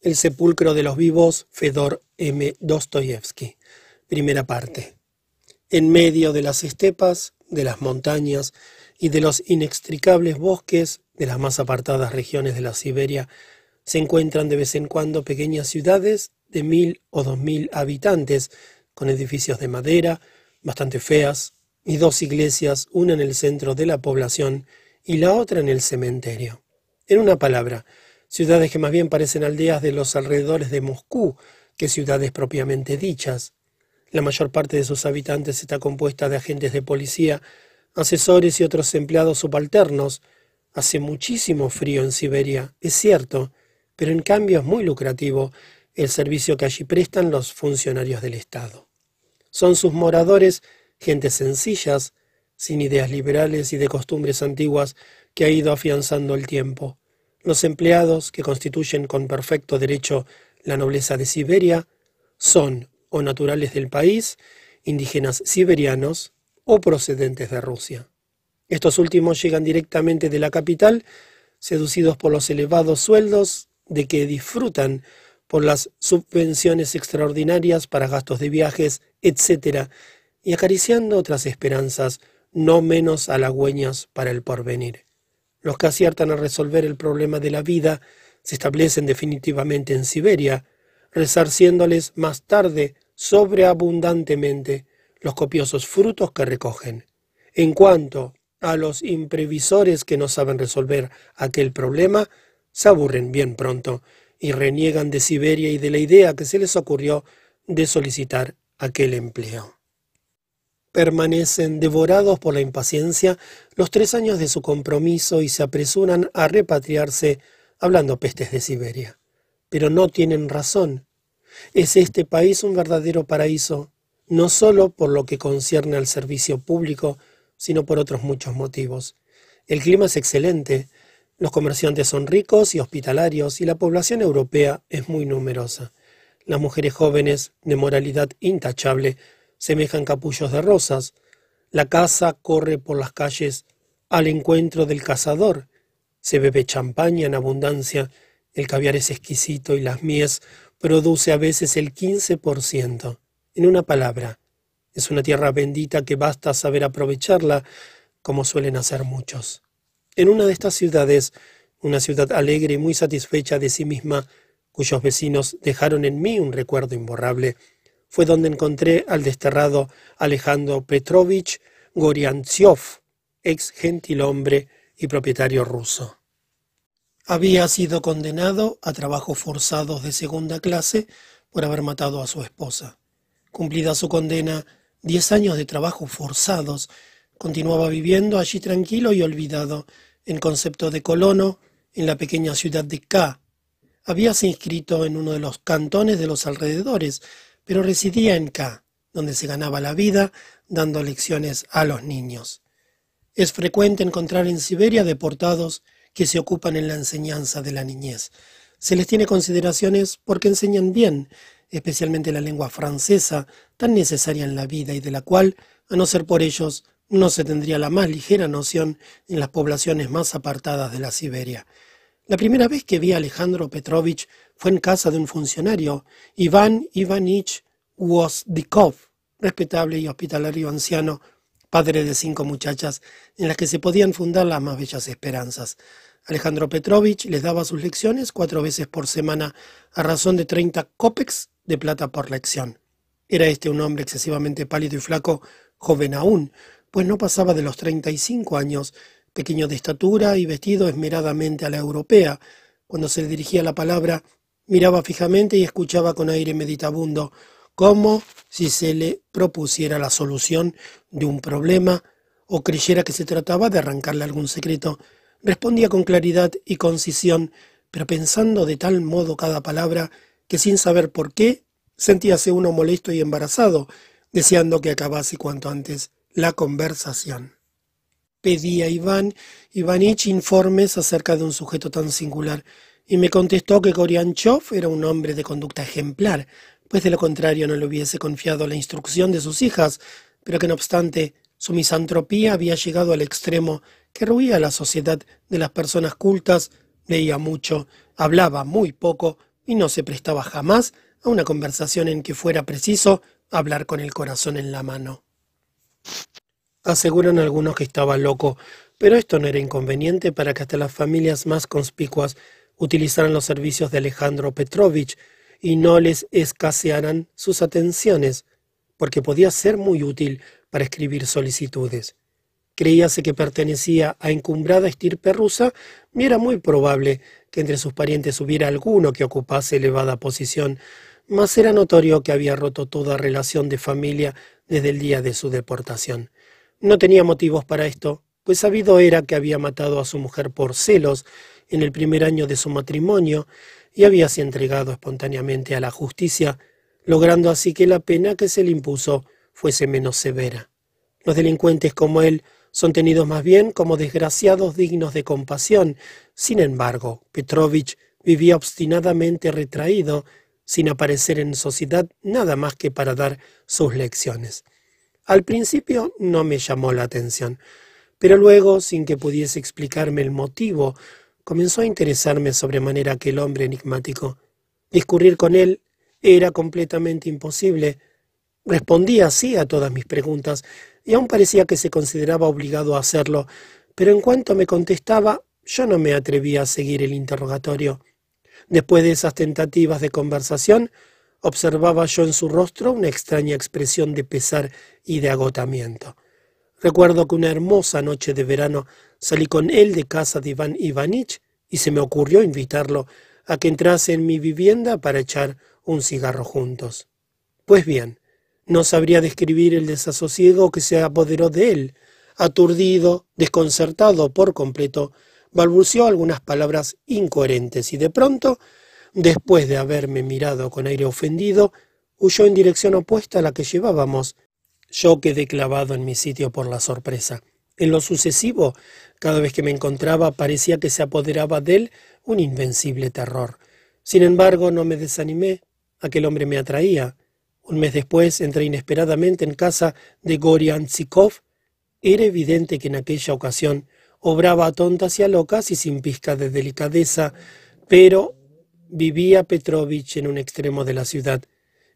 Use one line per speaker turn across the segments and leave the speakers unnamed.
El sepulcro de los vivos, Fedor M. Dostoyevsky. Primera parte. En medio de las estepas, de las montañas y de los inextricables bosques de las más apartadas regiones de la Siberia, se encuentran de vez en cuando pequeñas ciudades de mil o dos mil habitantes, con edificios de madera, bastante feas, y dos iglesias, una en el centro de la población y la otra en el cementerio. En una palabra, ciudades que más bien parecen aldeas de los alrededores de Moscú que ciudades propiamente dichas. La mayor parte de sus habitantes está compuesta de agentes de policía, asesores y otros empleados subalternos. Hace muchísimo frío en Siberia, es cierto, pero en cambio es muy lucrativo el servicio que allí prestan los funcionarios del Estado. Son sus moradores gentes sencillas, sin ideas liberales y de costumbres antiguas que ha ido afianzando el tiempo. Los empleados, que constituyen con perfecto derecho la nobleza de Siberia, son o naturales del país, indígenas siberianos o procedentes de Rusia. Estos últimos llegan directamente de la capital, seducidos por los elevados sueldos de que disfrutan, por las subvenciones extraordinarias para gastos de viajes, etc., y acariciando otras esperanzas no menos halagüeñas para el porvenir. Los que aciertan a resolver el problema de la vida se establecen definitivamente en Siberia, resarciéndoles más tarde sobreabundantemente los copiosos frutos que recogen. En cuanto a los imprevisores que no saben resolver aquel problema, se aburren bien pronto y reniegan de Siberia y de la idea que se les ocurrió de solicitar aquel empleo permanecen devorados por la impaciencia los tres años de su compromiso y se apresuran a repatriarse hablando pestes de Siberia. Pero no tienen razón. Es este país un verdadero paraíso, no sólo por lo que concierne al servicio público, sino por otros muchos motivos. El clima es excelente, los comerciantes son ricos y hospitalarios y la población europea es muy numerosa. Las mujeres jóvenes, de moralidad intachable, semejan capullos de rosas. La caza corre por las calles al encuentro del cazador. Se bebe champaña en abundancia, el caviar es exquisito y las mies produce a veces el quince por ciento. En una palabra, es una tierra bendita que basta saber aprovecharla, como suelen hacer muchos. En una de estas ciudades, una ciudad alegre y muy satisfecha de sí misma, cuyos vecinos dejaron en mí un recuerdo imborrable, fue donde encontré al desterrado Alejandro Petrovich Goriantsev, ex gentilhombre y propietario ruso. Había sido condenado a trabajos forzados de segunda clase por haber matado a su esposa. Cumplida su condena, diez años de trabajos forzados, continuaba viviendo allí tranquilo y olvidado, en concepto de colono, en la pequeña ciudad de K. Habíase inscrito en uno de los cantones de los alrededores, pero residía en K, donde se ganaba la vida dando lecciones a los niños. Es frecuente encontrar en Siberia deportados que se ocupan en la enseñanza de la niñez. Se les tiene consideraciones porque enseñan bien, especialmente la lengua francesa, tan necesaria en la vida y de la cual, a no ser por ellos, no se tendría la más ligera noción en las poblaciones más apartadas de la Siberia. La primera vez que vi a Alejandro Petrovich fue en casa de un funcionario, Iván Ivanich Wozdikov, respetable y hospitalario anciano, padre de cinco muchachas, en las que se podían fundar las más bellas esperanzas. Alejandro Petrovich les daba sus lecciones cuatro veces por semana a razón de treinta kopecks de plata por lección. Era este un hombre excesivamente pálido y flaco, joven aún, pues no pasaba de los treinta y cinco años, pequeño de estatura y vestido esmeradamente a la europea. Cuando se le dirigía la palabra, Miraba fijamente y escuchaba con aire meditabundo, como si se le propusiera la solución de un problema o creyera que se trataba de arrancarle algún secreto. Respondía con claridad y concisión, pero pensando de tal modo cada palabra que sin saber por qué sentíase uno molesto y embarazado, deseando que acabase cuanto antes la conversación. Pedía a Iván Ivanich informes acerca de un sujeto tan singular y me contestó que Gorianchov era un hombre de conducta ejemplar, pues de lo contrario no le hubiese confiado la instrucción de sus hijas, pero que no obstante su misantropía había llegado al extremo que ruía la sociedad de las personas cultas, leía mucho, hablaba muy poco, y no se prestaba jamás a una conversación en que fuera preciso hablar con el corazón en la mano. Aseguran algunos que estaba loco, pero esto no era inconveniente para que hasta las familias más conspicuas utilizaran los servicios de Alejandro Petrovich y no les escasearan sus atenciones, porque podía ser muy útil para escribir solicitudes. Creíase que pertenecía a encumbrada estirpe rusa y era muy probable que entre sus parientes hubiera alguno que ocupase elevada posición, mas era notorio que había roto toda relación de familia desde el día de su deportación. No tenía motivos para esto, pues sabido era que había matado a su mujer por celos en el primer año de su matrimonio y habíase entregado espontáneamente a la justicia, logrando así que la pena que se le impuso fuese menos severa. Los delincuentes como él son tenidos más bien como desgraciados dignos de compasión. Sin embargo, Petrovich vivía obstinadamente retraído, sin aparecer en sociedad nada más que para dar sus lecciones. Al principio no me llamó la atención, pero luego, sin que pudiese explicarme el motivo, comenzó a interesarme sobremanera aquel hombre enigmático. Discurrir con él era completamente imposible. Respondía así a todas mis preguntas, y aún parecía que se consideraba obligado a hacerlo, pero en cuanto me contestaba, yo no me atrevía a seguir el interrogatorio. Después de esas tentativas de conversación, observaba yo en su rostro una extraña expresión de pesar y de agotamiento. Recuerdo que una hermosa noche de verano salí con él de casa de Iván Ivanich y se me ocurrió invitarlo a que entrase en mi vivienda para echar un cigarro juntos. Pues bien, no sabría describir el desasosiego que se apoderó de él. Aturdido, desconcertado por completo, balbuceó algunas palabras incoherentes y de pronto, después de haberme mirado con aire ofendido, huyó en dirección opuesta a la que llevábamos. Yo quedé clavado en mi sitio por la sorpresa. En lo sucesivo, cada vez que me encontraba parecía que se apoderaba de él un invencible terror. Sin embargo, no me desanimé. Aquel hombre me atraía. Un mes después entré inesperadamente en casa de Gorian Zikov. Era evidente que en aquella ocasión obraba a tontas y a locas y sin pizca de delicadeza, pero vivía Petrovich en un extremo de la ciudad,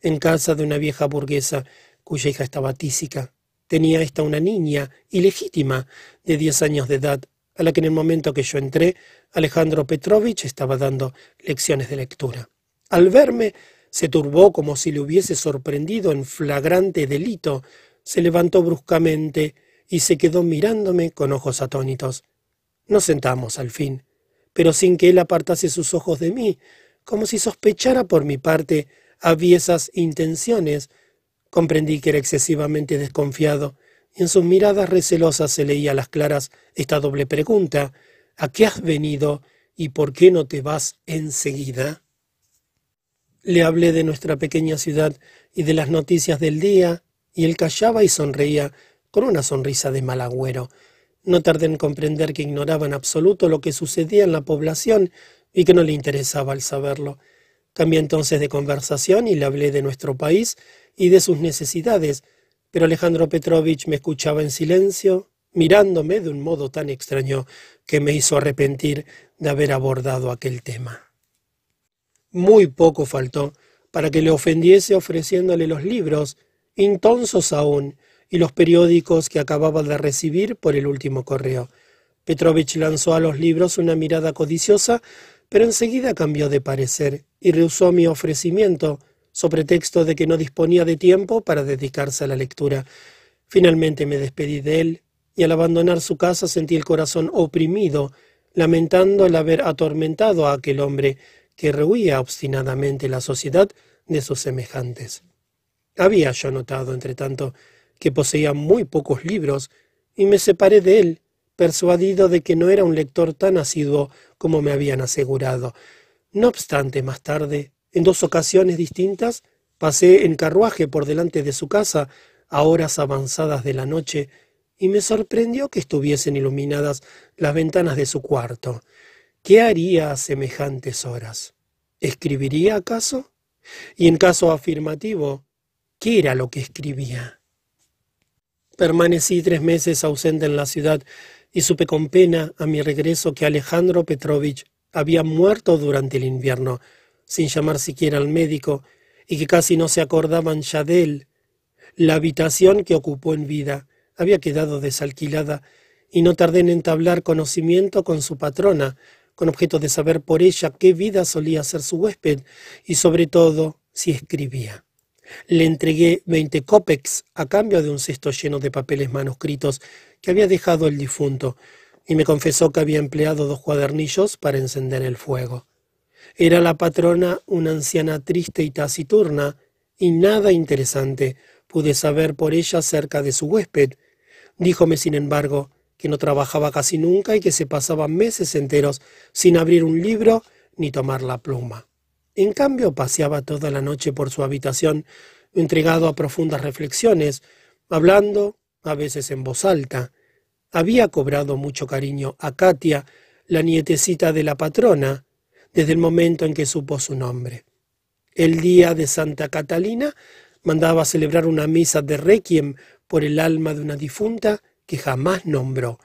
en casa de una vieja burguesa cuya hija estaba tísica. Tenía esta una niña ilegítima de diez años de edad, a la que en el momento que yo entré, Alejandro Petrovich estaba dando lecciones de lectura. Al verme, se turbó como si le hubiese sorprendido en flagrante delito, se levantó bruscamente y se quedó mirándome con ojos atónitos. Nos sentamos al fin, pero sin que él apartase sus ojos de mí, como si sospechara por mi parte aviesas intenciones Comprendí que era excesivamente desconfiado, y en sus miradas recelosas se leía a las claras esta doble pregunta ¿A qué has venido y por qué no te vas enseguida? Le hablé de nuestra pequeña ciudad y de las noticias del día, y él callaba y sonreía con una sonrisa de mal agüero. No tardé en comprender que ignoraba en absoluto lo que sucedía en la población y que no le interesaba el saberlo. Cambié entonces de conversación y le hablé de nuestro país y de sus necesidades, pero Alejandro Petrovich me escuchaba en silencio, mirándome de un modo tan extraño que me hizo arrepentir de haber abordado aquel tema. Muy poco faltó para que le ofendiese ofreciéndole los libros, intonsos aún, y los periódicos que acababa de recibir por el último correo. Petrovich lanzó a los libros una mirada codiciosa, pero enseguida cambió de parecer y rehusó mi ofrecimiento, sobre texto de que no disponía de tiempo para dedicarse a la lectura. Finalmente me despedí de él, y al abandonar su casa sentí el corazón oprimido, lamentando el haber atormentado a aquel hombre que rehuía obstinadamente la sociedad de sus semejantes. Había yo notado, entre tanto, que poseía muy pocos libros, y me separé de él, persuadido de que no era un lector tan asiduo como me habían asegurado. No obstante, más tarde en dos ocasiones distintas pasé en carruaje por delante de su casa a horas avanzadas de la noche y me sorprendió que estuviesen iluminadas las ventanas de su cuarto. ¿Qué haría a semejantes horas? ¿Escribiría acaso? Y en caso afirmativo, ¿qué era lo que escribía? Permanecí tres meses ausente en la ciudad y supe con pena a mi regreso que Alejandro Petrovich había muerto durante el invierno sin llamar siquiera al médico, y que casi no se acordaban ya de él. La habitación que ocupó en vida había quedado desalquilada, y no tardé en entablar conocimiento con su patrona, con objeto de saber por ella qué vida solía ser su huésped, y sobre todo si escribía. Le entregué veinte copex a cambio de un cesto lleno de papeles manuscritos que había dejado el difunto, y me confesó que había empleado dos cuadernillos para encender el fuego. Era la patrona una anciana triste y taciturna, y nada interesante pude saber por ella acerca de su huésped. Díjome, sin embargo, que no trabajaba casi nunca y que se pasaba meses enteros sin abrir un libro ni tomar la pluma. En cambio, paseaba toda la noche por su habitación, entregado a profundas reflexiones, hablando, a veces en voz alta. Había cobrado mucho cariño a Katia, la nietecita de la patrona, desde el momento en que supo su nombre. El día de Santa Catalina mandaba celebrar una misa de requiem por el alma de una difunta que jamás nombró.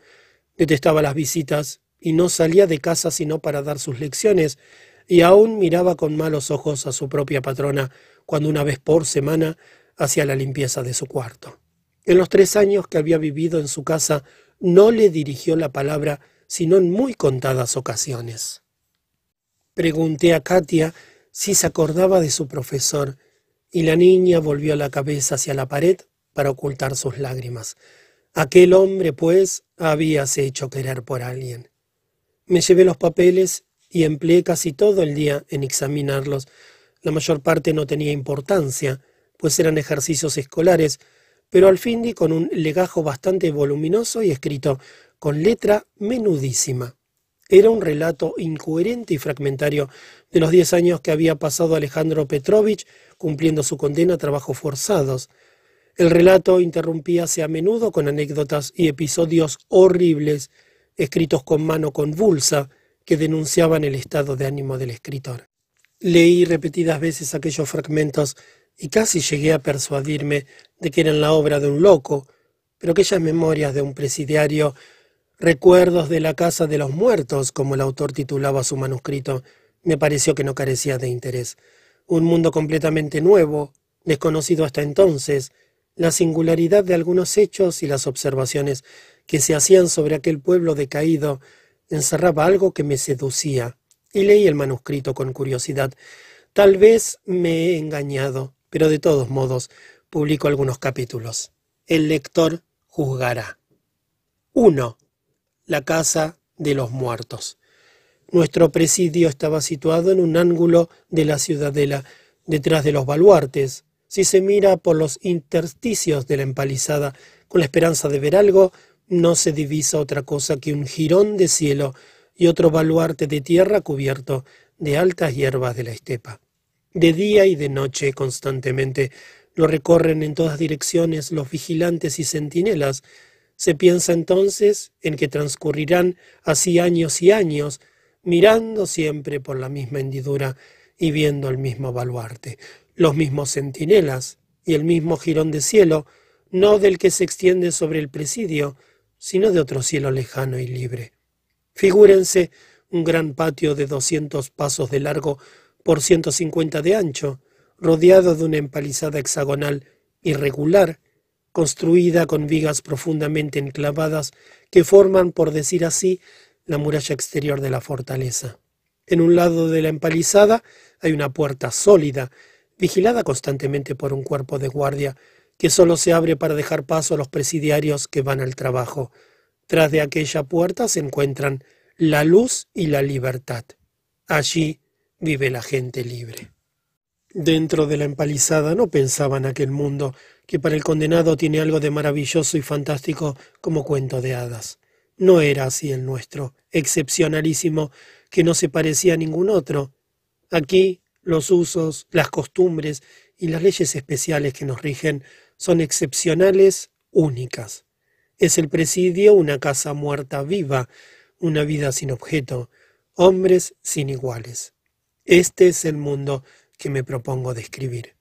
Detestaba las visitas y no salía de casa sino para dar sus lecciones, y aún miraba con malos ojos a su propia patrona cuando una vez por semana hacía la limpieza de su cuarto. En los tres años que había vivido en su casa no le dirigió la palabra sino en muy contadas ocasiones. Pregunté a Katia si se acordaba de su profesor, y la niña volvió la cabeza hacia la pared para ocultar sus lágrimas. Aquel hombre, pues, habíase hecho querer por alguien. Me llevé los papeles y empleé casi todo el día en examinarlos. La mayor parte no tenía importancia, pues eran ejercicios escolares, pero al fin di con un legajo bastante voluminoso y escrito con letra menudísima. Era un relato incoherente y fragmentario de los diez años que había pasado Alejandro Petrovich cumpliendo su condena a trabajos forzados. El relato interrumpíase a menudo con anécdotas y episodios horribles, escritos con mano convulsa, que denunciaban el estado de ánimo del escritor. Leí repetidas veces aquellos fragmentos y casi llegué a persuadirme de que eran la obra de un loco, pero aquellas memorias de un presidiario, recuerdos de la casa de los muertos, como el autor titulaba su manuscrito, me pareció que no carecía de interés. Un mundo completamente nuevo, desconocido hasta entonces, la singularidad de algunos hechos y las observaciones que se hacían sobre aquel pueblo decaído encerraba algo que me seducía, y leí el manuscrito con curiosidad. Tal vez me he engañado, pero de todos modos publico algunos capítulos. El lector juzgará. 1. La casa de los muertos. Nuestro presidio estaba situado en un ángulo de la ciudadela, detrás de los baluartes. Si se mira por los intersticios de la empalizada con la esperanza de ver algo, no se divisa otra cosa que un jirón de cielo y otro baluarte de tierra cubierto de altas hierbas de la estepa. De día y de noche constantemente lo recorren en todas direcciones los vigilantes y centinelas. Se piensa entonces en que transcurrirán así años y años, mirando siempre por la misma hendidura y viendo el mismo baluarte, los mismos centinelas y el mismo jirón de cielo, no del que se extiende sobre el presidio, sino de otro cielo lejano y libre. Figúrense un gran patio de doscientos pasos de largo por ciento cincuenta de ancho, rodeado de una empalizada hexagonal irregular, construida con vigas profundamente enclavadas que forman, por decir así, la muralla exterior de la fortaleza. En un lado de la empalizada hay una puerta sólida, vigilada constantemente por un cuerpo de guardia que solo se abre para dejar paso a los presidiarios que van al trabajo. Tras de aquella puerta se encuentran la luz y la libertad. Allí vive la gente libre. Dentro de la empalizada no pensaban aquel mundo que para el condenado tiene algo de maravilloso y fantástico como cuento de hadas. No era así el nuestro, excepcionalísimo, que no se parecía a ningún otro. Aquí los usos, las costumbres y las leyes especiales que nos rigen son excepcionales, únicas. Es el presidio una casa muerta viva, una vida sin objeto, hombres sin iguales. Este es el mundo que me propongo describir.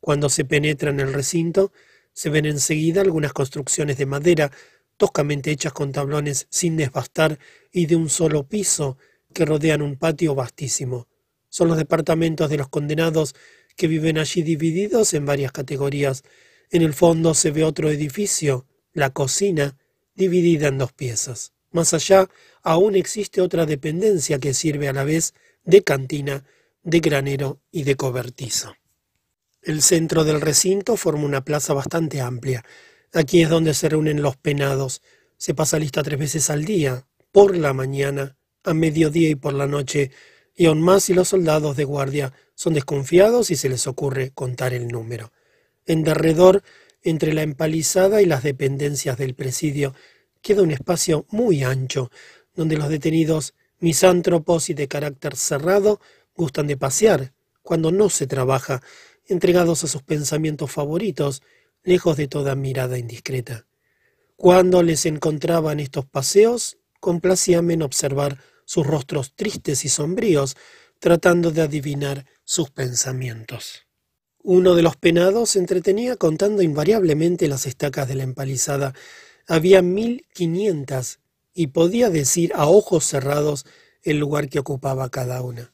Cuando se penetra en el recinto, se ven enseguida algunas construcciones de madera, toscamente hechas con tablones sin desbastar y de un solo piso, que rodean un patio vastísimo. Son los departamentos de los condenados que viven allí divididos en varias categorías. En el fondo se ve otro edificio, la cocina, dividida en dos piezas. Más allá aún existe otra dependencia que sirve a la vez de cantina, de granero y de cobertizo. El centro del recinto forma una plaza bastante amplia. Aquí es donde se reúnen los penados. Se pasa lista tres veces al día, por la mañana, a mediodía y por la noche, y aún más si los soldados de guardia son desconfiados y se les ocurre contar el número. En derredor, entre la empalizada y las dependencias del presidio, queda un espacio muy ancho, donde los detenidos misántropos y de carácter cerrado gustan de pasear, cuando no se trabaja, entregados a sus pensamientos favoritos, lejos de toda mirada indiscreta. Cuando les encontraban estos paseos, complacíame en observar sus rostros tristes y sombríos, tratando de adivinar sus pensamientos. Uno de los penados se entretenía contando invariablemente las estacas de la empalizada. Había mil quinientas y podía decir a ojos cerrados el lugar que ocupaba cada una.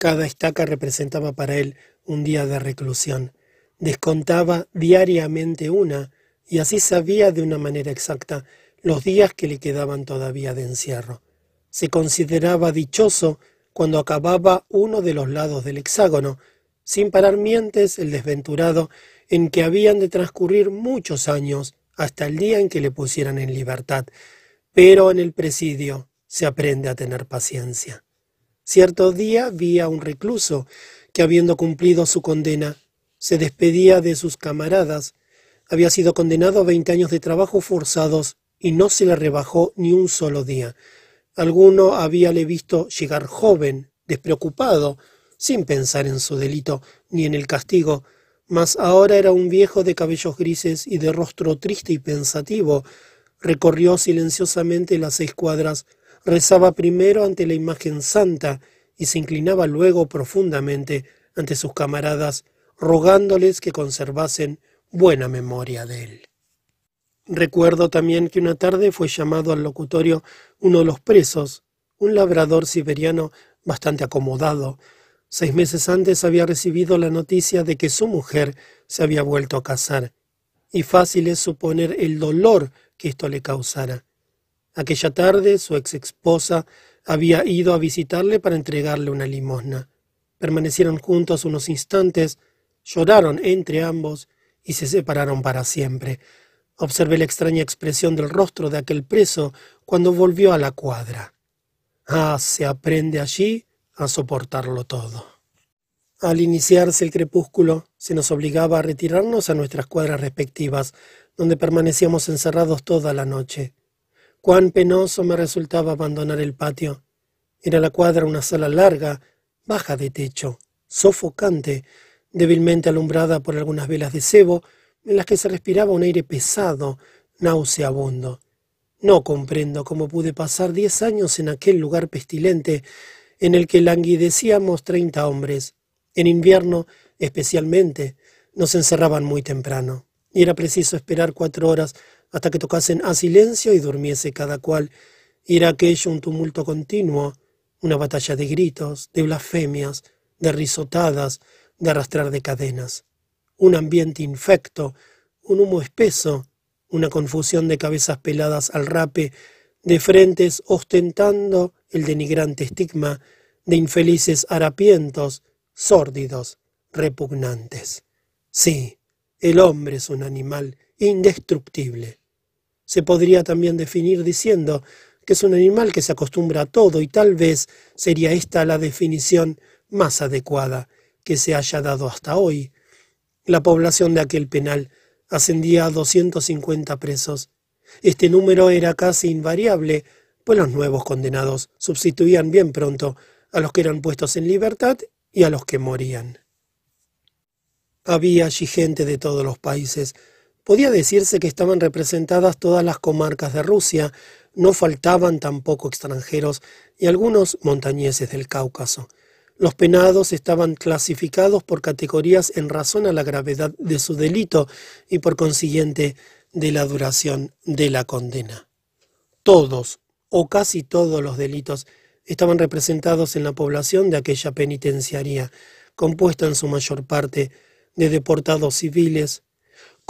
Cada estaca representaba para él un día de reclusión. Descontaba diariamente una, y así sabía de una manera exacta los días que le quedaban todavía de encierro. Se consideraba dichoso cuando acababa uno de los lados del hexágono, sin parar mientes el desventurado en que habían de transcurrir muchos años hasta el día en que le pusieran en libertad. Pero en el presidio se aprende a tener paciencia. Cierto día vi a un recluso que habiendo cumplido su condena, se despedía de sus camaradas. Había sido condenado a veinte años de trabajo forzados y no se le rebajó ni un solo día. Alguno habíale visto llegar joven, despreocupado, sin pensar en su delito ni en el castigo, mas ahora era un viejo de cabellos grises y de rostro triste y pensativo. Recorrió silenciosamente las seis cuadras, rezaba primero ante la imagen santa y se inclinaba luego profundamente ante sus camaradas, rogándoles que conservasen buena memoria de él. Recuerdo también que una tarde fue llamado al locutorio uno de los presos, un labrador siberiano bastante acomodado. Seis meses antes había recibido la noticia de que su mujer se había vuelto a casar, y fácil es suponer el dolor que esto le causara. Aquella tarde su ex esposa había ido a visitarle para entregarle una limosna. Permanecieron juntos unos instantes, lloraron entre ambos y se separaron para siempre. Observé la extraña expresión del rostro de aquel preso cuando volvió a la cuadra. Ah, se aprende allí a soportarlo todo. Al iniciarse el crepúsculo, se nos obligaba a retirarnos a nuestras cuadras respectivas, donde permanecíamos encerrados toda la noche. Cuán penoso me resultaba abandonar el patio. Era la cuadra una sala larga, baja de techo, sofocante, débilmente alumbrada por algunas velas de cebo, en las que se respiraba un aire pesado, nauseabundo. No comprendo cómo pude pasar diez años en aquel lugar pestilente en el que languidecíamos treinta hombres. En invierno, especialmente, nos encerraban muy temprano, y era preciso esperar cuatro horas hasta que tocasen a silencio y durmiese cada cual. Y era aquello un tumulto continuo, una batalla de gritos, de blasfemias, de risotadas, de arrastrar de cadenas. Un ambiente infecto, un humo espeso, una confusión de cabezas peladas al rape, de frentes ostentando el denigrante estigma, de infelices harapientos, sórdidos, repugnantes. Sí, el hombre es un animal indestructible. Se podría también definir diciendo que es un animal que se acostumbra a todo y tal vez sería esta la definición más adecuada que se haya dado hasta hoy. La población de aquel penal ascendía a 250 presos. Este número era casi invariable, pues los nuevos condenados sustituían bien pronto a los que eran puestos en libertad y a los que morían. Había allí gente de todos los países, Podía decirse que estaban representadas todas las comarcas de Rusia, no faltaban tampoco extranjeros y algunos montañeses del Cáucaso. Los penados estaban clasificados por categorías en razón a la gravedad de su delito y por consiguiente de la duración de la condena. Todos, o casi todos los delitos, estaban representados en la población de aquella penitenciaría, compuesta en su mayor parte de deportados civiles,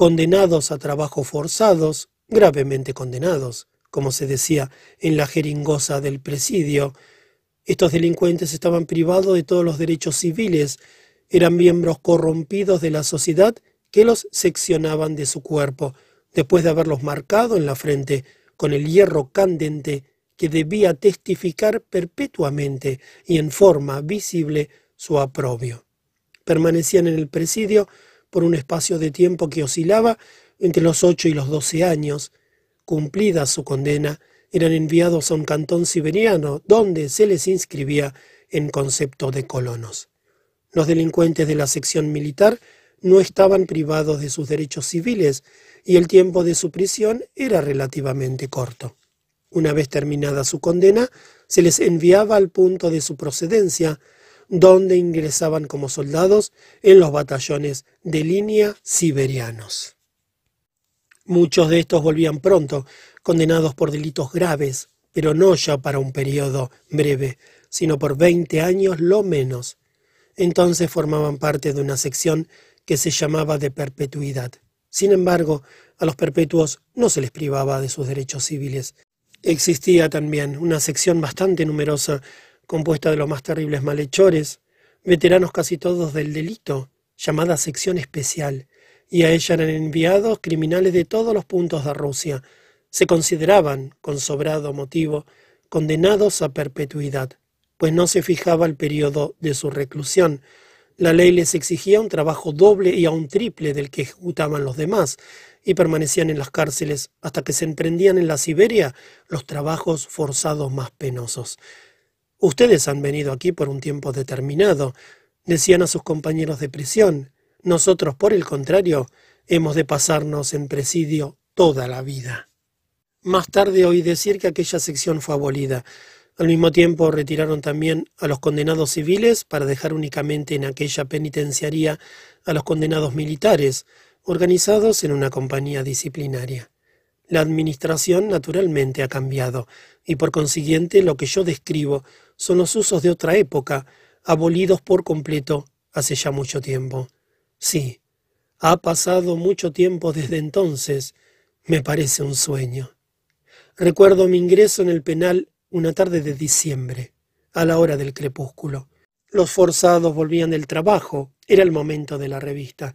condenados a trabajos forzados, gravemente condenados, como se decía en la jeringosa del presidio. Estos delincuentes estaban privados de todos los derechos civiles, eran miembros corrompidos de la sociedad que los seccionaban de su cuerpo, después de haberlos marcado en la frente con el hierro candente que debía testificar perpetuamente y en forma visible su aprobio. Permanecían en el presidio por un espacio de tiempo que oscilaba entre los ocho y los doce años. Cumplida su condena, eran enviados a un cantón siberiano donde se les inscribía en concepto de colonos. Los delincuentes de la sección militar no estaban privados de sus derechos civiles y el tiempo de su prisión era relativamente corto. Una vez terminada su condena, se les enviaba al punto de su procedencia, donde ingresaban como soldados en los batallones de línea siberianos. Muchos de estos volvían pronto, condenados por delitos graves, pero no ya para un periodo breve, sino por veinte años lo menos. Entonces formaban parte de una sección que se llamaba de perpetuidad. Sin embargo, a los perpetuos no se les privaba de sus derechos civiles. Existía también una sección bastante numerosa compuesta de los más terribles malhechores, veteranos casi todos del delito, llamada sección especial, y a ella eran enviados criminales de todos los puntos de Rusia. Se consideraban, con sobrado motivo, condenados a perpetuidad, pues no se fijaba el periodo de su reclusión. La ley les exigía un trabajo doble y aún triple del que ejecutaban los demás, y permanecían en las cárceles hasta que se emprendían en la Siberia los trabajos forzados más penosos. Ustedes han venido aquí por un tiempo determinado, decían a sus compañeros de prisión. Nosotros, por el contrario, hemos de pasarnos en presidio toda la vida. Más tarde oí decir que aquella sección fue abolida. Al mismo tiempo retiraron también a los condenados civiles para dejar únicamente en aquella penitenciaría a los condenados militares, organizados en una compañía disciplinaria. La administración naturalmente ha cambiado, y por consiguiente lo que yo describo son los usos de otra época, abolidos por completo hace ya mucho tiempo. Sí, ha pasado mucho tiempo desde entonces, me parece un sueño. Recuerdo mi ingreso en el penal una tarde de diciembre, a la hora del crepúsculo. Los forzados volvían del trabajo, era el momento de la revista.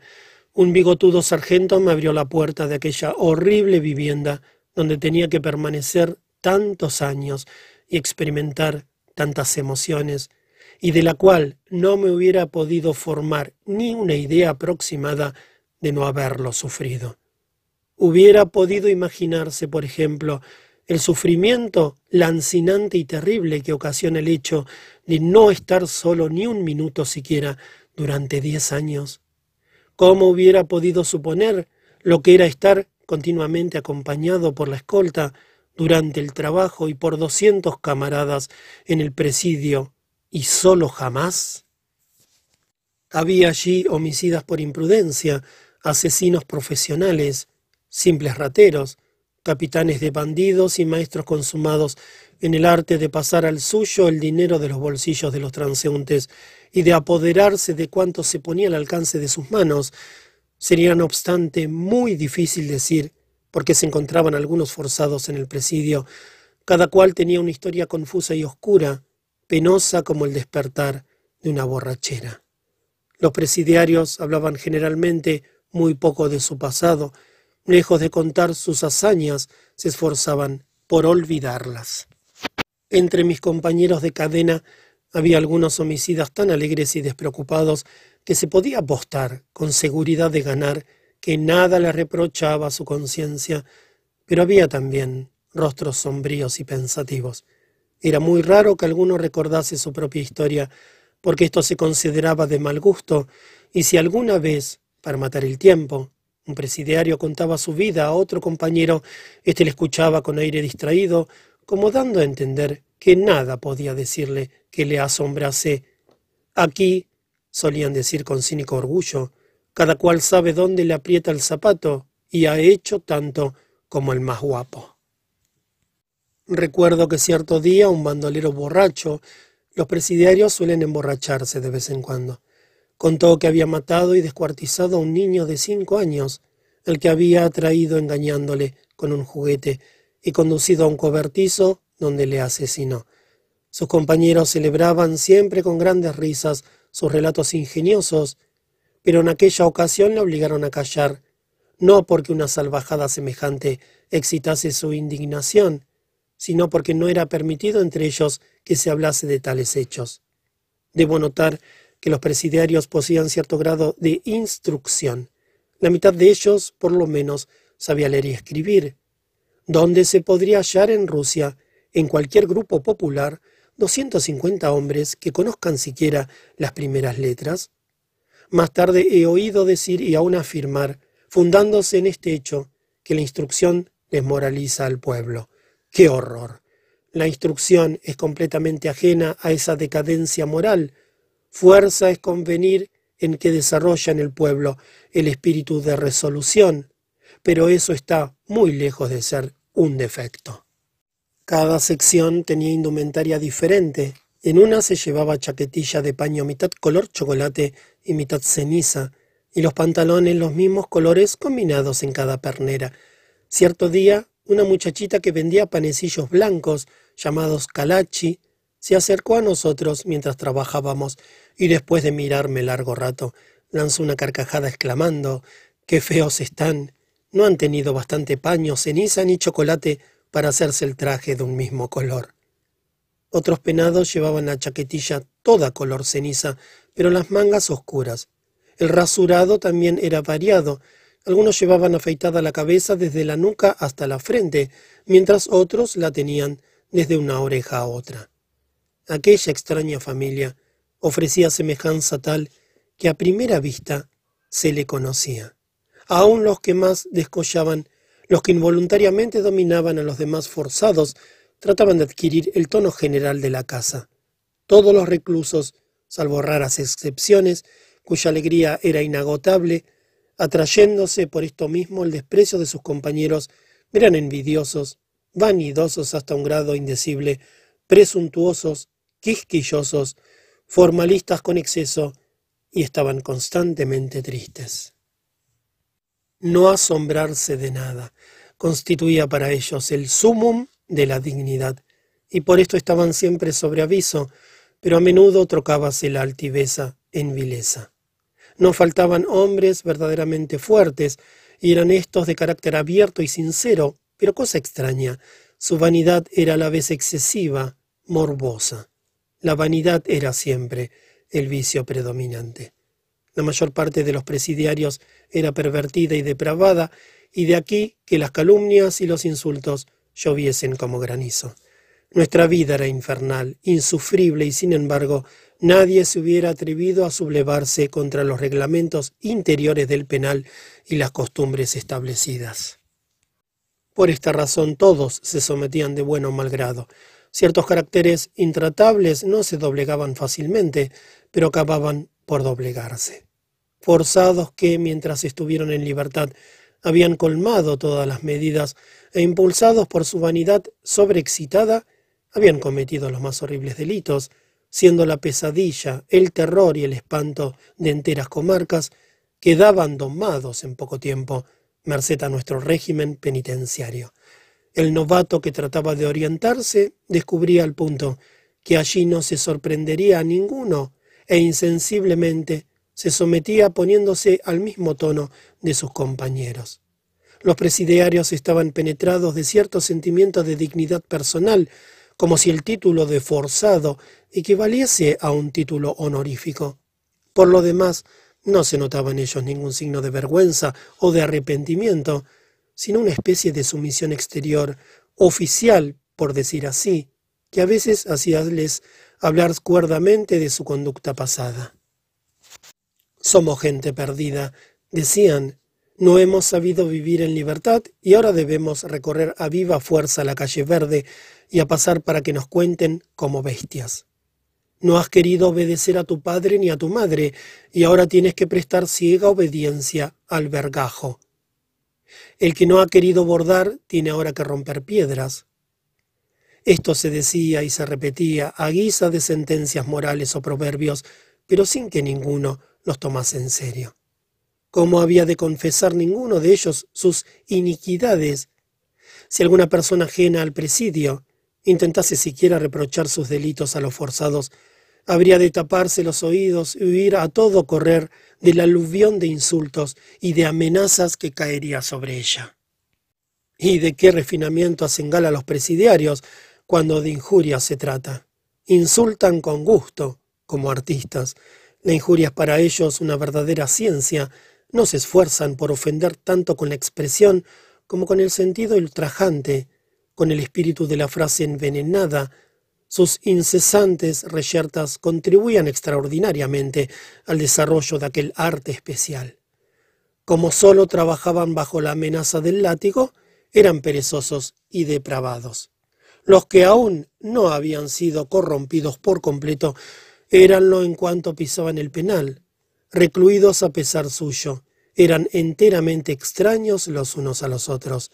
Un bigotudo sargento me abrió la puerta de aquella horrible vivienda donde tenía que permanecer tantos años y experimentar tantas emociones, y de la cual no me hubiera podido formar ni una idea aproximada de no haberlo sufrido. Hubiera podido imaginarse, por ejemplo, el sufrimiento lancinante y terrible que ocasiona el hecho de no estar solo ni un minuto siquiera durante diez años. ¿Cómo hubiera podido suponer lo que era estar continuamente acompañado por la escolta durante el trabajo y por doscientos camaradas en el presidio, y solo jamás? Había allí homicidas por imprudencia, asesinos profesionales, simples rateros, capitanes de bandidos y maestros consumados en el arte de pasar al suyo el dinero de los bolsillos de los transeúntes y de apoderarse de cuanto se ponía al alcance de sus manos. Sería, no obstante, muy difícil decir porque se encontraban algunos forzados en el presidio. Cada cual tenía una historia confusa y oscura, penosa como el despertar de una borrachera. Los presidiarios hablaban generalmente muy poco de su pasado, lejos de contar sus hazañas, se esforzaban por olvidarlas. Entre mis compañeros de cadena había algunos homicidas tan alegres y despreocupados que se podía apostar con seguridad de ganar que nada le reprochaba su conciencia, pero había también rostros sombríos y pensativos. Era muy raro que alguno recordase su propia historia, porque esto se consideraba de mal gusto, y si alguna vez, para matar el tiempo, un presidiario contaba su vida a otro compañero, éste le escuchaba con aire distraído, como dando a entender que nada podía decirle que le asombrase. Aquí, solían decir con cínico orgullo, cada cual sabe dónde le aprieta el zapato y ha hecho tanto como el más guapo. Recuerdo que cierto día un bandolero borracho, los presidiarios suelen emborracharse de vez en cuando, contó que había matado y descuartizado a un niño de cinco años, el que había atraído engañándole con un juguete y conducido a un cobertizo donde le asesinó. Sus compañeros celebraban siempre con grandes risas sus relatos ingeniosos, pero en aquella ocasión le obligaron a callar, no porque una salvajada semejante excitase su indignación, sino porque no era permitido entre ellos que se hablase de tales hechos. Debo notar que los presidiarios poseían cierto grado de instrucción. La mitad de ellos, por lo menos, sabía leer y escribir. ¿Dónde se podría hallar en Rusia, en cualquier grupo popular, 250 hombres que conozcan siquiera las primeras letras? Más tarde he oído decir y aún afirmar, fundándose en este hecho, que la instrucción desmoraliza al pueblo. ¡Qué horror! La instrucción es completamente ajena a esa decadencia moral. Fuerza es convenir en que desarrolla en el pueblo el espíritu de resolución, pero eso está muy lejos de ser un defecto. Cada sección tenía indumentaria diferente. En una se llevaba chaquetilla de paño mitad color chocolate y mitad ceniza, y los pantalones los mismos colores combinados en cada pernera. Cierto día una muchachita que vendía panecillos blancos, llamados calachi, se acercó a nosotros mientras trabajábamos y después de mirarme largo rato, lanzó una carcajada exclamando Qué feos están. No han tenido bastante paño, ceniza ni chocolate para hacerse el traje de un mismo color. Otros penados llevaban la chaquetilla toda color ceniza, pero las mangas oscuras. El rasurado también era variado, algunos llevaban afeitada la cabeza desde la nuca hasta la frente, mientras otros la tenían desde una oreja a otra. Aquella extraña familia ofrecía semejanza tal que a primera vista se le conocía. Aun los que más descollaban, los que involuntariamente dominaban a los demás forzados, trataban de adquirir el tono general de la casa. Todos los reclusos, salvo raras excepciones, cuya alegría era inagotable, atrayéndose por esto mismo el desprecio de sus compañeros, eran envidiosos, vanidosos hasta un grado indecible, presuntuosos, quisquillosos, formalistas con exceso, y estaban constantemente tristes. No asombrarse de nada constituía para ellos el sumum de la dignidad, y por esto estaban siempre sobre aviso, pero a menudo trocábase la altiveza en vileza. No faltaban hombres verdaderamente fuertes, y eran estos de carácter abierto y sincero, pero cosa extraña, su vanidad era a la vez excesiva, morbosa. La vanidad era siempre el vicio predominante. La mayor parte de los presidiarios era pervertida y depravada, y de aquí que las calumnias y los insultos lloviesen como granizo. Nuestra vida era infernal, insufrible, y sin embargo nadie se hubiera atrevido a sublevarse contra los reglamentos interiores del penal y las costumbres establecidas. Por esta razón todos se sometían de bueno o mal grado. Ciertos caracteres intratables no se doblegaban fácilmente, pero acababan por doblegarse. Forzados que, mientras estuvieron en libertad, habían colmado todas las medidas e impulsados por su vanidad sobreexcitada, habían cometido los más horribles delitos, siendo la pesadilla, el terror y el espanto de enteras comarcas, quedaban domados en poco tiempo, merced a nuestro régimen penitenciario. El novato que trataba de orientarse descubría al punto que allí no se sorprendería a ninguno e insensiblemente se sometía poniéndose al mismo tono de sus compañeros. Los presidiarios estaban penetrados de cierto sentimiento de dignidad personal, como si el título de forzado equivaliese a un título honorífico. Por lo demás, no se notaba en ellos ningún signo de vergüenza o de arrepentimiento, sino una especie de sumisión exterior, oficial, por decir así, que a veces hacíales hablar cuerdamente de su conducta pasada. Somos gente perdida, decían, no hemos sabido vivir en libertad y ahora debemos recorrer a viva fuerza la calle verde y a pasar para que nos cuenten como bestias. No has querido obedecer a tu padre ni a tu madre, y ahora tienes que prestar ciega obediencia al vergajo. El que no ha querido bordar tiene ahora que romper piedras. Esto se decía y se repetía a guisa de sentencias morales o proverbios, pero sin que ninguno los tomase en serio. ¿Cómo había de confesar ninguno de ellos sus iniquidades? Si alguna persona ajena al presidio intentase siquiera reprochar sus delitos a los forzados, habría de taparse los oídos y huir a todo correr del aluvión de insultos y de amenazas que caería sobre ella. ¿Y de qué refinamiento hacen gala los presidiarios cuando de injurias se trata? Insultan con gusto, como artistas. La injuria es para ellos una verdadera ciencia. No se esfuerzan por ofender tanto con la expresión como con el sentido ultrajante, con el espíritu de la frase envenenada, sus incesantes reyertas contribuían extraordinariamente al desarrollo de aquel arte especial. Como sólo trabajaban bajo la amenaza del látigo, eran perezosos y depravados. Los que aún no habían sido corrompidos por completo éranlo en cuanto pisaban el penal, recluidos a pesar suyo, eran enteramente extraños los unos a los otros.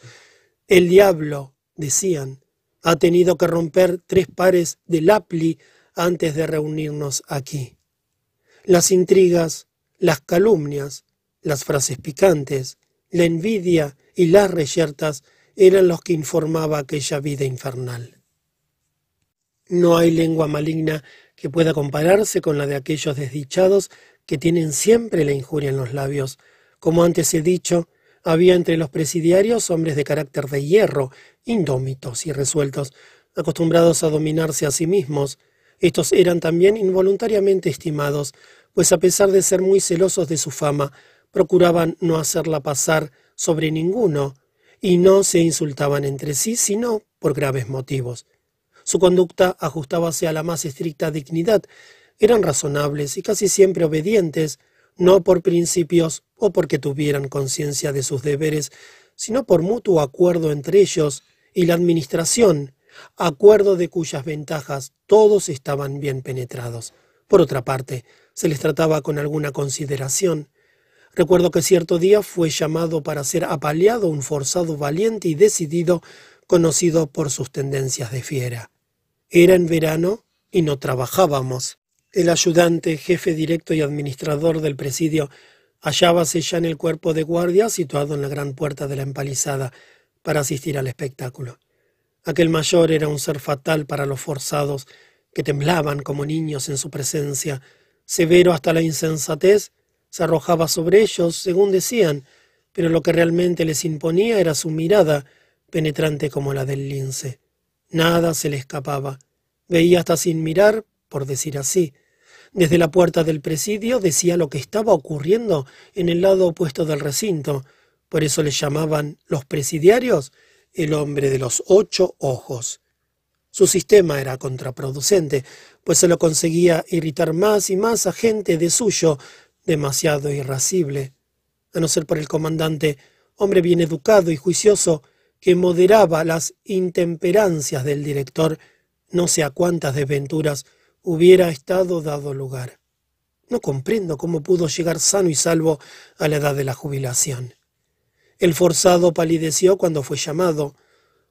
El diablo, decían, ha tenido que romper tres pares de lapli antes de reunirnos aquí. Las intrigas, las calumnias, las frases picantes, la envidia y las reyertas eran los que informaba aquella vida infernal. No hay lengua maligna que pueda compararse con la de aquellos desdichados que tienen siempre la injuria en los labios. Como antes he dicho, había entre los presidiarios hombres de carácter de hierro, indómitos y resueltos, acostumbrados a dominarse a sí mismos. Estos eran también involuntariamente estimados, pues a pesar de ser muy celosos de su fama, procuraban no hacerla pasar sobre ninguno, y no se insultaban entre sí, sino por graves motivos. Su conducta ajustábase a la más estricta dignidad, eran razonables y casi siempre obedientes, no por principios o porque tuvieran conciencia de sus deberes, sino por mutuo acuerdo entre ellos y la administración, acuerdo de cuyas ventajas todos estaban bien penetrados. Por otra parte, se les trataba con alguna consideración. Recuerdo que cierto día fue llamado para ser apaleado un forzado valiente y decidido, conocido por sus tendencias de fiera. Era en verano y no trabajábamos. El ayudante, jefe directo y administrador del presidio, hallábase ya en el cuerpo de guardia situado en la gran puerta de la empalizada para asistir al espectáculo. Aquel mayor era un ser fatal para los forzados, que temblaban como niños en su presencia. Severo hasta la insensatez, se arrojaba sobre ellos, según decían, pero lo que realmente les imponía era su mirada, penetrante como la del lince. Nada se le escapaba. Veía hasta sin mirar, por decir así. Desde la puerta del presidio decía lo que estaba ocurriendo en el lado opuesto del recinto. Por eso le llamaban los presidiarios el hombre de los ocho ojos. Su sistema era contraproducente, pues se lo conseguía irritar más y más a gente de suyo, demasiado irascible. A no ser por el comandante, hombre bien educado y juicioso, que moderaba las intemperancias del director, no sé a cuántas desventuras hubiera estado dado lugar. No comprendo cómo pudo llegar sano y salvo a la edad de la jubilación. El forzado palideció cuando fue llamado.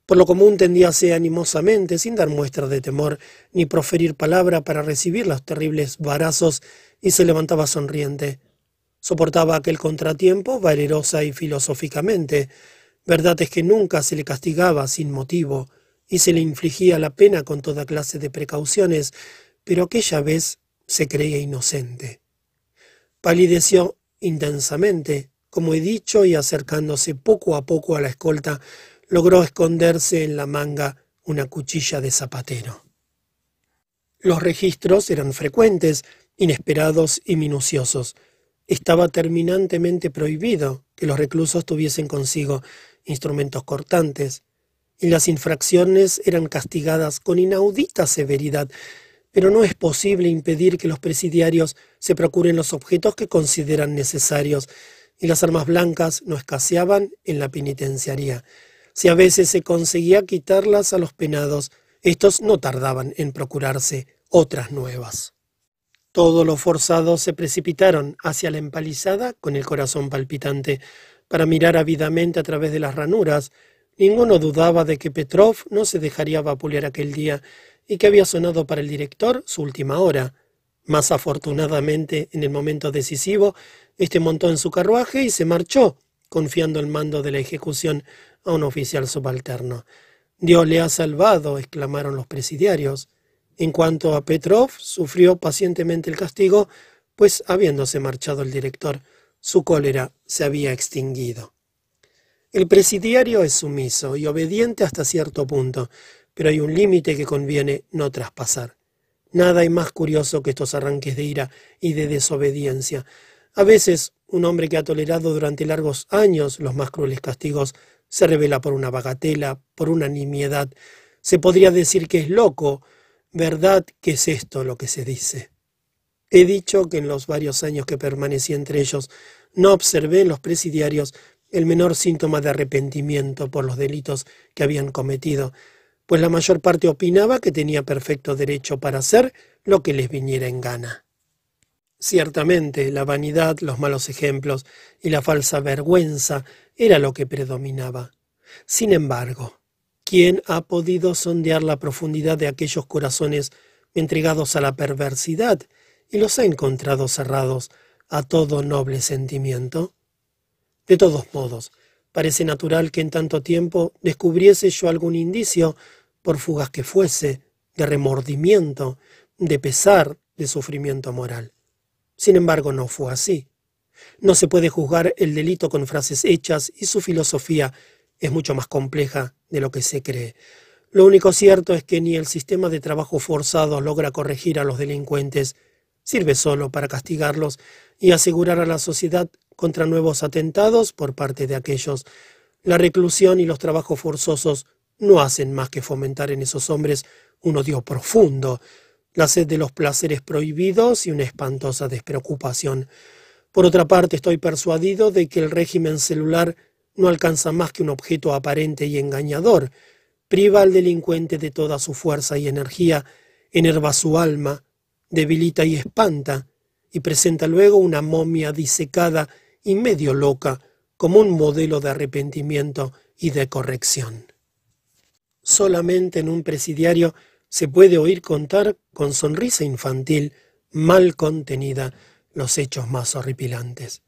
Por lo común tendíase animosamente, sin dar muestra de temor ni proferir palabra para recibir los terribles varazos, y se levantaba sonriente. Soportaba aquel contratiempo valerosa y filosóficamente. Verdad es que nunca se le castigaba sin motivo, y se le infligía la pena con toda clase de precauciones, pero aquella vez se creía inocente. Palideció intensamente, como he dicho, y acercándose poco a poco a la escolta, logró esconderse en la manga una cuchilla de zapatero. Los registros eran frecuentes, inesperados y minuciosos. Estaba terminantemente prohibido que los reclusos tuviesen consigo instrumentos cortantes, y las infracciones eran castigadas con inaudita severidad, pero no es posible impedir que los presidiarios se procuren los objetos que consideran necesarios, y las armas blancas no escaseaban en la penitenciaría. Si a veces se conseguía quitarlas a los penados, estos no tardaban en procurarse otras nuevas. Todos los forzados se precipitaron hacia la empalizada con el corazón palpitante, para mirar ávidamente a través de las ranuras, Ninguno dudaba de que Petrov no se dejaría vapulear aquel día y que había sonado para el director su última hora. Más afortunadamente, en el momento decisivo, éste montó en su carruaje y se marchó, confiando el mando de la ejecución a un oficial subalterno. Dios le ha salvado, exclamaron los presidiarios. En cuanto a Petrov, sufrió pacientemente el castigo, pues habiéndose marchado el director, su cólera se había extinguido. El presidiario es sumiso y obediente hasta cierto punto, pero hay un límite que conviene no traspasar. Nada hay más curioso que estos arranques de ira y de desobediencia. A veces, un hombre que ha tolerado durante largos años los más crueles castigos se revela por una bagatela, por una nimiedad. Se podría decir que es loco. ¿Verdad que es esto lo que se dice? He dicho que en los varios años que permanecí entre ellos no observé en los presidiarios el menor síntoma de arrepentimiento por los delitos que habían cometido, pues la mayor parte opinaba que tenía perfecto derecho para hacer lo que les viniera en gana. Ciertamente, la vanidad, los malos ejemplos y la falsa vergüenza era lo que predominaba. Sin embargo, ¿quién ha podido sondear la profundidad de aquellos corazones entregados a la perversidad y los ha encontrado cerrados a todo noble sentimiento? De todos modos, parece natural que en tanto tiempo descubriese yo algún indicio, por fugaz que fuese, de remordimiento, de pesar, de sufrimiento moral. Sin embargo, no fue así. No se puede juzgar el delito con frases hechas y su filosofía es mucho más compleja de lo que se cree. Lo único cierto es que ni el sistema de trabajo forzado logra corregir a los delincuentes, sirve solo para castigarlos y asegurar a la sociedad contra nuevos atentados por parte de aquellos. La reclusión y los trabajos forzosos no hacen más que fomentar en esos hombres un odio profundo, la sed de los placeres prohibidos y una espantosa despreocupación. Por otra parte, estoy persuadido de que el régimen celular no alcanza más que un objeto aparente y engañador, priva al delincuente de toda su fuerza y energía, enerva su alma, debilita y espanta, y presenta luego una momia disecada y medio loca como un modelo de arrepentimiento y de corrección. Solamente en un presidiario se puede oír contar con sonrisa infantil mal contenida los hechos más horripilantes.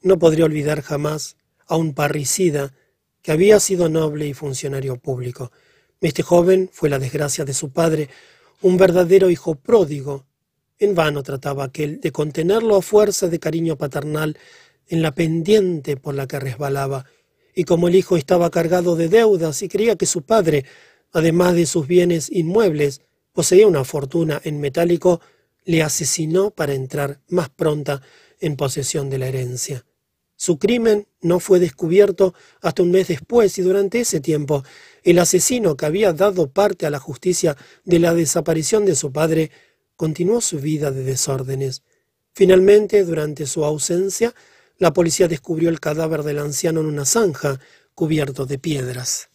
No podría olvidar jamás a un parricida que había sido noble y funcionario público. Este joven fue la desgracia de su padre, un verdadero hijo pródigo. En vano trataba aquel de contenerlo a fuerza de cariño paternal en la pendiente por la que resbalaba, y como el hijo estaba cargado de deudas y creía que su padre además de sus bienes inmuebles, poseía una fortuna en metálico, le asesinó para entrar más pronta en posesión de la herencia. Su crimen no fue descubierto hasta un mes después y durante ese tiempo el asesino que había dado parte a la justicia de la desaparición de su padre continuó su vida de desórdenes. Finalmente, durante su ausencia, la policía descubrió el cadáver del anciano en una zanja cubierto de piedras.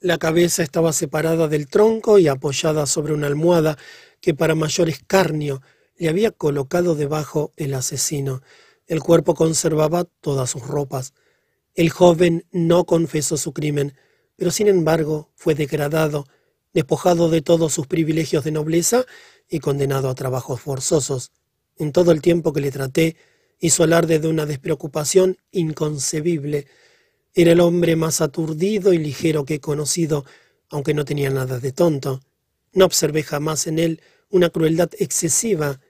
La cabeza estaba separada del tronco y apoyada sobre una almohada que para mayor escarnio le había colocado debajo el asesino. El cuerpo conservaba todas sus ropas. El joven no confesó su crimen, pero sin embargo fue degradado, despojado de todos sus privilegios de nobleza y condenado a trabajos forzosos. En todo el tiempo que le traté, hizo alarde de una despreocupación inconcebible, era el hombre más aturdido y ligero que he conocido, aunque no tenía nada de tonto. No observé jamás en él una crueldad excesiva.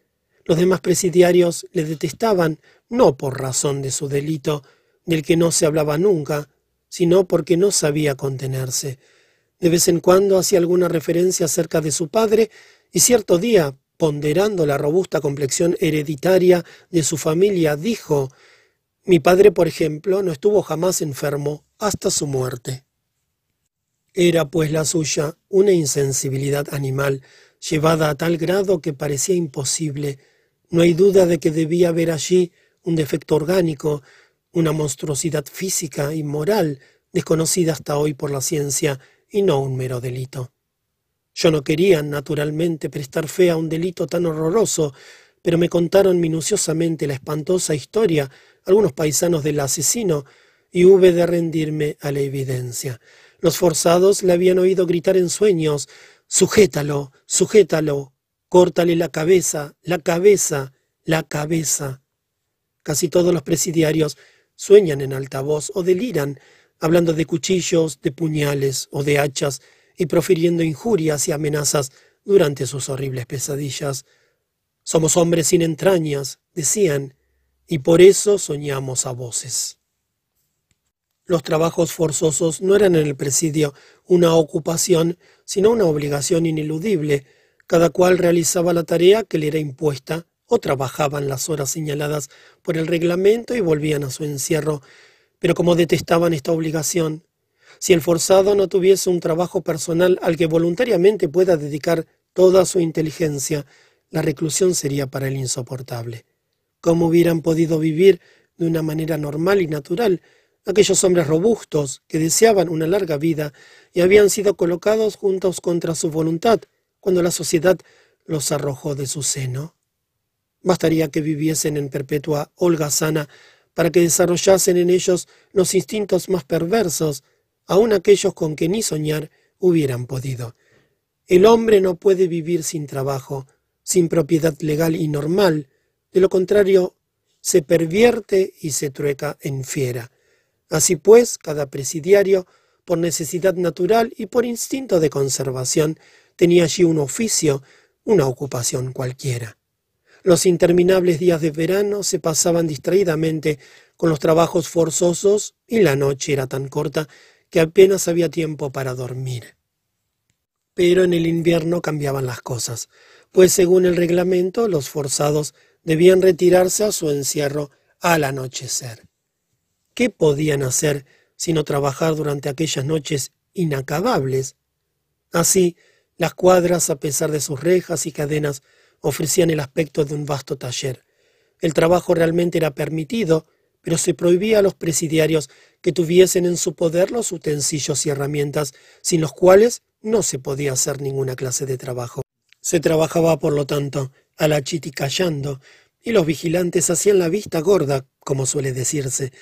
Los demás presidiarios le detestaban no por razón de su delito, del que no se hablaba nunca, sino porque no sabía contenerse. De vez en cuando hacía alguna referencia acerca de su padre, y cierto día, ponderando la robusta complexión hereditaria de su familia, dijo mi padre, por ejemplo, no estuvo jamás enfermo hasta su muerte. Era, pues, la suya una insensibilidad animal, llevada a tal grado que parecía imposible. No hay duda de que debía haber allí un defecto orgánico, una monstruosidad física y moral, desconocida hasta hoy por la ciencia, y no un mero delito. Yo no quería, naturalmente, prestar fe a un delito tan horroroso, pero me contaron minuciosamente la espantosa historia algunos paisanos del asesino, y hube de rendirme a la evidencia. Los forzados le habían oído gritar en sueños, Sujétalo, sujétalo, córtale la cabeza, la cabeza, la cabeza. Casi todos los presidiarios sueñan en alta voz o deliran, hablando de cuchillos, de puñales o de hachas, y profiriendo injurias y amenazas durante sus horribles pesadillas. Somos hombres sin entrañas, decían, y por eso soñamos a voces. Los trabajos forzosos no eran en el presidio una ocupación, sino una obligación ineludible. Cada cual realizaba la tarea que le era impuesta o trabajaban las horas señaladas por el reglamento y volvían a su encierro. Pero como detestaban esta obligación, si el forzado no tuviese un trabajo personal al que voluntariamente pueda dedicar toda su inteligencia, la reclusión sería para él insoportable. ¿Cómo hubieran podido vivir de una manera normal y natural aquellos hombres robustos que deseaban una larga vida y habían sido colocados juntos contra su voluntad cuando la sociedad los arrojó de su seno? Bastaría que viviesen en perpetua holgazana para que desarrollasen en ellos los instintos más perversos, aun aquellos con que ni soñar hubieran podido. El hombre no puede vivir sin trabajo, sin propiedad legal y normal, de lo contrario, se pervierte y se trueca en fiera. Así pues, cada presidiario, por necesidad natural y por instinto de conservación, tenía allí un oficio, una ocupación cualquiera. Los interminables días de verano se pasaban distraídamente con los trabajos forzosos y la noche era tan corta que apenas había tiempo para dormir. Pero en el invierno cambiaban las cosas, pues según el reglamento los forzados debían retirarse a su encierro al anochecer. ¿Qué podían hacer sino trabajar durante aquellas noches inacabables? Así, las cuadras, a pesar de sus rejas y cadenas, ofrecían el aspecto de un vasto taller. El trabajo realmente era permitido, pero se prohibía a los presidiarios que tuviesen en su poder los utensilios y herramientas, sin los cuales no se podía hacer ninguna clase de trabajo. Se trabajaba, por lo tanto, a la chiticallando, y los vigilantes hacían la vista gorda, como suele decirse,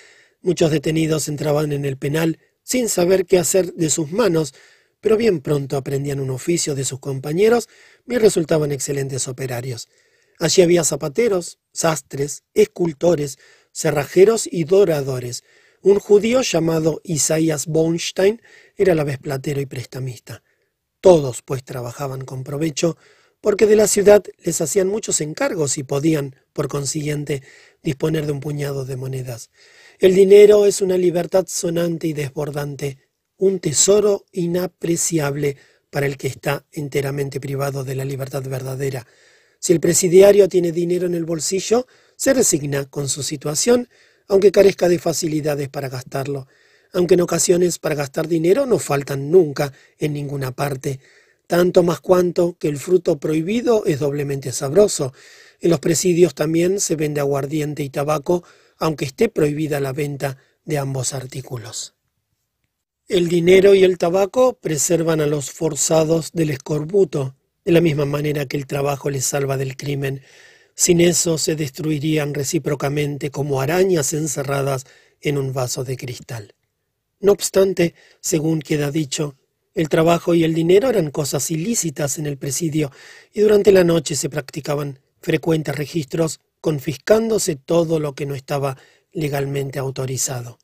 Muchos detenidos entraban en el penal sin saber qué hacer de sus manos, pero bien pronto aprendían un oficio de sus compañeros y resultaban excelentes operarios. Allí había zapateros, sastres, escultores, cerrajeros y doradores. Un judío llamado Isaías Bonstein era a la vez platero y prestamista. Todos, pues, trabajaban con provecho, porque de la ciudad les hacían muchos encargos y podían, por consiguiente, disponer de un puñado de monedas. El dinero es una libertad sonante y desbordante, un tesoro inapreciable para el que está enteramente privado de la libertad verdadera. Si el presidiario tiene dinero en el bolsillo, se resigna con su situación, aunque carezca de facilidades para gastarlo, aunque en ocasiones para gastar dinero no faltan nunca en ninguna parte, tanto más cuanto que el fruto prohibido es doblemente sabroso. En los presidios también se vende aguardiente y tabaco aunque esté prohibida la venta de ambos artículos. El dinero y el tabaco preservan a los forzados del escorbuto, de la misma manera que el trabajo les salva del crimen. Sin eso se destruirían recíprocamente como arañas encerradas en un vaso de cristal. No obstante, según queda dicho, el trabajo y el dinero eran cosas ilícitas en el presidio y durante la noche se practicaban frecuentes registros confiscándose todo lo que no estaba legalmente autorizado.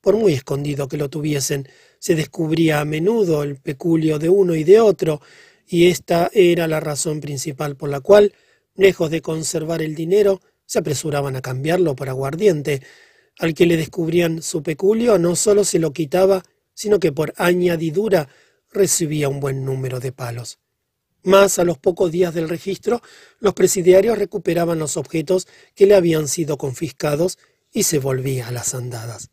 Por muy escondido que lo tuviesen, se descubría a menudo el peculio de uno y de otro, y esta era la razón principal por la cual, lejos de conservar el dinero, se apresuraban a cambiarlo por aguardiente. Al que le descubrían su peculio no sólo se lo quitaba, sino que por añadidura recibía un buen número de palos. Más a los pocos días del registro, los presidiarios recuperaban los objetos que le habían sido confiscados y se volvía a las andadas.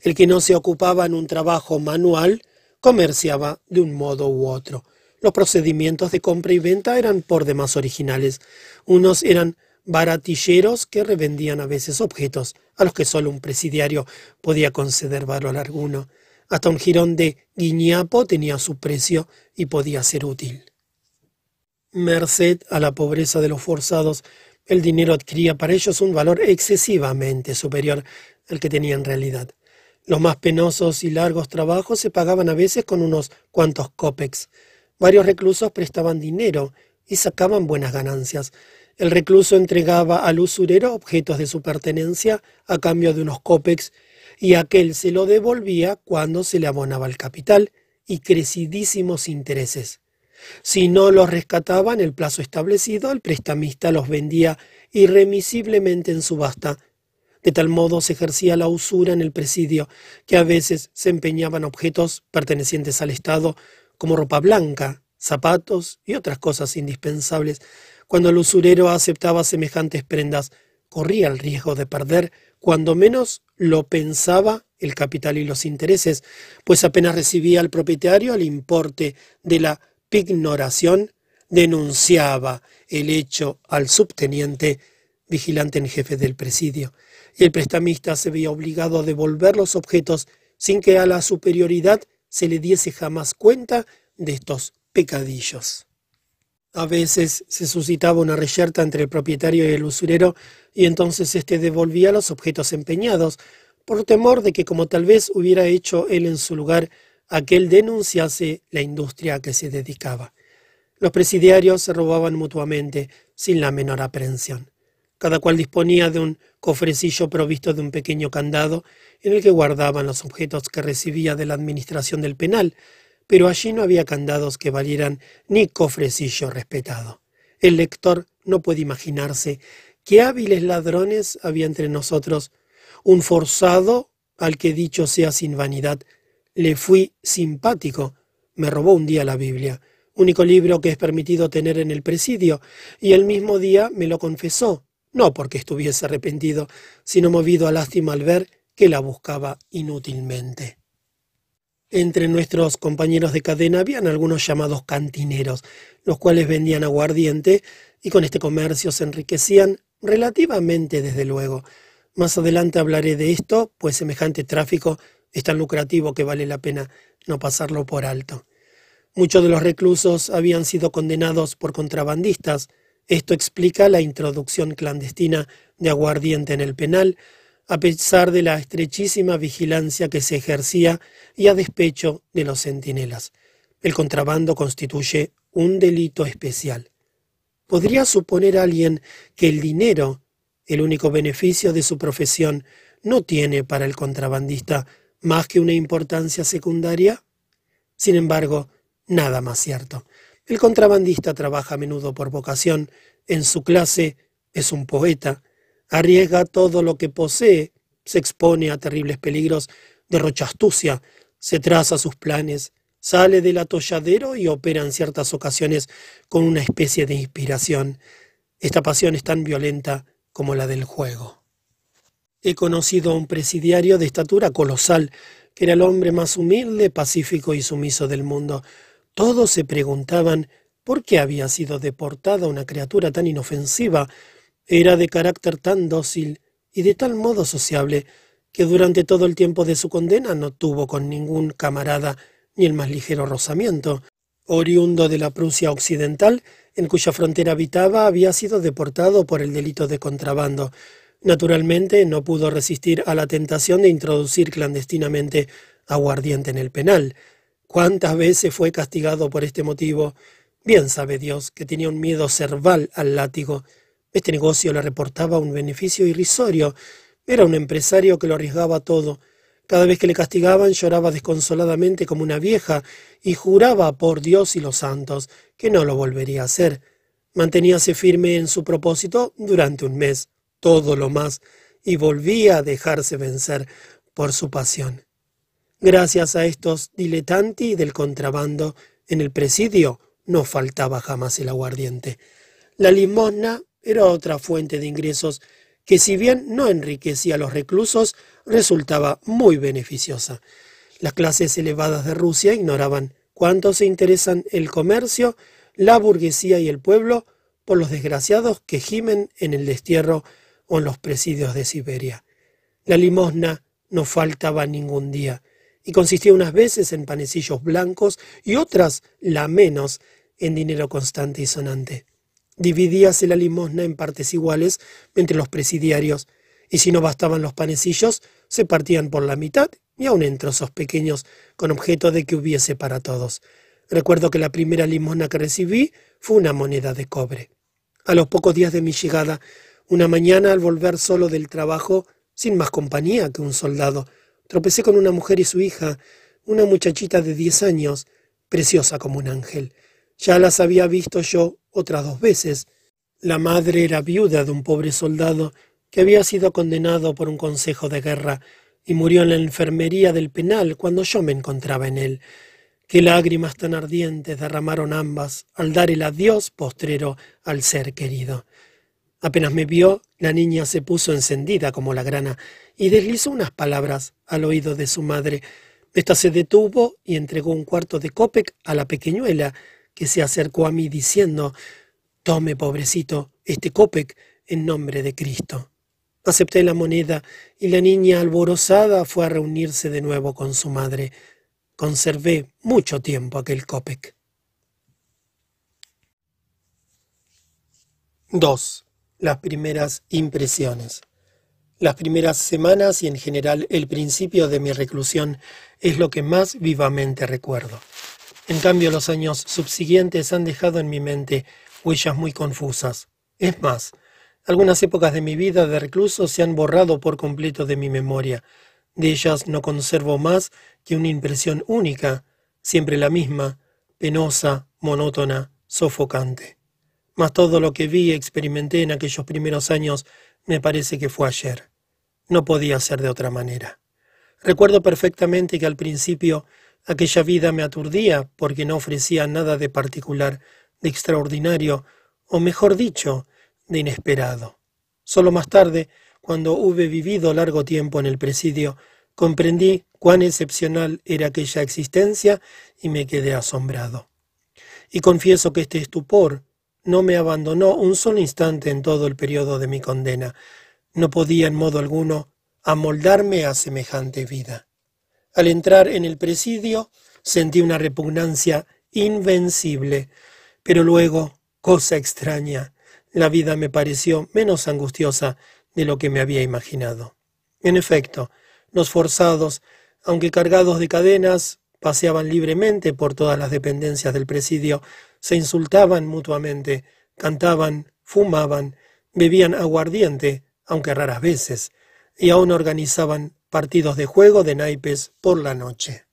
El que no se ocupaba en un trabajo manual comerciaba de un modo u otro. Los procedimientos de compra y venta eran por demás originales. Unos eran baratilleros que revendían a veces objetos a los que solo un presidiario podía conceder valor alguno. Hasta un jirón de guiñapo tenía su precio y podía ser útil. Merced a la pobreza de los forzados, el dinero adquiría para ellos un valor excesivamente superior al que tenía en realidad. Los más penosos y largos trabajos se pagaban a veces con unos cuantos copex. Varios reclusos prestaban dinero y sacaban buenas ganancias. El recluso entregaba al usurero objetos de su pertenencia a cambio de unos copex y aquel se lo devolvía cuando se le abonaba el capital y crecidísimos intereses. Si no los rescataba en el plazo establecido, el prestamista los vendía irremisiblemente en subasta. De tal modo se ejercía la usura en el presidio, que a veces se empeñaban objetos pertenecientes al Estado, como ropa blanca, zapatos y otras cosas indispensables. Cuando el usurero aceptaba semejantes prendas, corría el riesgo de perder, cuando menos lo pensaba, el capital y los intereses, pues apenas recibía al propietario el importe de la pignoración, denunciaba el hecho al subteniente, vigilante en jefe del presidio, y el prestamista se veía obligado a devolver los objetos sin que a la superioridad se le diese jamás cuenta de estos pecadillos. A veces se suscitaba una reyerta entre el propietario y el usurero, y entonces éste devolvía los objetos empeñados, por temor de que como tal vez hubiera hecho él en su lugar, aquel denunciase la industria a que se dedicaba. Los presidiarios se robaban mutuamente, sin la menor aprehensión. Cada cual disponía de un cofrecillo provisto de un pequeño candado en el que guardaban los objetos que recibía de la administración del penal, pero allí no había candados que valieran ni cofrecillo respetado. El lector no puede imaginarse qué hábiles ladrones había entre nosotros, un forzado al que dicho sea sin vanidad, le fui simpático. Me robó un día la Biblia, único libro que es permitido tener en el presidio, y el mismo día me lo confesó, no porque estuviese arrepentido, sino movido a lástima al ver que la buscaba inútilmente. Entre nuestros compañeros de cadena habían algunos llamados cantineros, los cuales vendían aguardiente y con este comercio se enriquecían relativamente desde luego. Más adelante hablaré de esto, pues semejante tráfico es tan lucrativo que vale la pena no pasarlo por alto. Muchos de los reclusos habían sido condenados por contrabandistas. Esto explica la introducción clandestina de aguardiente en el penal, a pesar de la estrechísima vigilancia que se ejercía y a despecho de los centinelas. El contrabando constituye un delito especial. ¿Podría suponer alguien que el dinero, el único beneficio de su profesión, no tiene para el contrabandista más que una importancia secundaria? Sin embargo, nada más cierto. El contrabandista trabaja a menudo por vocación, en su clase es un poeta, arriesga todo lo que posee, se expone a terribles peligros, derrocha astucia, se traza sus planes, sale del atolladero y opera en ciertas ocasiones con una especie de inspiración. Esta pasión es tan violenta como la del juego. He conocido a un presidiario de estatura colosal, que era el hombre más humilde, pacífico y sumiso del mundo. Todos se preguntaban por qué había sido deportada una criatura tan inofensiva. Era de carácter tan dócil y de tal modo sociable que durante todo el tiempo de su condena no tuvo con ningún camarada ni el más ligero rozamiento. Oriundo de la Prusia Occidental, en cuya frontera habitaba, había sido deportado por el delito de contrabando. Naturalmente no pudo resistir a la tentación de introducir clandestinamente aguardiente en el penal. ¿Cuántas veces fue castigado por este motivo? Bien sabe Dios que tenía un miedo cerval al látigo. Este negocio le reportaba un beneficio irrisorio. Era un empresario que lo arriesgaba todo. Cada vez que le castigaban lloraba desconsoladamente como una vieja y juraba por Dios y los santos que no lo volvería a hacer. Manteníase firme en su propósito durante un mes todo lo más y volvía a dejarse vencer por su pasión. Gracias a estos diletanti del contrabando, en el presidio no faltaba jamás el aguardiente. La limosna era otra fuente de ingresos que si bien no enriquecía a los reclusos, resultaba muy beneficiosa. Las clases elevadas de Rusia ignoraban cuánto se interesan el comercio, la burguesía y el pueblo por los desgraciados que gimen en el destierro o en los presidios de Siberia. La limosna no faltaba ningún día, y consistía unas veces en panecillos blancos y otras, la menos, en dinero constante y sonante. Dividíase la limosna en partes iguales entre los presidiarios, y si no bastaban los panecillos, se partían por la mitad y aun en trozos pequeños, con objeto de que hubiese para todos. Recuerdo que la primera limosna que recibí fue una moneda de cobre. A los pocos días de mi llegada, una mañana al volver solo del trabajo, sin más compañía que un soldado, tropecé con una mujer y su hija, una muchachita de diez años, preciosa como un ángel. Ya las había visto yo otras dos veces. La madre era viuda de un pobre soldado que había sido condenado por un consejo de guerra y murió en la enfermería del penal cuando yo me encontraba en él. Qué lágrimas tan ardientes derramaron ambas al dar el adiós postrero al ser querido. Apenas me vio, la niña se puso encendida como la grana y deslizó unas palabras al oído de su madre. Esta se detuvo y entregó un cuarto de copec a la pequeñuela, que se acercó a mí diciendo Tome, pobrecito, este copec en nombre de Cristo. Acepté la moneda y la niña alborozada fue a reunirse de nuevo con su madre. Conservé mucho tiempo aquel copec. 2. Las primeras impresiones. Las primeras semanas y en general el principio de mi reclusión es lo que más vivamente recuerdo. En cambio, los años subsiguientes han dejado en mi mente huellas muy confusas. Es más, algunas épocas de mi vida de recluso se han borrado por completo de mi memoria, de ellas no conservo más que una impresión única, siempre la misma, penosa, monótona, sofocante. Mas todo lo que vi y experimenté en aquellos primeros años me parece que fue ayer. No podía ser de otra manera. Recuerdo perfectamente que al principio aquella vida me aturdía porque no ofrecía nada de particular, de extraordinario, o mejor dicho, de inesperado. Solo más tarde, cuando hube vivido largo tiempo en el presidio, comprendí cuán excepcional era aquella existencia y me quedé asombrado. Y confieso que este estupor no me abandonó un solo instante en todo el periodo de mi condena. No podía en modo alguno amoldarme a semejante vida. Al entrar en el presidio sentí una repugnancia invencible, pero luego, cosa extraña, la vida me pareció menos angustiosa de lo que me había imaginado. En efecto, los forzados, aunque cargados de cadenas, paseaban libremente por todas las dependencias del presidio, se insultaban mutuamente, cantaban, fumaban, bebían aguardiente, aunque raras veces, y aún organizaban partidos de juego de naipes por la noche.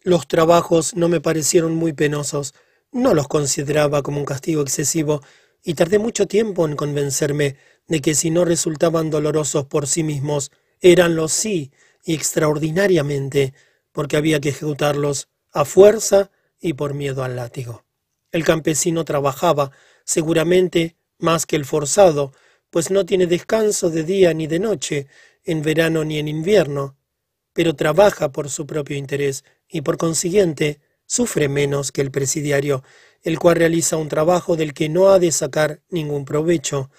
Los trabajos no me parecieron muy penosos, no los consideraba como un castigo excesivo, y tardé mucho tiempo en convencerme de que si no resultaban dolorosos por sí mismos, eran los sí, y extraordinariamente, porque había que ejecutarlos a fuerza y por miedo al látigo. El campesino trabajaba, seguramente, más que el forzado, pues no tiene descanso de día ni de noche, en verano ni en invierno, pero trabaja por su propio interés y por consiguiente sufre menos que el presidiario, el cual realiza un trabajo del que no ha de sacar ningún provecho.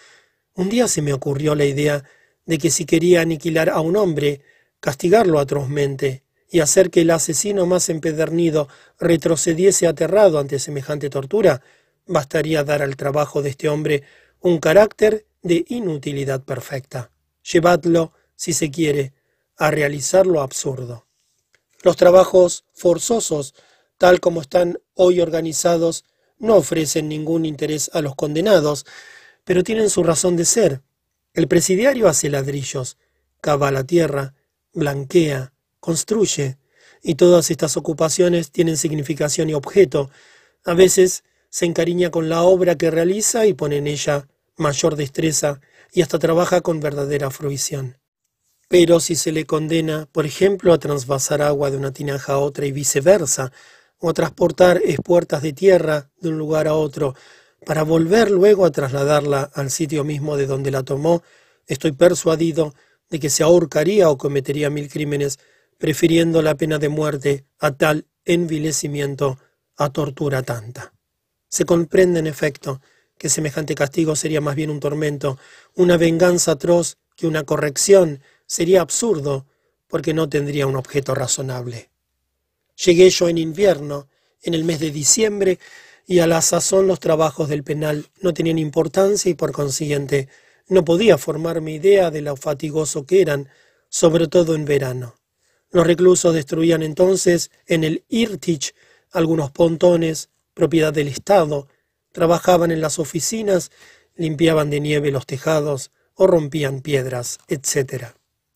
Un día se me ocurrió la idea de que si quería aniquilar a un hombre, castigarlo atrozmente y hacer que el asesino más empedernido retrocediese aterrado ante semejante tortura, bastaría dar al trabajo de este hombre un carácter de inutilidad perfecta. Llevadlo, si se quiere, a realizar lo absurdo. Los trabajos forzosos, tal como están hoy organizados, no ofrecen ningún interés a los condenados, pero tienen su razón de ser. El presidiario hace ladrillos, cava la tierra, blanquea, construye, y todas estas ocupaciones tienen significación y objeto. A veces se encariña con la obra que realiza y pone en ella mayor destreza y hasta trabaja con verdadera fruición. Pero si se le condena, por ejemplo, a transvasar agua de una tinaja a otra y viceversa, o a transportar espuertas de tierra de un lugar a otro, para volver luego a trasladarla al sitio mismo de donde la tomó, estoy persuadido de que se ahorcaría o cometería mil crímenes, prefiriendo la pena de muerte a tal envilecimiento, a tortura tanta. Se comprende, en efecto, que semejante castigo sería más bien un tormento, una venganza atroz que una corrección, sería absurdo, porque no tendría un objeto razonable. Llegué yo en invierno, en el mes de diciembre, y a la sazón los trabajos del penal no tenían importancia y por consiguiente no podía formarme idea de lo fatigoso que eran, sobre todo en verano. Los reclusos destruían entonces en el Irtich algunos pontones, propiedad del Estado, trabajaban en las oficinas, limpiaban de nieve los tejados o rompían piedras, etc.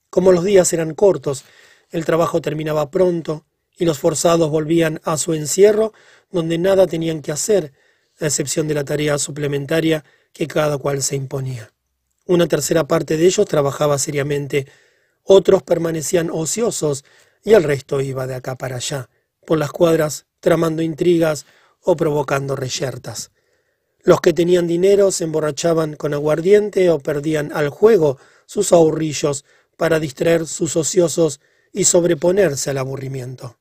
Como los días eran cortos, el trabajo terminaba pronto y los forzados volvían a su encierro donde nada tenían que hacer, a excepción de la tarea suplementaria que cada cual se imponía. Una tercera parte de ellos trabajaba seriamente, otros permanecían ociosos y el resto iba de acá para allá, por las cuadras, tramando intrigas o provocando reyertas. Los que tenían dinero se emborrachaban con aguardiente o perdían al juego sus ahorrillos para distraer sus ociosos y sobreponerse al aburrimiento.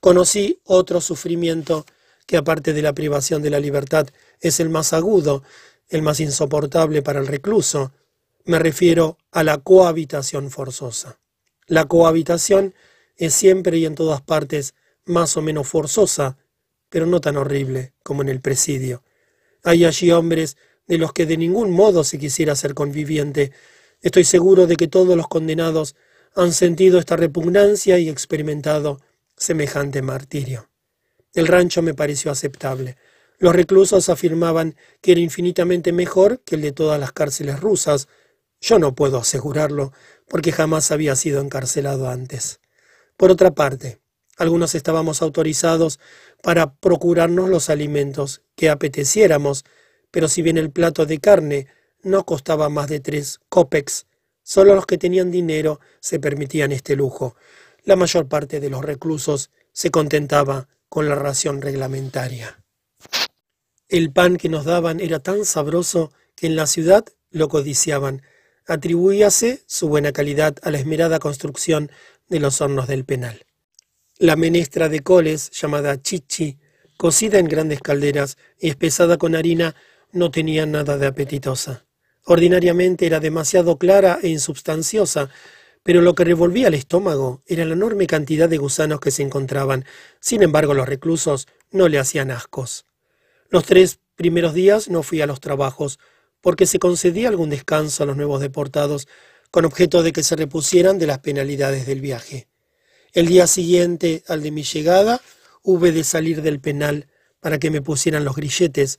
Conocí otro sufrimiento que aparte de la privación de la libertad es el más agudo, el más insoportable para el recluso. Me refiero a la cohabitación forzosa. La cohabitación es siempre y en todas partes más o menos forzosa, pero no tan horrible como en el presidio. Hay allí hombres de los que de ningún modo se quisiera ser conviviente. Estoy seguro de que todos los condenados han sentido esta repugnancia y experimentado semejante martirio. El rancho me pareció aceptable. Los reclusos afirmaban que era infinitamente mejor que el de todas las cárceles rusas. Yo no puedo asegurarlo, porque jamás había sido encarcelado antes. Por otra parte, algunos estábamos autorizados para procurarnos los alimentos que apeteciéramos, pero si bien el plato de carne no costaba más de tres copex, solo los que tenían dinero se permitían este lujo. La mayor parte de los reclusos se contentaba con la ración reglamentaria. El pan que nos daban era tan sabroso que en la ciudad lo codiciaban. Atribuíase su buena calidad a la esmerada construcción de los hornos del penal. La menestra de coles, llamada chichi, cocida en grandes calderas y espesada con harina, no tenía nada de apetitosa. Ordinariamente era demasiado clara e insubstanciosa, pero lo que revolvía el estómago era la enorme cantidad de gusanos que se encontraban. Sin embargo, los reclusos no le hacían ascos. Los tres primeros días no fui a los trabajos, porque se concedía algún descanso a los nuevos deportados, con objeto de que se repusieran de las penalidades del viaje. El día siguiente al de mi llegada, hube de salir del penal para que me pusieran los grilletes.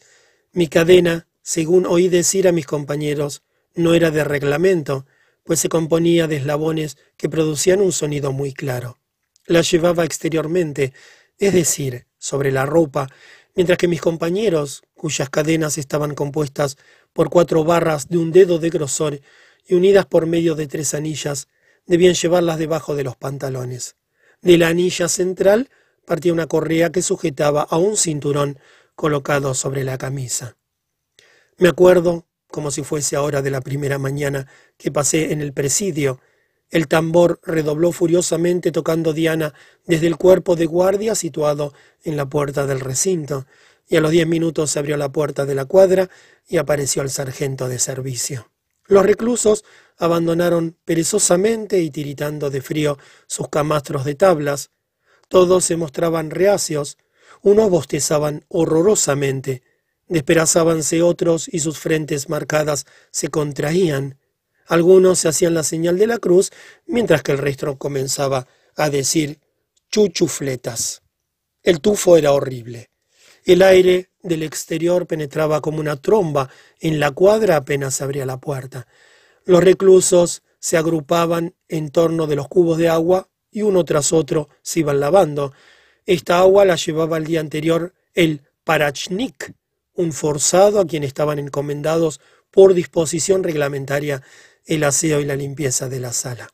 Mi cadena, según oí decir a mis compañeros, no era de reglamento, pues se componía de eslabones que producían un sonido muy claro. La llevaba exteriormente, es decir, sobre la ropa, mientras que mis compañeros, cuyas cadenas estaban compuestas por cuatro barras de un dedo de grosor y unidas por medio de tres anillas, debían llevarlas debajo de los pantalones. De la anilla central partía una correa que sujetaba a un cinturón colocado sobre la camisa. Me acuerdo, como si fuese ahora de la primera mañana que pasé en el presidio, el tambor redobló furiosamente tocando Diana desde el cuerpo de guardia situado en la puerta del recinto, y a los diez minutos se abrió la puerta de la cuadra y apareció el sargento de servicio. Los reclusos abandonaron perezosamente y tiritando de frío sus camastros de tablas. Todos se mostraban reacios, unos bostezaban horrorosamente, despedazábanse otros y sus frentes marcadas se contraían. Algunos se hacían la señal de la cruz, mientras que el resto comenzaba a decir chuchufletas. El tufo era horrible. El aire del exterior penetraba como una tromba en la cuadra apenas abría la puerta. Los reclusos se agrupaban en torno de los cubos de agua y uno tras otro se iban lavando. Esta agua la llevaba el día anterior el parachnik, un forzado a quien estaban encomendados por disposición reglamentaria el aseo y la limpieza de la sala.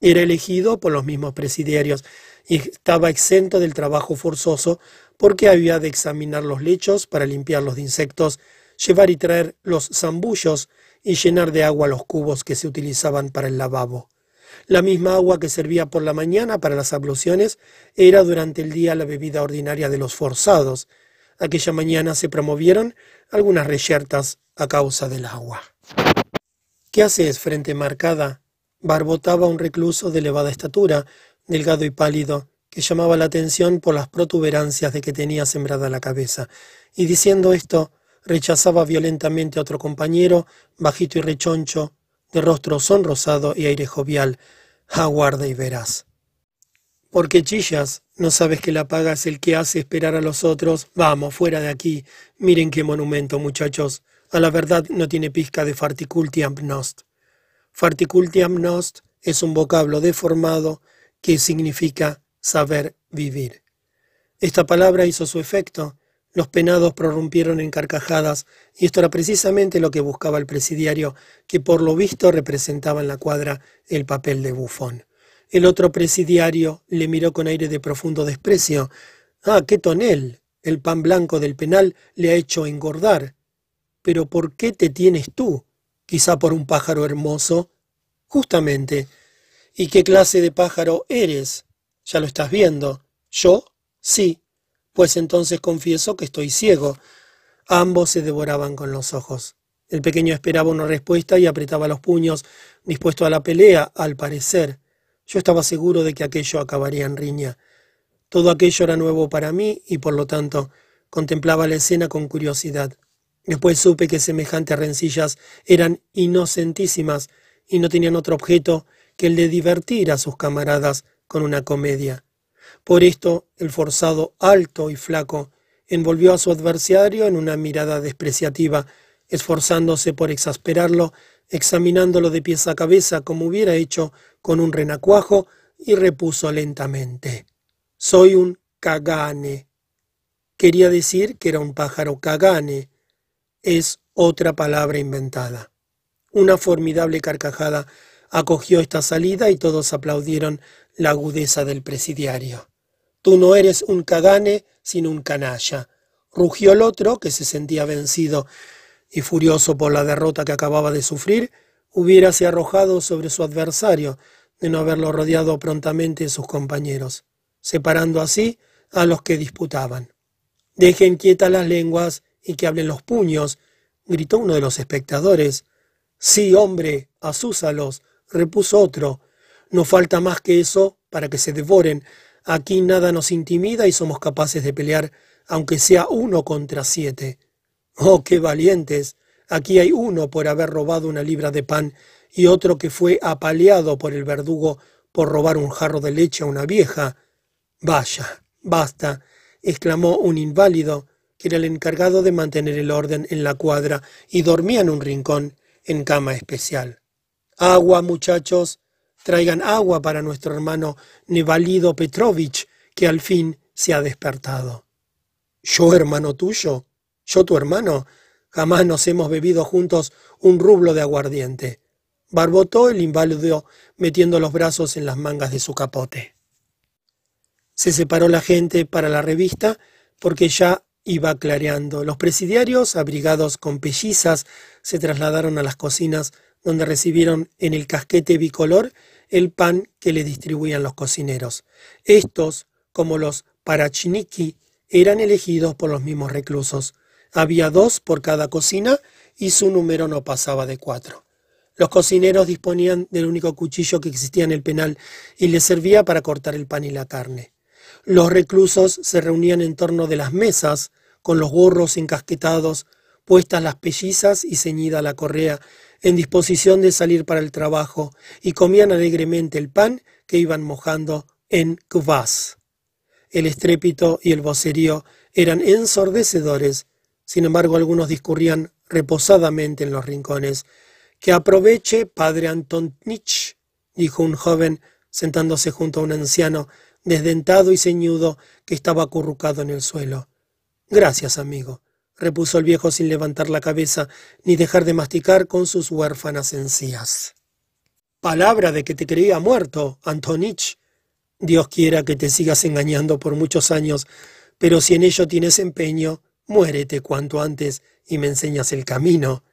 Era elegido por los mismos presidiarios estaba exento del trabajo forzoso porque había de examinar los lechos para limpiarlos de insectos, llevar y traer los zambullos y llenar de agua los cubos que se utilizaban para el lavabo. La misma agua que servía por la mañana para las abluciones era durante el día la bebida ordinaria de los forzados. Aquella mañana se promovieron algunas reyertas a causa del agua. ¿Qué haces, frente marcada? barbotaba un recluso de elevada estatura, delgado y pálido, que llamaba la atención por las protuberancias de que tenía sembrada la cabeza, y diciendo esto, rechazaba violentamente a otro compañero, bajito y rechoncho, de rostro sonrosado y aire jovial, aguarda y verás. ¿Por qué chillas? ¿No sabes que la paga es el que hace esperar a los otros? Vamos, fuera de aquí. Miren qué monumento, muchachos. A la verdad no tiene pizca de farticultiam nost. Farticultiam nost es un vocablo deformado que significa saber vivir. Esta palabra hizo su efecto. Los penados prorrumpieron en carcajadas, y esto era precisamente lo que buscaba el presidiario, que por lo visto representaba en la cuadra el papel de bufón. El otro presidiario le miró con aire de profundo desprecio. Ah, qué tonel. El pan blanco del penal le ha hecho engordar. Pero ¿por qué te tienes tú? Quizá por un pájaro hermoso. Justamente. ¿Y qué clase de pájaro eres? Ya lo estás viendo. ¿Yo? Sí. Pues entonces confieso que estoy ciego. Ambos se devoraban con los ojos. El pequeño esperaba una respuesta y apretaba los puños, dispuesto a la pelea, al parecer. Yo estaba seguro de que aquello acabaría en riña. Todo aquello era nuevo para mí y por lo tanto contemplaba la escena con curiosidad. Después supe que semejantes rencillas eran inocentísimas y no tenían otro objeto que el de divertir a sus camaradas con una comedia. Por esto el forzado alto y flaco envolvió a su adversario en una mirada despreciativa, esforzándose por exasperarlo examinándolo de pies a cabeza como hubiera hecho con un renacuajo, y repuso lentamente Soy un cagane. Quería decir que era un pájaro cagane. Es otra palabra inventada. Una formidable carcajada acogió esta salida y todos aplaudieron la agudeza del presidiario. Tú no eres un cagane, sino un canalla. Rugió el otro, que se sentía vencido y furioso por la derrota que acababa de sufrir, hubiérase arrojado sobre su adversario de no haberlo rodeado prontamente sus compañeros, separando así a los que disputaban. Dejen quietas las lenguas y que hablen los puños, gritó uno de los espectadores. Sí, hombre, azúzalos, repuso otro. No falta más que eso para que se devoren. Aquí nada nos intimida y somos capaces de pelear, aunque sea uno contra siete. Oh, qué valientes. Aquí hay uno por haber robado una libra de pan y otro que fue apaleado por el verdugo por robar un jarro de leche a una vieja. Vaya, basta, exclamó un inválido, que era el encargado de mantener el orden en la cuadra y dormía en un rincón en cama especial. Agua, muchachos, traigan agua para nuestro hermano Nevalido Petrovich, que al fin se ha despertado. ¿Yo, hermano tuyo? Yo, tu hermano, jamás nos hemos bebido juntos un rublo de aguardiente. Barbotó el inválido metiendo los brazos en las mangas de su capote. Se separó la gente para la revista porque ya iba clareando. Los presidiarios, abrigados con pellizas, se trasladaron a las cocinas donde recibieron en el casquete bicolor el pan que le distribuían los cocineros. Estos, como los parachniki, eran elegidos por los mismos reclusos. Había dos por cada cocina y su número no pasaba de cuatro. Los cocineros disponían del único cuchillo que existía en el penal y les servía para cortar el pan y la carne. Los reclusos se reunían en torno de las mesas, con los gorros encasquetados, puestas las pellizas y ceñida la correa, en disposición de salir para el trabajo, y comían alegremente el pan que iban mojando en kvass. El estrépito y el vocerío eran ensordecedores, sin embargo, algunos discurrían reposadamente en los rincones. Que aproveche, padre Antonich, dijo un joven, sentándose junto a un anciano, desdentado y ceñudo, que estaba acurrucado en el suelo. Gracias, amigo, repuso el viejo sin levantar la cabeza ni dejar de masticar con sus huérfanas encías. Palabra de que te creía muerto, Antonich. Dios quiera que te sigas engañando por muchos años, pero si en ello tienes empeño, Muérete cuanto antes y me enseñas el camino.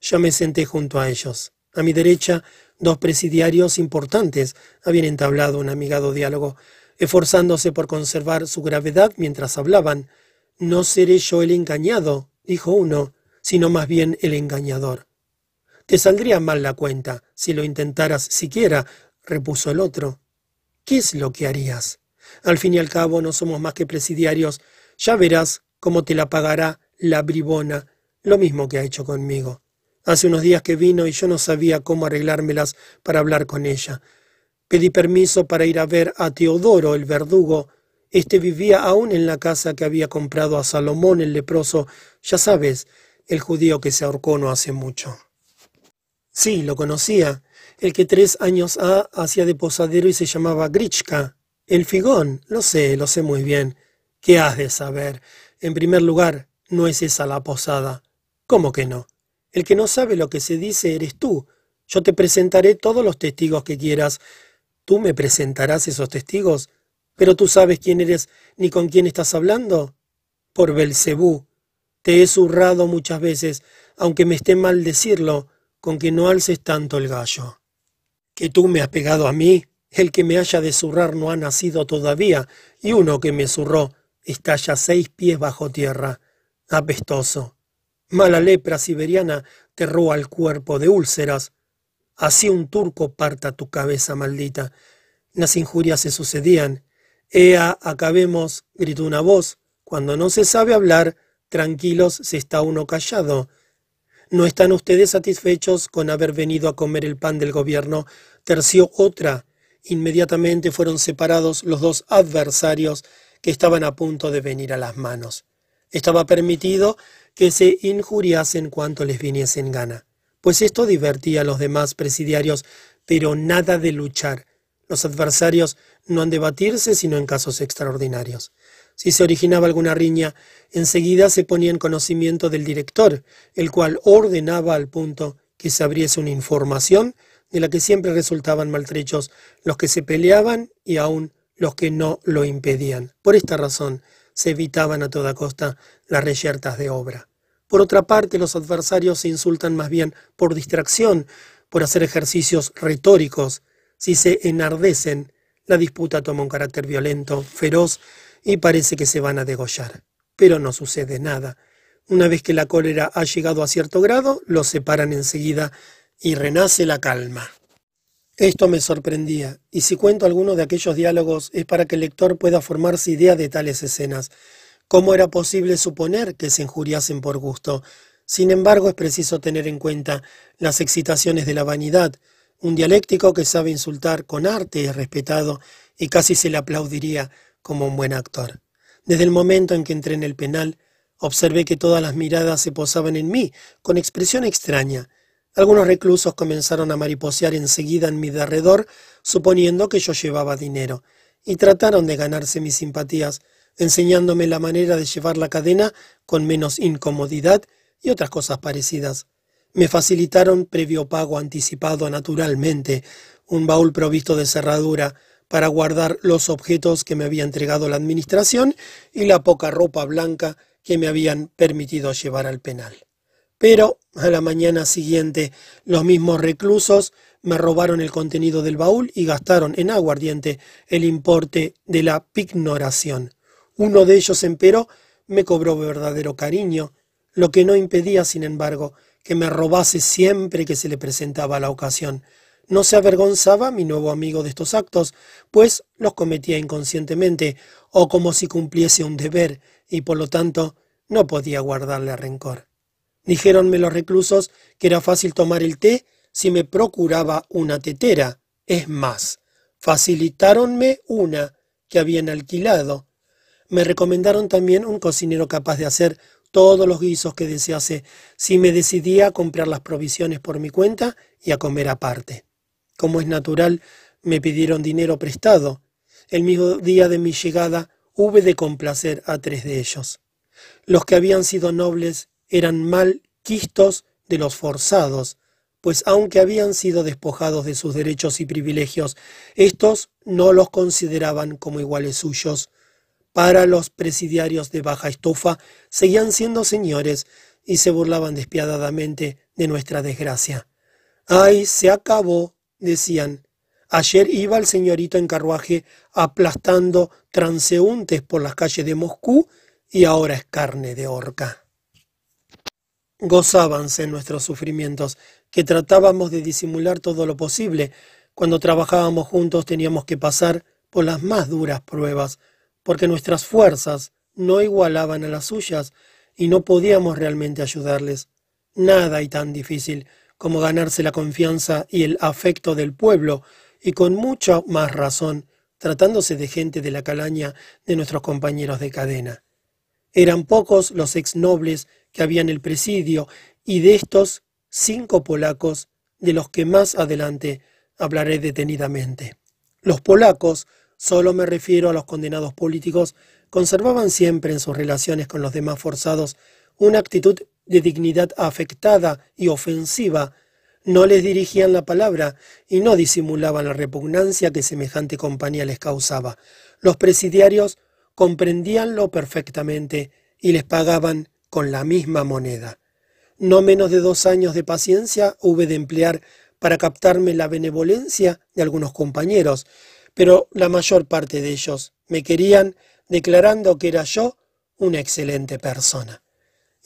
Yo me senté junto a ellos. A mi derecha, dos presidiarios importantes habían entablado un amigado diálogo, esforzándose por conservar su gravedad mientras hablaban. No seré yo el engañado, dijo uno, sino más bien el engañador. Te saldría mal la cuenta si lo intentaras siquiera, repuso el otro. ¿Qué es lo que harías? Al fin y al cabo no somos más que presidiarios. Ya verás cómo te la pagará la bribona, lo mismo que ha hecho conmigo. Hace unos días que vino y yo no sabía cómo arreglármelas para hablar con ella. Pedí permiso para ir a ver a Teodoro, el verdugo. Este vivía aún en la casa que había comprado a Salomón el leproso, ya sabes, el judío que se ahorcó no hace mucho. Sí, lo conocía, el que tres años ha hacía de posadero y se llamaba Grichka. El figón, lo sé, lo sé muy bien. ¿Qué has de saber? En primer lugar, no es esa la posada. ¿Cómo que no? El que no sabe lo que se dice eres tú. Yo te presentaré todos los testigos que quieras. ¿Tú me presentarás esos testigos? ¿Pero tú sabes quién eres ni con quién estás hablando? Por Belcebú. Te he zurrado muchas veces, aunque me esté mal decirlo, con que no alces tanto el gallo. Que tú me has pegado a mí, el que me haya de zurrar no ha nacido todavía, y uno que me zurró está ya seis pies bajo tierra. Apestoso. Mala lepra siberiana te roba el cuerpo de úlceras. Así un turco parta tu cabeza maldita. Las injurias se sucedían. Ea, acabemos, gritó una voz. Cuando no se sabe hablar, tranquilos se está uno callado. ¿No están ustedes satisfechos con haber venido a comer el pan del gobierno? Terció otra. Inmediatamente fueron separados los dos adversarios que estaban a punto de venir a las manos. Estaba permitido que se injuriasen cuanto les viniese en gana, pues esto divertía a los demás presidiarios, pero nada de luchar. Los adversarios no han de batirse sino en casos extraordinarios. Si se originaba alguna riña, enseguida se ponía en conocimiento del director, el cual ordenaba al punto que se abriese una información de la que siempre resultaban maltrechos los que se peleaban y aún los que no lo impedían. Por esta razón, se evitaban a toda costa las reyertas de obra. Por otra parte, los adversarios se insultan más bien por distracción, por hacer ejercicios retóricos. Si se enardecen, la disputa toma un carácter violento, feroz, y parece que se van a degollar. Pero no sucede nada. Una vez que la cólera ha llegado a cierto grado, los separan enseguida y renace la calma. Esto me sorprendía, y si cuento alguno de aquellos diálogos es para que el lector pueda formarse idea de tales escenas. ¿Cómo era posible suponer que se injuriasen por gusto? Sin embargo, es preciso tener en cuenta las excitaciones de la vanidad. Un dialéctico que sabe insultar con arte es respetado y casi se le aplaudiría como un buen actor. Desde el momento en que entré en el penal, observé que todas las miradas se posaban en mí, con expresión extraña, algunos reclusos comenzaron a mariposear enseguida en mi derredor, suponiendo que yo llevaba dinero, y trataron de ganarse mis simpatías, enseñándome la manera de llevar la cadena con menos incomodidad y otras cosas parecidas. Me facilitaron previo pago anticipado naturalmente, un baúl provisto de cerradura para guardar los objetos que me había entregado la administración y la poca ropa blanca que me habían permitido llevar al penal. Pero a la mañana siguiente los mismos reclusos me robaron el contenido del baúl y gastaron en aguardiente el importe de la pignoración. Uno de ellos, empero, me cobró verdadero cariño, lo que no impedía, sin embargo, que me robase siempre que se le presentaba la ocasión. No se avergonzaba mi nuevo amigo de estos actos, pues los cometía inconscientemente o como si cumpliese un deber, y por lo tanto no podía guardarle rencor. Dijéronme los reclusos que era fácil tomar el té si me procuraba una tetera. Es más, facilitáronme una que habían alquilado. Me recomendaron también un cocinero capaz de hacer todos los guisos que desease si me decidía a comprar las provisiones por mi cuenta y a comer aparte. Como es natural, me pidieron dinero prestado. El mismo día de mi llegada hube de complacer a tres de ellos. Los que habían sido nobles eran mal quistos de los forzados, pues aunque habían sido despojados de sus derechos y privilegios, estos no los consideraban como iguales suyos. Para los presidiarios de baja estofa seguían siendo señores y se burlaban despiadadamente de nuestra desgracia. ¡Ay, se acabó! decían. Ayer iba el señorito en carruaje aplastando transeúntes por las calles de Moscú y ahora es carne de horca. Gozábanse nuestros sufrimientos, que tratábamos de disimular todo lo posible. Cuando trabajábamos juntos teníamos que pasar por las más duras pruebas, porque nuestras fuerzas no igualaban a las suyas y no podíamos realmente ayudarles. Nada hay tan difícil como ganarse la confianza y el afecto del pueblo, y con mucha más razón, tratándose de gente de la calaña de nuestros compañeros de cadena. Eran pocos los exnobles que había en el presidio, y de estos cinco polacos, de los que más adelante hablaré detenidamente. Los polacos, solo me refiero a los condenados políticos, conservaban siempre en sus relaciones con los demás forzados una actitud de dignidad afectada y ofensiva, no les dirigían la palabra y no disimulaban la repugnancia que semejante compañía les causaba. Los presidiarios comprendíanlo perfectamente y les pagaban con la misma moneda. No menos de dos años de paciencia hube de emplear para captarme la benevolencia de algunos compañeros, pero la mayor parte de ellos me querían declarando que era yo una excelente persona.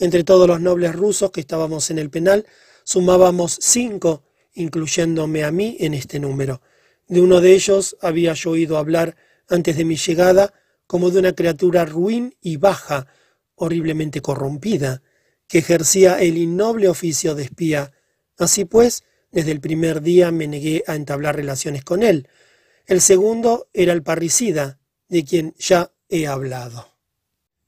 Entre todos los nobles rusos que estábamos en el penal, sumábamos cinco, incluyéndome a mí en este número. De uno de ellos había yo oído hablar antes de mi llegada como de una criatura ruin y baja, horriblemente corrompida, que ejercía el innoble oficio de espía. Así pues, desde el primer día me negué a entablar relaciones con él. El segundo era el parricida, de quien ya he hablado.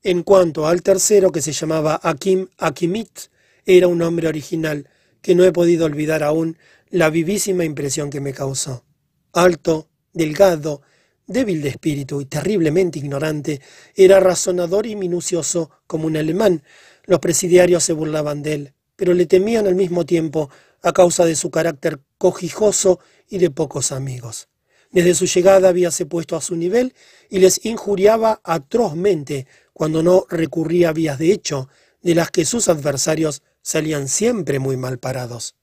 En cuanto al tercero, que se llamaba Akim Akimit, era un hombre original, que no he podido olvidar aún la vivísima impresión que me causó. Alto, delgado, débil de espíritu y terriblemente ignorante, era razonador y minucioso como un alemán. Los presidiarios se burlaban de él, pero le temían al mismo tiempo a causa de su carácter cojijoso y de pocos amigos. Desde su llegada habíase puesto a su nivel y les injuriaba atrozmente cuando no recurría a vías de hecho, de las que sus adversarios salían siempre muy mal parados.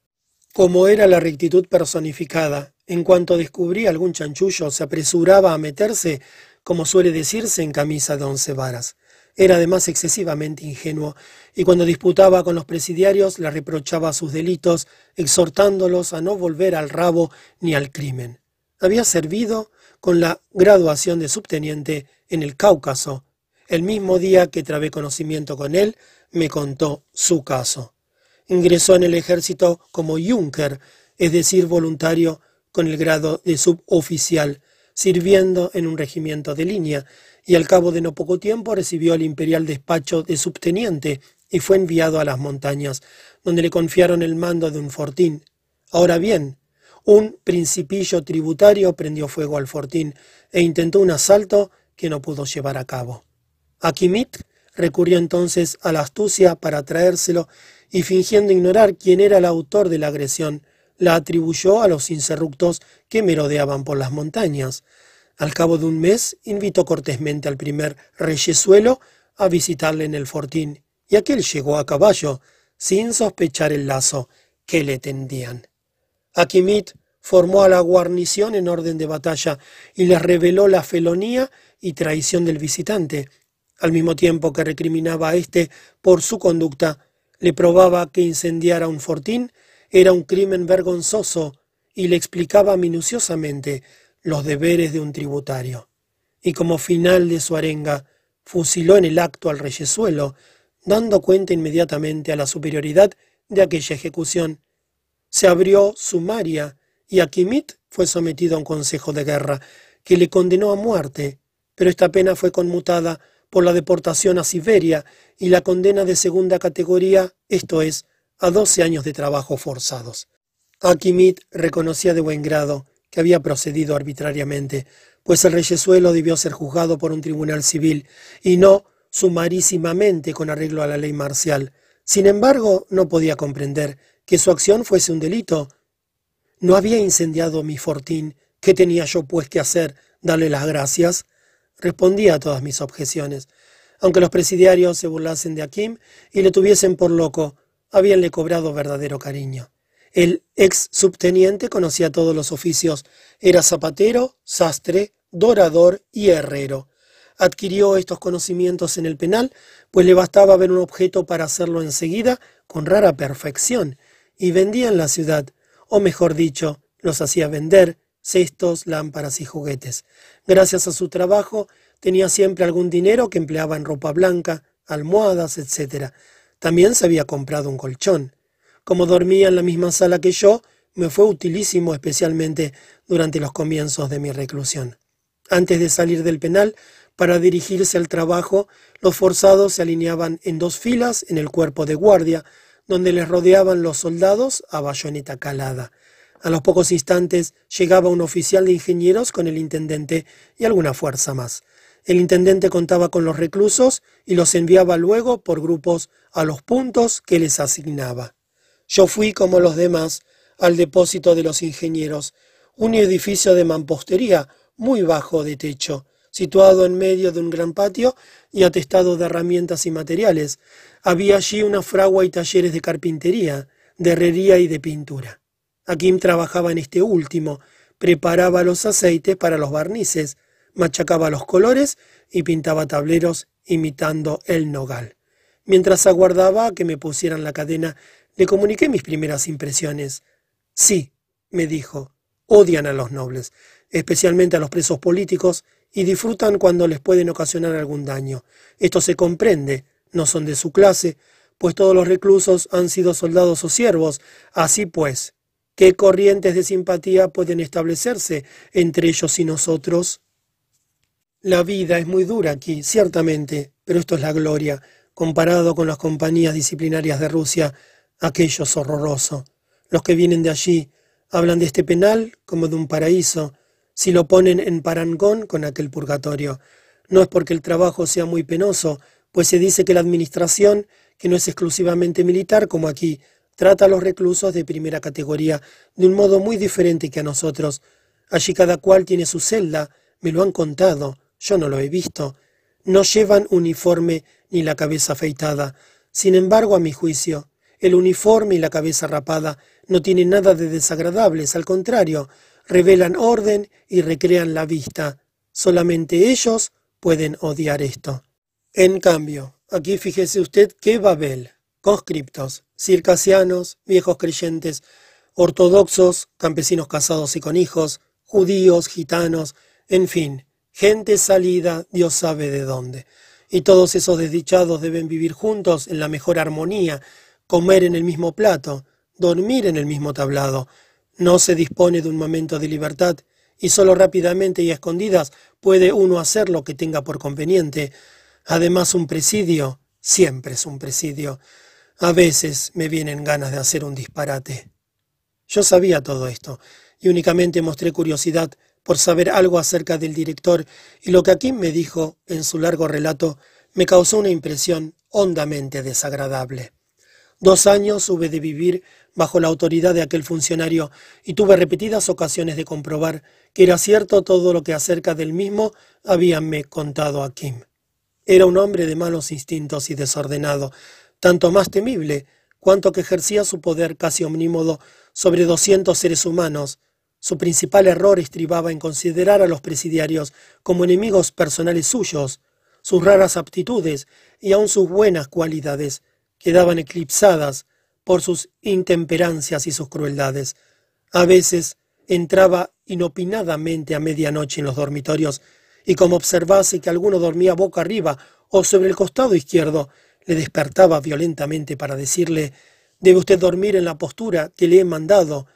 Como era la rectitud personificada, en cuanto descubría algún chanchullo se apresuraba a meterse, como suele decirse, en camisa de once varas. Era además excesivamente ingenuo, y cuando disputaba con los presidiarios le reprochaba sus delitos, exhortándolos a no volver al rabo ni al crimen. Había servido con la graduación de subteniente en el Cáucaso. El mismo día que trabé conocimiento con él, me contó su caso. Ingresó en el ejército como Junker, es decir, voluntario con el grado de suboficial, sirviendo en un regimiento de línea, y al cabo de no poco tiempo recibió el imperial despacho de subteniente y fue enviado a las montañas, donde le confiaron el mando de un fortín. Ahora bien, un principillo tributario prendió fuego al fortín e intentó un asalto que no pudo llevar a cabo. Akimit recurrió entonces a la astucia para traérselo y fingiendo ignorar quién era el autor de la agresión, la atribuyó a los incerructos que merodeaban por las montañas. Al cabo de un mes invitó cortésmente al primer reyesuelo a visitarle en el fortín, y aquel llegó a caballo, sin sospechar el lazo que le tendían. Akimit formó a la guarnición en orden de batalla y les reveló la felonía y traición del visitante, al mismo tiempo que recriminaba a éste por su conducta, le probaba que incendiara un fortín era un crimen vergonzoso y le explicaba minuciosamente los deberes de un tributario. Y como final de su arenga, fusiló en el acto al reyesuelo, dando cuenta inmediatamente a la superioridad de aquella ejecución. Se abrió sumaria y Akimit fue sometido a un consejo de guerra que le condenó a muerte, pero esta pena fue conmutada por la deportación a Siberia y la condena de segunda categoría, esto es, a doce años de trabajo forzados. Akimit reconocía de buen grado que había procedido arbitrariamente, pues el reyesuelo debió ser juzgado por un tribunal civil y no sumarísimamente con arreglo a la ley marcial. Sin embargo, no podía comprender que su acción fuese un delito. ¿No había incendiado mi fortín? ¿Qué tenía yo pues que hacer? ¿Darle las gracias? Respondía a todas mis objeciones. Aunque los presidiarios se burlasen de Akim y le tuviesen por loco, habíanle cobrado verdadero cariño. El ex subteniente conocía todos los oficios. Era zapatero, sastre, dorador y herrero. Adquirió estos conocimientos en el penal, pues le bastaba ver un objeto para hacerlo enseguida con rara perfección, y vendía en la ciudad, o mejor dicho, los hacía vender, cestos, lámparas y juguetes. Gracias a su trabajo tenía siempre algún dinero que empleaba en ropa blanca, almohadas, etc. También se había comprado un colchón. Como dormía en la misma sala que yo, me fue utilísimo especialmente durante los comienzos de mi reclusión. Antes de salir del penal, para dirigirse al trabajo, los forzados se alineaban en dos filas en el cuerpo de guardia, donde les rodeaban los soldados a bayoneta calada. A los pocos instantes llegaba un oficial de ingenieros con el intendente y alguna fuerza más. El intendente contaba con los reclusos y los enviaba luego por grupos a los puntos que les asignaba. Yo fui, como los demás, al depósito de los ingenieros, un edificio de mampostería muy bajo de techo, situado en medio de un gran patio y atestado de herramientas y materiales. Había allí una fragua y talleres de carpintería, de herrería y de pintura. Akim trabajaba en este último, preparaba los aceites para los barnices, machacaba los colores y pintaba tableros imitando el nogal. Mientras aguardaba que me pusieran la cadena, le comuniqué mis primeras impresiones. Sí, me dijo, odian a los nobles, especialmente a los presos políticos, y disfrutan cuando les pueden ocasionar algún daño. Esto se comprende, no son de su clase, pues todos los reclusos han sido soldados o siervos. Así pues, ¿qué corrientes de simpatía pueden establecerse entre ellos y nosotros? La vida es muy dura aquí, ciertamente, pero esto es la gloria. Comparado con las compañías disciplinarias de Rusia, aquello es horroroso. Los que vienen de allí hablan de este penal como de un paraíso, si lo ponen en parangón con aquel purgatorio. No es porque el trabajo sea muy penoso, pues se dice que la administración, que no es exclusivamente militar como aquí, trata a los reclusos de primera categoría de un modo muy diferente que a nosotros. Allí cada cual tiene su celda, me lo han contado, yo no lo he visto. No llevan uniforme ni la cabeza afeitada. Sin embargo, a mi juicio, el uniforme y la cabeza rapada no tienen nada de desagradables, al contrario, revelan orden y recrean la vista. Solamente ellos pueden odiar esto. En cambio, aquí fíjese usted que Babel, conscriptos, circasianos, viejos creyentes, ortodoxos, campesinos casados y con hijos, judíos, gitanos, en fin, gente salida, Dios sabe de dónde. Y todos esos desdichados deben vivir juntos en la mejor armonía, comer en el mismo plato, dormir en el mismo tablado. No se dispone de un momento de libertad, y solo rápidamente y a escondidas puede uno hacer lo que tenga por conveniente. Además, un presidio siempre es un presidio. A veces me vienen ganas de hacer un disparate. Yo sabía todo esto, y únicamente mostré curiosidad por saber algo acerca del director, y lo que aquí me dijo en su largo relato me causó una impresión hondamente desagradable. Dos años hube de vivir bajo la autoridad de aquel funcionario y tuve repetidas ocasiones de comprobar que era cierto todo lo que acerca del mismo habíanme contado a Kim. Era un hombre de malos instintos y desordenado, tanto más temible cuanto que ejercía su poder casi omnímodo sobre doscientos seres humanos. Su principal error estribaba en considerar a los presidiarios como enemigos personales suyos. Sus raras aptitudes y aun sus buenas cualidades quedaban eclipsadas por sus intemperancias y sus crueldades. A veces entraba inopinadamente a medianoche en los dormitorios y como observase que alguno dormía boca arriba o sobre el costado izquierdo, le despertaba violentamente para decirle Debe usted dormir en la postura que le he mandado.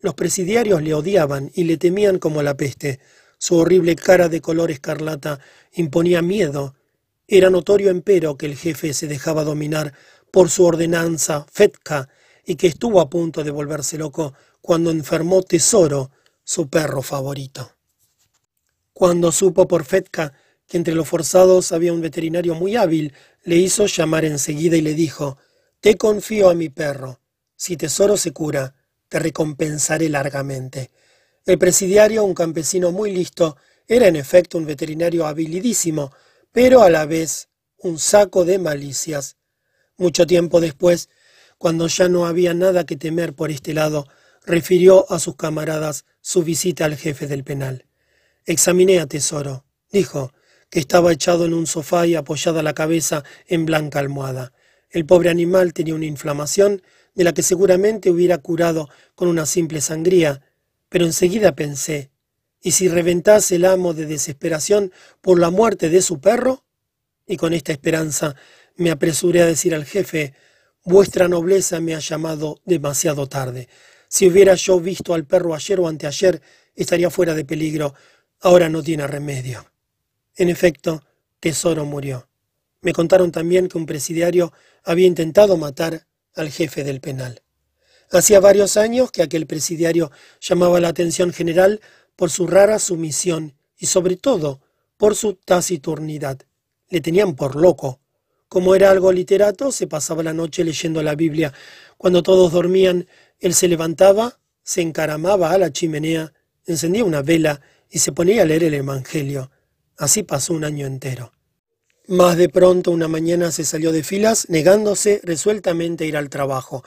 Los presidiarios le odiaban y le temían como la peste. Su horrible cara de color escarlata imponía miedo. Era notorio, empero, que el jefe se dejaba dominar por su ordenanza Fetka y que estuvo a punto de volverse loco cuando enfermó Tesoro, su perro favorito. Cuando supo por Fetka que entre los forzados había un veterinario muy hábil, le hizo llamar enseguida y le dijo, Te confío a mi perro. Si Tesoro se cura, te recompensaré largamente. El presidiario, un campesino muy listo, era en efecto un veterinario habilidísimo, pero a la vez un saco de malicias. Mucho tiempo después, cuando ya no había nada que temer por este lado, refirió a sus camaradas su visita al jefe del penal. Examiné a Tesoro, dijo, que estaba echado en un sofá y apoyada la cabeza en blanca almohada. El pobre animal tenía una inflamación de la que seguramente hubiera curado con una simple sangría, pero enseguida pensé, ¿y si reventase el amo de desesperación por la muerte de su perro? Y con esta esperanza me apresuré a decir al jefe, vuestra nobleza me ha llamado demasiado tarde. Si hubiera yo visto al perro ayer o anteayer, estaría fuera de peligro. Ahora no tiene remedio. En efecto, Tesoro murió. Me contaron también que un presidiario había intentado matar al jefe del penal. Hacía varios años que aquel presidiario llamaba la atención general por su rara sumisión y sobre todo por su taciturnidad. Le tenían por loco. Como era algo literato, se pasaba la noche leyendo la Biblia. Cuando todos dormían, él se levantaba, se encaramaba a la chimenea, encendía una vela y se ponía a leer el Evangelio. Así pasó un año entero. Más de pronto una mañana se salió de filas, negándose resueltamente a ir al trabajo.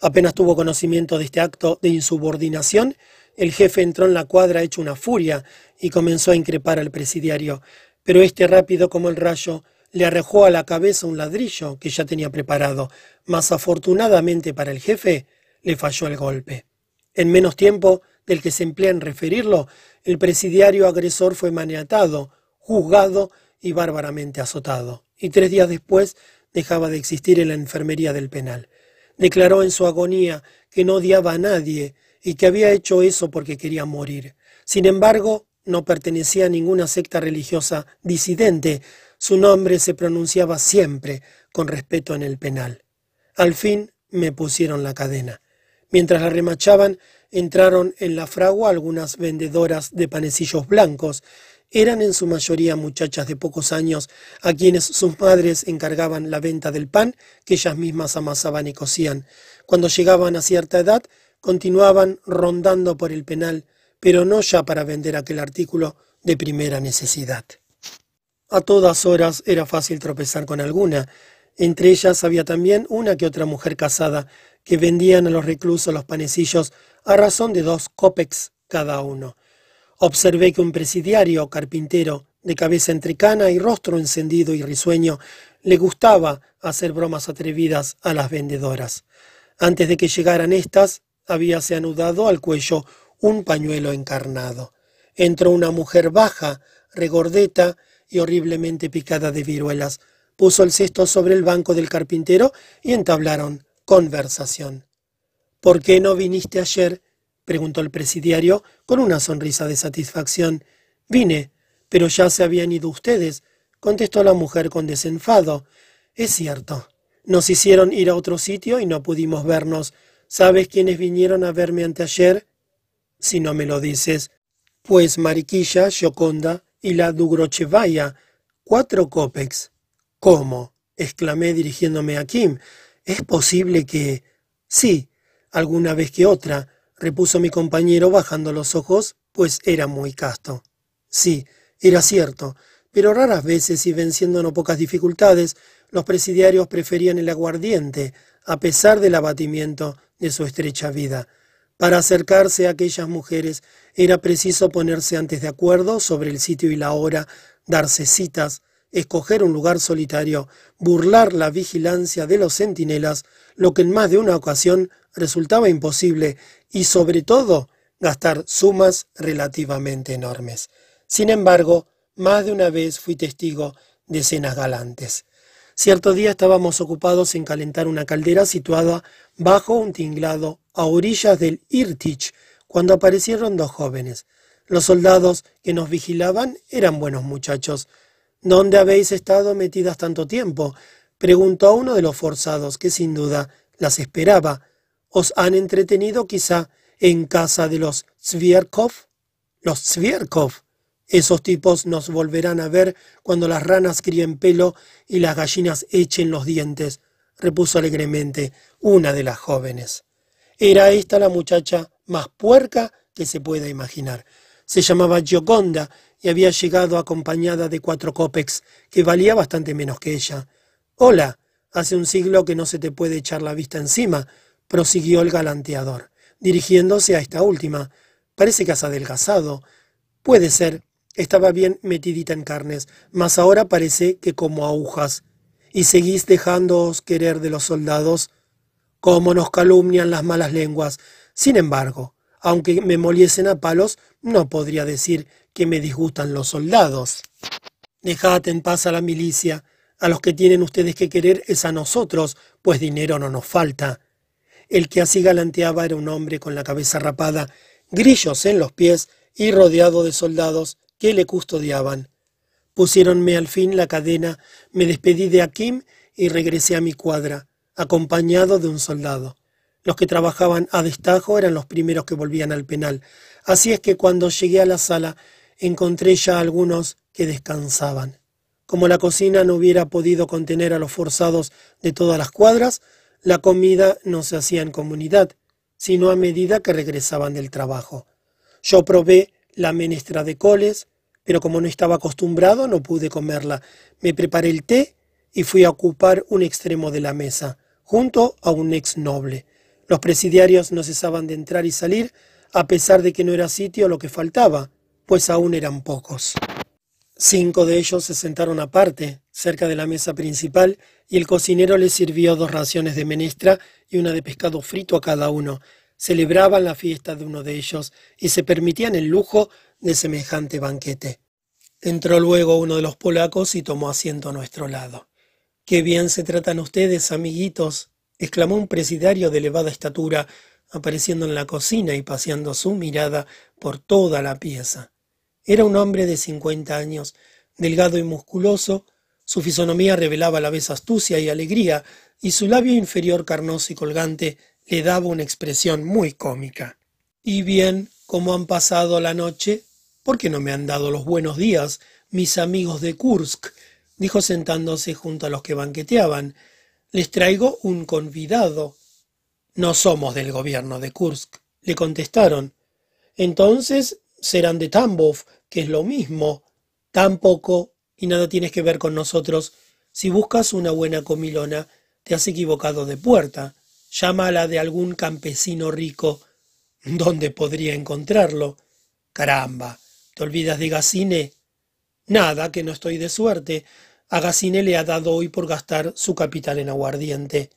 Apenas tuvo conocimiento de este acto de insubordinación, el jefe entró en la cuadra hecho una furia y comenzó a increpar al presidiario, pero este rápido como el rayo le arrojó a la cabeza un ladrillo que ya tenía preparado, mas afortunadamente para el jefe le falló el golpe. En menos tiempo del que se emplea en referirlo, el presidiario agresor fue maniatado, juzgado y bárbaramente azotado, y tres días después dejaba de existir en la enfermería del penal. Declaró en su agonía que no odiaba a nadie y que había hecho eso porque quería morir. Sin embargo, no pertenecía a ninguna secta religiosa disidente. Su nombre se pronunciaba siempre con respeto en el penal. Al fin me pusieron la cadena. Mientras la remachaban, entraron en la fragua algunas vendedoras de panecillos blancos. Eran en su mayoría muchachas de pocos años, a quienes sus madres encargaban la venta del pan que ellas mismas amasaban y cocían. Cuando llegaban a cierta edad, continuaban rondando por el penal, pero no ya para vender aquel artículo de primera necesidad. A todas horas era fácil tropezar con alguna. Entre ellas había también una que otra mujer casada, que vendían a los reclusos los panecillos a razón de dos copex cada uno. Observé que un presidiario carpintero, de cabeza entrecana y rostro encendido y risueño, le gustaba hacer bromas atrevidas a las vendedoras. Antes de que llegaran éstas, habíase anudado al cuello un pañuelo encarnado. Entró una mujer baja, regordeta y horriblemente picada de viruelas. Puso el cesto sobre el banco del carpintero y entablaron conversación. ¿Por qué no viniste ayer? preguntó el presidiario con una sonrisa de satisfacción. Vine, pero ya se habían ido ustedes, contestó la mujer con desenfado. Es cierto. Nos hicieron ir a otro sitio y no pudimos vernos. ¿Sabes quiénes vinieron a verme anteayer? Si no me lo dices. Pues Mariquilla, Gioconda y la Dugrochevaya. Cuatro copex. ¿Cómo? exclamé dirigiéndome a Kim. ¿Es posible que... Sí, alguna vez que otra, repuso mi compañero bajando los ojos, pues era muy casto. Sí, era cierto, pero raras veces y venciendo no pocas dificultades, los presidiarios preferían el aguardiente, a pesar del abatimiento de su estrecha vida. Para acercarse a aquellas mujeres era preciso ponerse antes de acuerdo sobre el sitio y la hora, darse citas, escoger un lugar solitario, burlar la vigilancia de los centinelas, lo que en más de una ocasión resultaba imposible, y sobre todo gastar sumas relativamente enormes. Sin embargo, más de una vez fui testigo de escenas galantes. Cierto día estábamos ocupados en calentar una caldera situada bajo un tinglado a orillas del Irtich cuando aparecieron dos jóvenes. Los soldados que nos vigilaban eran buenos muchachos. ¿Dónde habéis estado metidas tanto tiempo? preguntó a uno de los forzados, que sin duda las esperaba. ¿Os han entretenido quizá en casa de los Zvierkov? Los Zvierkov, esos tipos nos volverán a ver cuando las ranas críen pelo y las gallinas echen los dientes, repuso alegremente una de las jóvenes. Era esta la muchacha más puerca que se pueda imaginar. Se llamaba Gioconda y había llegado acompañada de cuatro copex, que valía bastante menos que ella. Hola, hace un siglo que no se te puede echar la vista encima, prosiguió el galanteador, dirigiéndose a esta última. Parece que has adelgazado. Puede ser, estaba bien metidita en carnes, mas ahora parece que como agujas. ¿Y seguís dejándoos querer de los soldados? Cómo nos calumnian las malas lenguas. Sin embargo, aunque me moliesen a palos, no podría decir que me disgustan los soldados. Dejad en paz a la milicia. A los que tienen ustedes que querer es a nosotros, pues dinero no nos falta. El que así galanteaba era un hombre con la cabeza rapada, grillos en los pies y rodeado de soldados que le custodiaban. Pusiéronme al fin la cadena, me despedí de Akim y regresé a mi cuadra, acompañado de un soldado. Los que trabajaban a destajo eran los primeros que volvían al penal, así es que cuando llegué a la sala encontré ya algunos que descansaban. Como la cocina no hubiera podido contener a los forzados de todas las cuadras, la comida no se hacía en comunidad, sino a medida que regresaban del trabajo. Yo probé la menestra de coles, pero como no estaba acostumbrado no pude comerla. Me preparé el té y fui a ocupar un extremo de la mesa, junto a un ex noble. Los presidiarios no cesaban de entrar y salir, a pesar de que no era sitio lo que faltaba, pues aún eran pocos. Cinco de ellos se sentaron aparte, cerca de la mesa principal, y el cocinero les sirvió dos raciones de menestra y una de pescado frito a cada uno. Celebraban la fiesta de uno de ellos y se permitían el lujo de semejante banquete. Entró luego uno de los polacos y tomó asiento a nuestro lado. Qué bien se tratan ustedes, amiguitos, exclamó un presidiario de elevada estatura, apareciendo en la cocina y paseando su mirada por toda la pieza. Era un hombre de cincuenta años, delgado y musculoso, su fisonomía revelaba a la vez astucia y alegría, y su labio inferior carnoso y colgante le daba una expresión muy cómica. ¿Y bien cómo han pasado la noche? ¿Por qué no me han dado los buenos días, mis amigos de Kursk? dijo sentándose junto a los que banqueteaban. Les traigo un convidado. No somos del gobierno de Kursk, le contestaron. Entonces serán de Tambov, que es lo mismo. Tampoco, y nada tienes que ver con nosotros. Si buscas una buena comilona, te has equivocado de puerta. Llámala de algún campesino rico. ¿Dónde podría encontrarlo? Caramba, ¿te olvidas de Gacine? Nada, que no estoy de suerte. A Gacine le ha dado hoy por gastar su capital en aguardiente.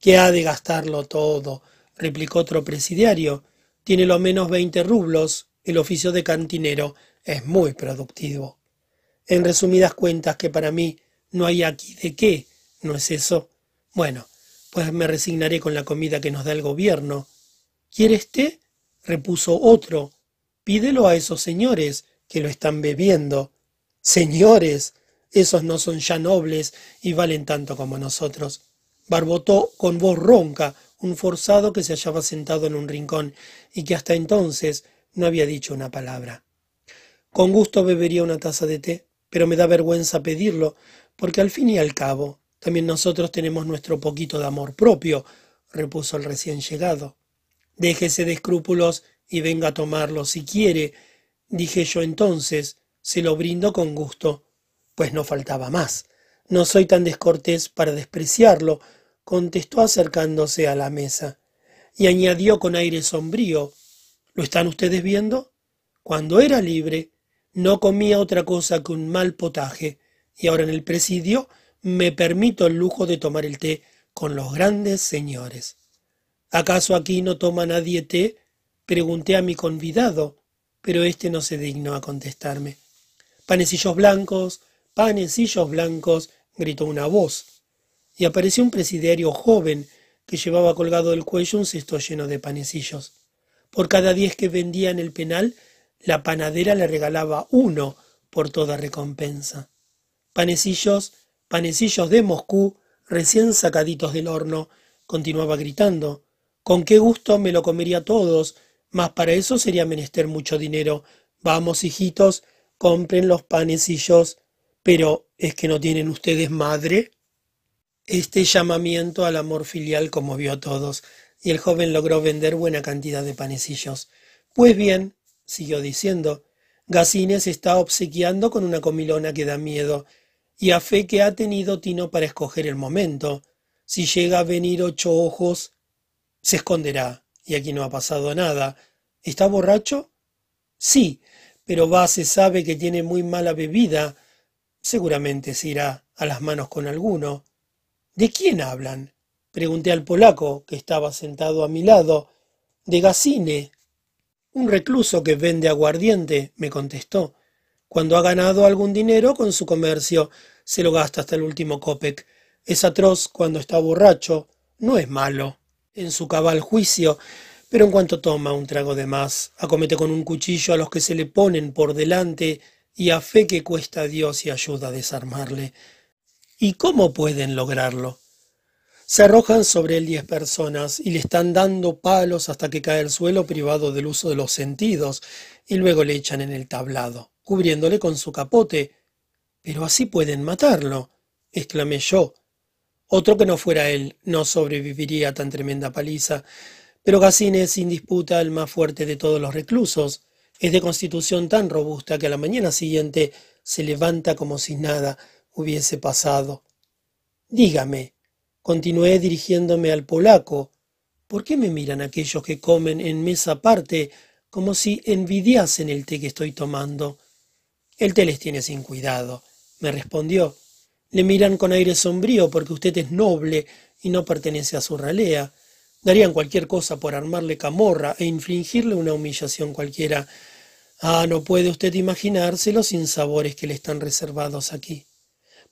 ¿Qué ha de gastarlo todo? replicó otro presidiario. Tiene lo menos veinte rublos. El oficio de cantinero es muy productivo. En resumidas cuentas, que para mí no hay aquí de qué, ¿no es eso? Bueno, pues me resignaré con la comida que nos da el gobierno. ¿Quieres té? repuso otro. Pídelo a esos señores que lo están bebiendo. Señores, esos no son ya nobles y valen tanto como nosotros. Barbotó con voz ronca un forzado que se hallaba sentado en un rincón y que hasta entonces no había dicho una palabra. Con gusto bebería una taza de té, pero me da vergüenza pedirlo, porque al fin y al cabo también nosotros tenemos nuestro poquito de amor propio, repuso el recién llegado. Déjese de escrúpulos y venga a tomarlo si quiere, dije yo entonces, se lo brindo con gusto, pues no faltaba más. No soy tan descortés para despreciarlo, contestó acercándose a la mesa, y añadió con aire sombrío ¿Lo están ustedes viendo? Cuando era libre, no comía otra cosa que un mal potaje, y ahora en el presidio me permito el lujo de tomar el té con los grandes señores. ¿Acaso aquí no toma nadie té? Pregunté a mi convidado, pero éste no se dignó a contestarme. Panecillos blancos, panecillos blancos, gritó una voz, y apareció un presidiario joven que llevaba colgado del cuello un cesto lleno de panecillos. Por cada diez que vendía en el penal, la panadera le regalaba uno por toda recompensa. Panecillos, panecillos de Moscú, recién sacaditos del horno, continuaba gritando. Con qué gusto me lo comería todos, mas para eso sería menester mucho dinero. Vamos, hijitos, compren los panecillos. Pero, ¿es que no tienen ustedes madre? Este llamamiento al amor filial conmovió a todos, y el joven logró vender buena cantidad de panecillos. Pues bien, siguió diciendo, Gacines está obsequiando con una comilona que da miedo, y a fe que ha tenido Tino para escoger el momento. Si llega a venir ocho ojos, se esconderá, y aquí no ha pasado nada. ¿Está borracho? Sí, pero va se sabe que tiene muy mala bebida. Seguramente se irá a las manos con alguno. ¿De quién hablan? Pregunté al polaco, que estaba sentado a mi lado. De Gacine, un recluso que vende aguardiente, me contestó. Cuando ha ganado algún dinero con su comercio, se lo gasta hasta el último copec. Es atroz cuando está borracho, no es malo. en su cabal juicio, pero en cuanto toma un trago de más, acomete con un cuchillo a los que se le ponen por delante y a fe que cuesta a Dios y ayuda a desarmarle. ¿Y cómo pueden lograrlo? Se arrojan sobre él diez personas y le están dando palos hasta que cae al suelo privado del uso de los sentidos, y luego le echan en el tablado, cubriéndole con su capote. Pero así pueden matarlo, exclamé yo. Otro que no fuera él no sobreviviría a tan tremenda paliza, pero Gacine es sin disputa el más fuerte de todos los reclusos. Es de constitución tan robusta que a la mañana siguiente se levanta como si nada hubiese pasado. Dígame, Continué dirigiéndome al polaco. ¿Por qué me miran aquellos que comen en mesa aparte como si envidiasen el té que estoy tomando? El té les tiene sin cuidado, me respondió. Le miran con aire sombrío porque usted es noble y no pertenece a su ralea. Darían cualquier cosa por armarle camorra e infligirle una humillación cualquiera. Ah, no puede usted imaginarse los sinsabores que le están reservados aquí.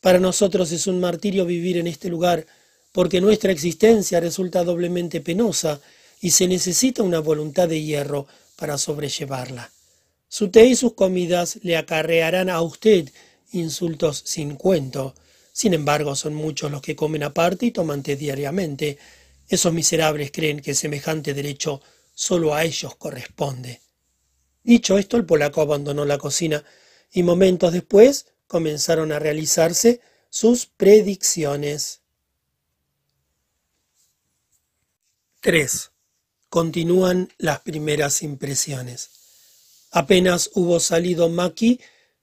Para nosotros es un martirio vivir en este lugar porque nuestra existencia resulta doblemente penosa y se necesita una voluntad de hierro para sobrellevarla. Su té y sus comidas le acarrearán a usted insultos sin cuento. Sin embargo, son muchos los que comen aparte y toman té diariamente. Esos miserables creen que semejante derecho solo a ellos corresponde. Dicho esto, el polaco abandonó la cocina y momentos después comenzaron a realizarse sus predicciones. 3. Continúan las primeras impresiones. Apenas hubo salido Maki,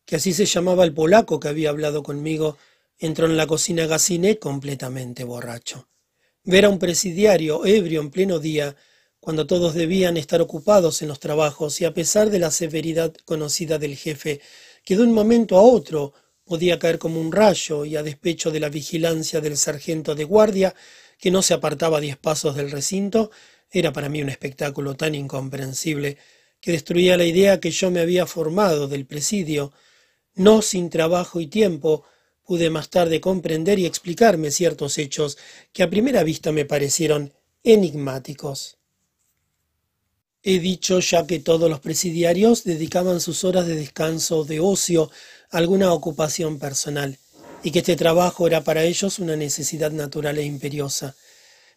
que así se llamaba el polaco que había hablado conmigo, entró en la cocina Gacine completamente borracho. Ver a un presidiario ebrio en pleno día, cuando todos debían estar ocupados en los trabajos y a pesar de la severidad conocida del jefe, que de un momento a otro podía caer como un rayo y a despecho de la vigilancia del sargento de guardia, que no se apartaba diez pasos del recinto, era para mí un espectáculo tan incomprensible que destruía la idea que yo me había formado del presidio. No sin trabajo y tiempo pude más tarde comprender y explicarme ciertos hechos que a primera vista me parecieron enigmáticos. He dicho ya que todos los presidiarios dedicaban sus horas de descanso o de ocio a alguna ocupación personal y que este trabajo era para ellos una necesidad natural e imperiosa.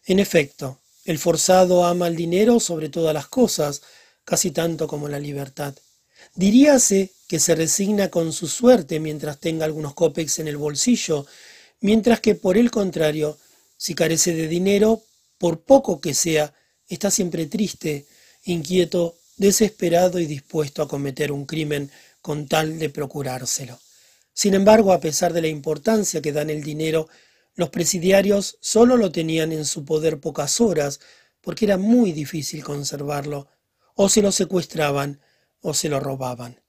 En efecto, el forzado ama el dinero sobre todas las cosas, casi tanto como la libertad. Diríase que se resigna con su suerte mientras tenga algunos copex en el bolsillo, mientras que por el contrario, si carece de dinero, por poco que sea, está siempre triste, inquieto, desesperado y dispuesto a cometer un crimen con tal de procurárselo. Sin embargo, a pesar de la importancia que dan el dinero, los presidiarios solo lo tenían en su poder pocas horas, porque era muy difícil conservarlo, o se lo secuestraban o se lo robaban.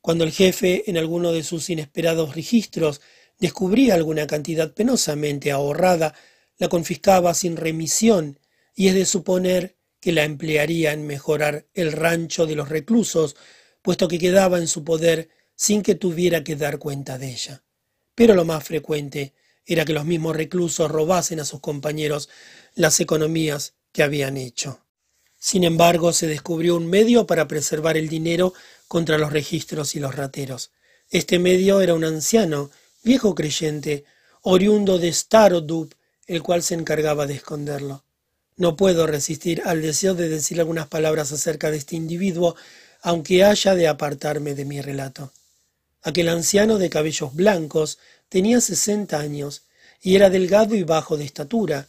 Cuando el jefe, en alguno de sus inesperados registros, descubría alguna cantidad penosamente ahorrada, la confiscaba sin remisión, y es de suponer que la emplearía en mejorar el rancho de los reclusos, puesto que quedaba en su poder sin que tuviera que dar cuenta de ella. Pero lo más frecuente era que los mismos reclusos robasen a sus compañeros las economías que habían hecho. Sin embargo, se descubrió un medio para preservar el dinero contra los registros y los rateros. Este medio era un anciano, viejo creyente, oriundo de Starodup, el cual se encargaba de esconderlo. No puedo resistir al deseo de decir algunas palabras acerca de este individuo, aunque haya de apartarme de mi relato. Aquel anciano de cabellos blancos tenía sesenta años y era delgado y bajo de estatura.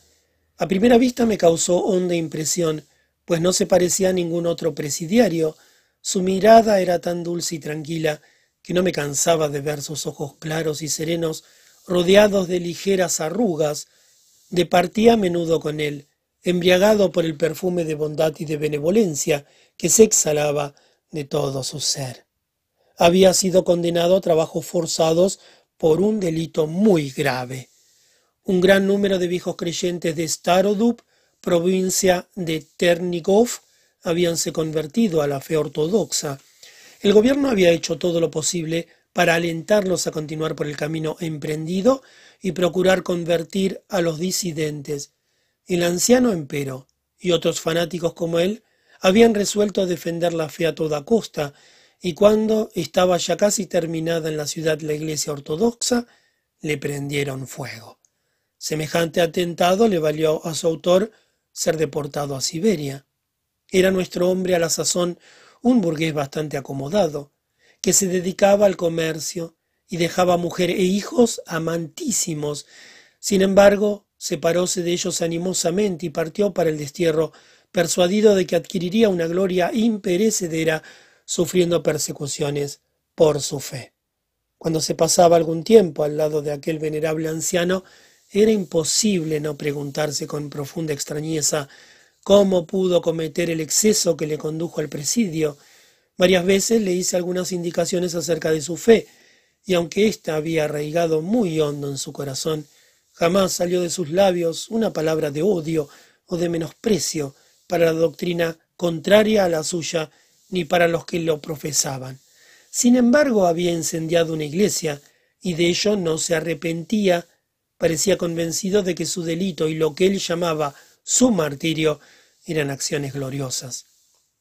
A primera vista me causó honda impresión, pues no se parecía a ningún otro presidiario. Su mirada era tan dulce y tranquila que no me cansaba de ver sus ojos claros y serenos rodeados de ligeras arrugas. Departía a menudo con él, embriagado por el perfume de bondad y de benevolencia que se exhalaba de todo su ser había sido condenado a trabajos forzados por un delito muy grave. Un gran número de viejos creyentes de Starodup, provincia de Ternigov, habíanse convertido a la fe ortodoxa. El gobierno había hecho todo lo posible para alentarlos a continuar por el camino emprendido y procurar convertir a los disidentes. El anciano, empero, y otros fanáticos como él habían resuelto defender la fe a toda costa, y cuando estaba ya casi terminada en la ciudad la iglesia ortodoxa, le prendieron fuego. Semejante atentado le valió a su autor ser deportado a Siberia. Era nuestro hombre a la sazón un burgués bastante acomodado, que se dedicaba al comercio y dejaba mujer e hijos amantísimos. Sin embargo, separóse de ellos animosamente y partió para el destierro, persuadido de que adquiriría una gloria imperecedera sufriendo persecuciones por su fe. Cuando se pasaba algún tiempo al lado de aquel venerable anciano, era imposible no preguntarse con profunda extrañeza cómo pudo cometer el exceso que le condujo al presidio. Varias veces le hice algunas indicaciones acerca de su fe, y aunque ésta había arraigado muy hondo en su corazón, jamás salió de sus labios una palabra de odio o de menosprecio para la doctrina contraria a la suya ni para los que lo profesaban. Sin embargo, había incendiado una iglesia, y de ello no se arrepentía, parecía convencido de que su delito y lo que él llamaba su martirio eran acciones gloriosas.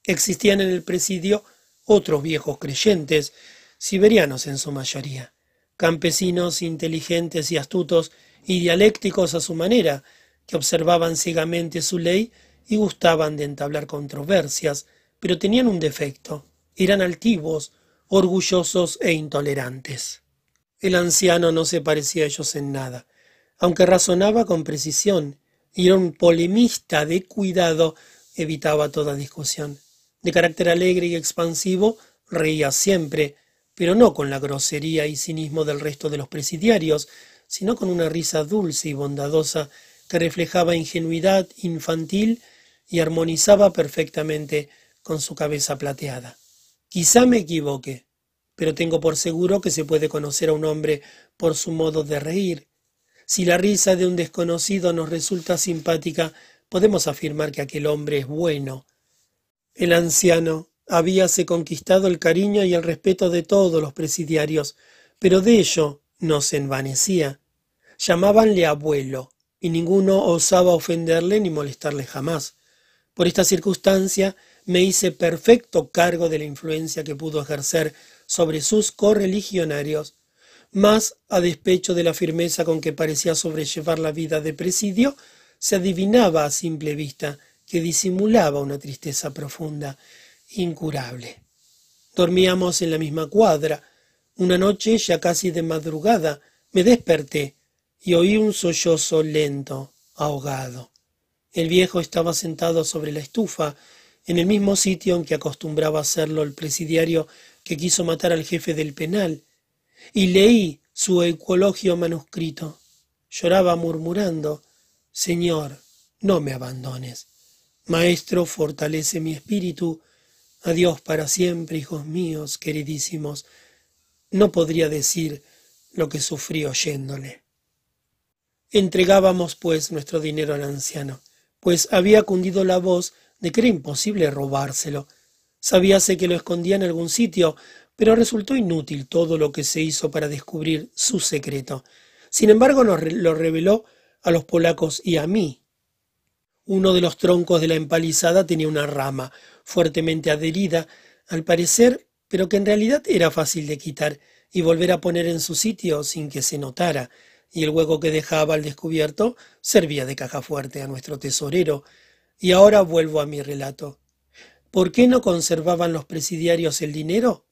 Existían en el presidio otros viejos creyentes, siberianos en su mayoría, campesinos inteligentes y astutos y dialécticos a su manera, que observaban ciegamente su ley y gustaban de entablar controversias, pero tenían un defecto, eran altivos, orgullosos e intolerantes. El anciano no se parecía a ellos en nada, aunque razonaba con precisión y era un polemista de cuidado, evitaba toda discusión. De carácter alegre y expansivo, reía siempre, pero no con la grosería y cinismo del resto de los presidiarios, sino con una risa dulce y bondadosa que reflejaba ingenuidad infantil y armonizaba perfectamente con su cabeza plateada. Quizá me equivoque, pero tengo por seguro que se puede conocer a un hombre por su modo de reír. Si la risa de un desconocido nos resulta simpática, podemos afirmar que aquel hombre es bueno. El anciano habíase conquistado el cariño y el respeto de todos los presidiarios, pero de ello no se envanecía. Llamábanle abuelo, y ninguno osaba ofenderle ni molestarle jamás. Por esta circunstancia me hice perfecto cargo de la influencia que pudo ejercer sobre sus correligionarios, más a despecho de la firmeza con que parecía sobrellevar la vida de presidio, se adivinaba a simple vista que disimulaba una tristeza profunda, incurable. Dormíamos en la misma cuadra. Una noche, ya casi de madrugada, me desperté y oí un sollozo lento, ahogado. El viejo estaba sentado sobre la estufa, en el mismo sitio en que acostumbraba hacerlo el presidiario que quiso matar al jefe del penal, y leí su ecologio manuscrito. Lloraba murmurando, Señor, no me abandones. Maestro, fortalece mi espíritu. Adiós para siempre, hijos míos, queridísimos. No podría decir lo que sufrí oyéndole. Entregábamos, pues, nuestro dinero al anciano, pues había cundido la voz de que era imposible robárselo. Sabíase que lo escondía en algún sitio, pero resultó inútil todo lo que se hizo para descubrir su secreto. Sin embargo, nos lo reveló a los polacos y a mí. Uno de los troncos de la empalizada tenía una rama fuertemente adherida, al parecer, pero que en realidad era fácil de quitar y volver a poner en su sitio sin que se notara, y el hueco que dejaba al descubierto servía de caja fuerte a nuestro tesorero, y ahora vuelvo a mi relato. ¿Por qué no conservaban los presidiarios el dinero?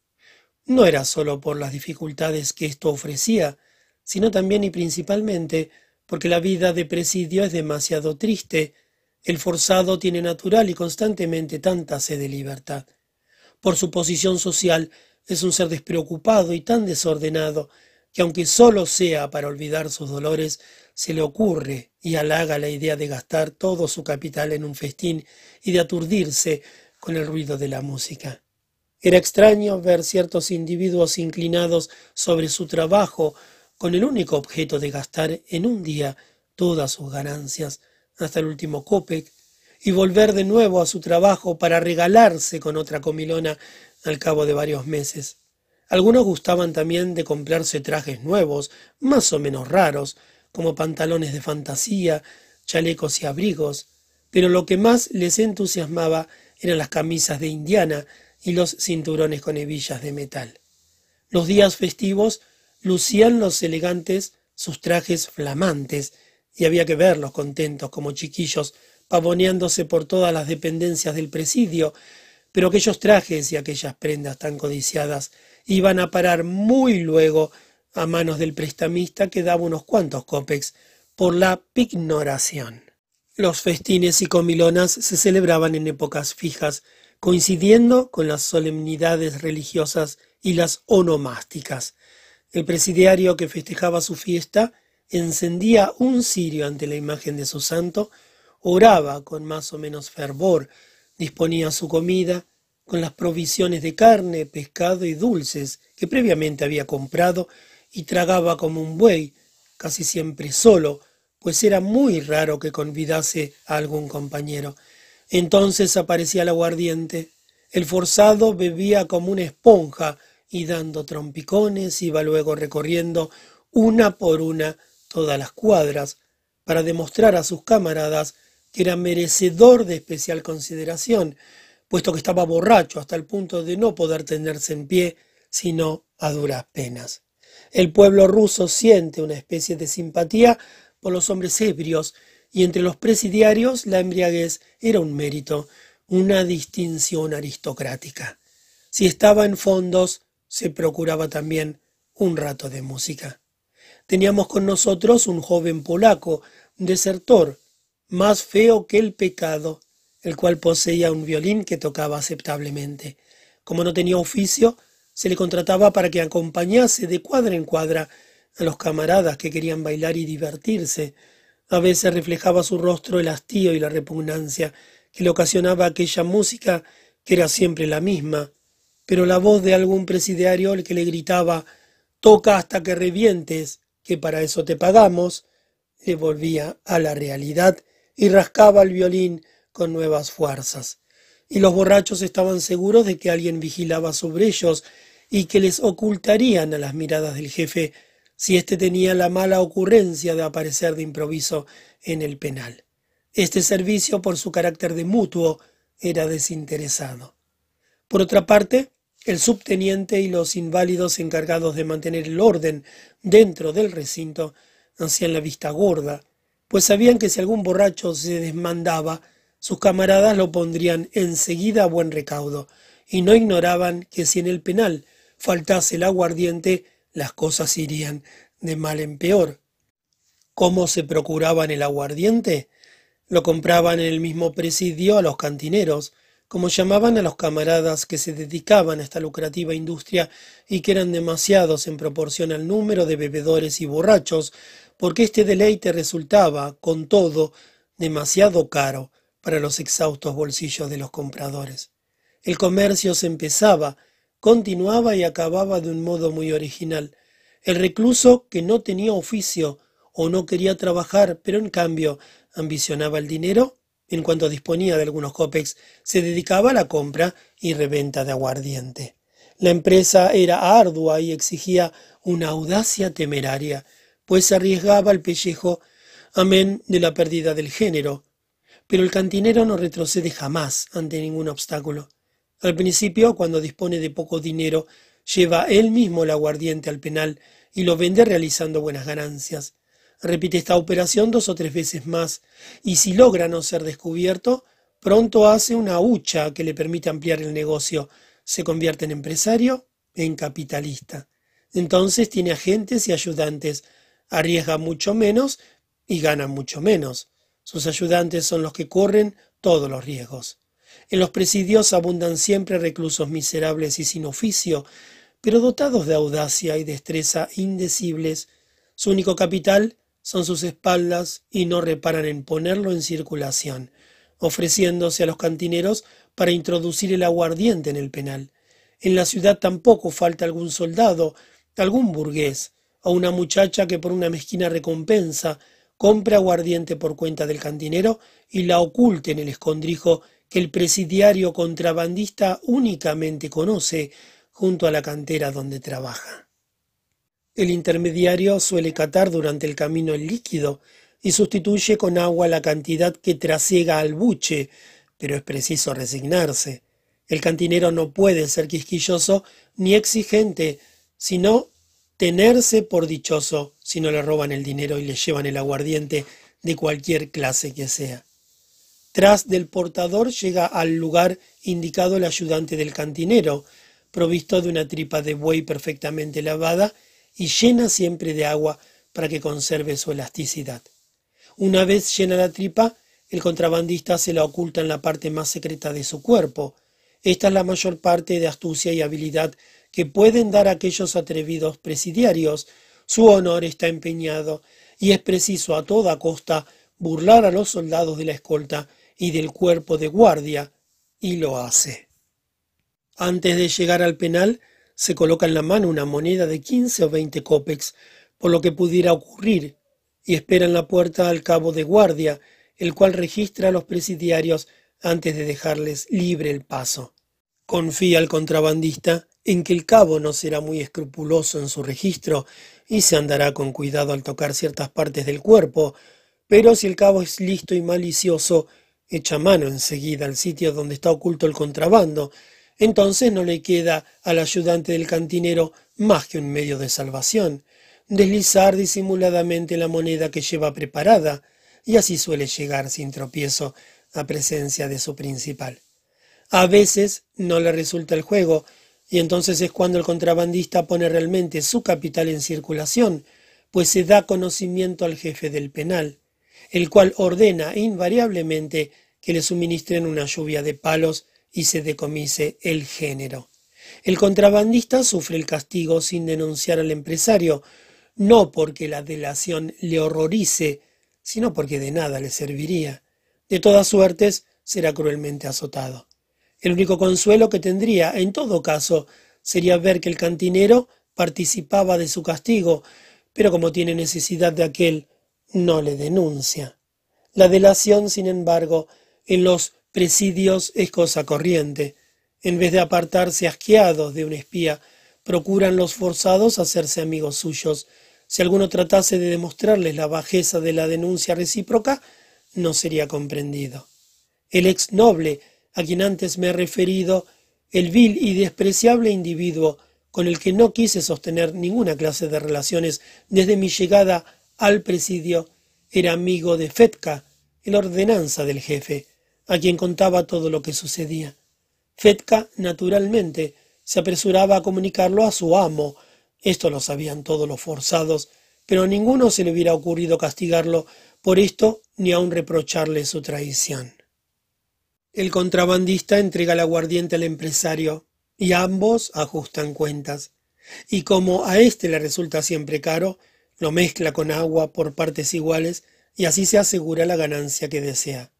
No era sólo por las dificultades que esto ofrecía, sino también y principalmente porque la vida de presidio es demasiado triste. El forzado tiene natural y constantemente tanta sed de libertad. Por su posición social es un ser despreocupado y tan desordenado que aunque solo sea para olvidar sus dolores, se le ocurre y halaga la idea de gastar todo su capital en un festín y de aturdirse con el ruido de la música. Era extraño ver ciertos individuos inclinados sobre su trabajo con el único objeto de gastar en un día todas sus ganancias, hasta el último copec, y volver de nuevo a su trabajo para regalarse con otra comilona al cabo de varios meses. Algunos gustaban también de comprarse trajes nuevos, más o menos raros, como pantalones de fantasía, chalecos y abrigos, pero lo que más les entusiasmaba eran las camisas de indiana y los cinturones con hebillas de metal. Los días festivos lucían los elegantes sus trajes flamantes, y había que verlos contentos como chiquillos, pavoneándose por todas las dependencias del presidio, pero aquellos trajes y aquellas prendas tan codiciadas iban a parar muy luego a manos del prestamista que daba unos cuantos copex por la pignoración. Los festines y comilonas se celebraban en épocas fijas, coincidiendo con las solemnidades religiosas y las onomásticas. El presidiario que festejaba su fiesta encendía un cirio ante la imagen de su santo, oraba con más o menos fervor, disponía su comida con las provisiones de carne, pescado y dulces que previamente había comprado y tragaba como un buey, casi siempre solo, pues era muy raro que convidase a algún compañero. Entonces aparecía el aguardiente. El forzado bebía como una esponja y dando trompicones iba luego recorriendo una por una todas las cuadras para demostrar a sus camaradas que era merecedor de especial consideración, puesto que estaba borracho hasta el punto de no poder tenerse en pie sino a duras penas. El pueblo ruso siente una especie de simpatía por los hombres ebrios, y entre los presidiarios la embriaguez era un mérito, una distinción aristocrática. Si estaba en fondos, se procuraba también un rato de música. Teníamos con nosotros un joven polaco, desertor, más feo que el pecado, el cual poseía un violín que tocaba aceptablemente. Como no tenía oficio, se le contrataba para que acompañase de cuadra en cuadra a los camaradas que querían bailar y divertirse. A veces reflejaba su rostro el hastío y la repugnancia que le ocasionaba aquella música que era siempre la misma, pero la voz de algún presidiario el que le gritaba toca hasta que revientes, que para eso te pagamos, le volvía a la realidad y rascaba el violín con nuevas fuerzas. Y los borrachos estaban seguros de que alguien vigilaba sobre ellos y que les ocultarían a las miradas del jefe si éste tenía la mala ocurrencia de aparecer de improviso en el penal. Este servicio, por su carácter de mutuo, era desinteresado. Por otra parte, el subteniente y los inválidos encargados de mantener el orden dentro del recinto hacían la vista gorda, pues sabían que si algún borracho se desmandaba, sus camaradas lo pondrían enseguida a buen recaudo, y no ignoraban que si en el penal faltase el aguardiente, las cosas irían de mal en peor. ¿Cómo se procuraban el aguardiente? Lo compraban en el mismo presidio a los cantineros, como llamaban a los camaradas que se dedicaban a esta lucrativa industria y que eran demasiados en proporción al número de bebedores y borrachos, porque este deleite resultaba, con todo, demasiado caro para los exhaustos bolsillos de los compradores. El comercio se empezaba, continuaba y acababa de un modo muy original. El recluso que no tenía oficio o no quería trabajar, pero en cambio ambicionaba el dinero, en cuanto disponía de algunos copex, se dedicaba a la compra y reventa de aguardiente. La empresa era ardua y exigía una audacia temeraria, pues arriesgaba el pellejo, amén de la pérdida del género. Pero el cantinero no retrocede jamás ante ningún obstáculo. Al principio, cuando dispone de poco dinero, lleva él mismo el aguardiente al penal y lo vende realizando buenas ganancias. Repite esta operación dos o tres veces más, y si logra no ser descubierto, pronto hace una hucha que le permite ampliar el negocio. Se convierte en empresario, en capitalista. Entonces tiene agentes y ayudantes, arriesga mucho menos y gana mucho menos. Sus ayudantes son los que corren todos los riesgos. En los presidios abundan siempre reclusos miserables y sin oficio, pero dotados de audacia y destreza indecibles. Su único capital son sus espaldas y no reparan en ponerlo en circulación, ofreciéndose a los cantineros para introducir el aguardiente en el penal. En la ciudad tampoco falta algún soldado, algún burgués, o una muchacha que por una mezquina recompensa compre aguardiente por cuenta del cantinero y la oculte en el escondrijo que el presidiario contrabandista únicamente conoce junto a la cantera donde trabaja. El intermediario suele catar durante el camino el líquido y sustituye con agua la cantidad que trasiega al buche, pero es preciso resignarse. El cantinero no puede ser quisquilloso ni exigente, sino tenerse por dichoso si no le roban el dinero y le llevan el aguardiente de cualquier clase que sea. Tras del portador llega al lugar indicado el ayudante del cantinero, provisto de una tripa de buey perfectamente lavada y llena siempre de agua para que conserve su elasticidad. Una vez llena la tripa, el contrabandista se la oculta en la parte más secreta de su cuerpo. Esta es la mayor parte de astucia y habilidad que pueden dar aquellos atrevidos presidiarios. Su honor está empeñado y es preciso a toda costa burlar a los soldados de la escolta y del cuerpo de guardia, y lo hace. Antes de llegar al penal, se coloca en la mano una moneda de quince o veinte copex, por lo que pudiera ocurrir, y espera en la puerta al cabo de guardia, el cual registra a los presidiarios antes de dejarles libre el paso. Confía el contrabandista en que el cabo no será muy escrupuloso en su registro y se andará con cuidado al tocar ciertas partes del cuerpo, pero si el cabo es listo y malicioso, echa mano enseguida al sitio donde está oculto el contrabando, entonces no le queda al ayudante del cantinero más que un medio de salvación, deslizar disimuladamente la moneda que lleva preparada, y así suele llegar sin tropiezo a presencia de su principal. A veces no le resulta el juego, y entonces es cuando el contrabandista pone realmente su capital en circulación, pues se da conocimiento al jefe del penal, el cual ordena invariablemente que le suministren una lluvia de palos y se decomise el género. El contrabandista sufre el castigo sin denunciar al empresario, no porque la delación le horrorice, sino porque de nada le serviría. De todas suertes será cruelmente azotado. El único consuelo que tendría, en todo caso, sería ver que el cantinero participaba de su castigo, pero como tiene necesidad de aquel, no le denuncia. La delación, sin embargo, en los presidios es cosa corriente. En vez de apartarse asqueados de un espía, procuran los forzados hacerse amigos suyos. Si alguno tratase de demostrarles la bajeza de la denuncia recíproca, no sería comprendido. El ex noble a quien antes me he referido, el vil y despreciable individuo con el que no quise sostener ninguna clase de relaciones desde mi llegada al presidio, era amigo de Fetka, el ordenanza del jefe, a quien contaba todo lo que sucedía. Fetka, naturalmente, se apresuraba a comunicarlo a su amo. Esto lo sabían todos los forzados, pero a ninguno se le hubiera ocurrido castigarlo por esto ni aun reprocharle su traición. El contrabandista entrega el aguardiente al empresario y ambos ajustan cuentas. Y como a éste le resulta siempre caro, lo mezcla con agua por partes iguales y así se asegura la ganancia que desea.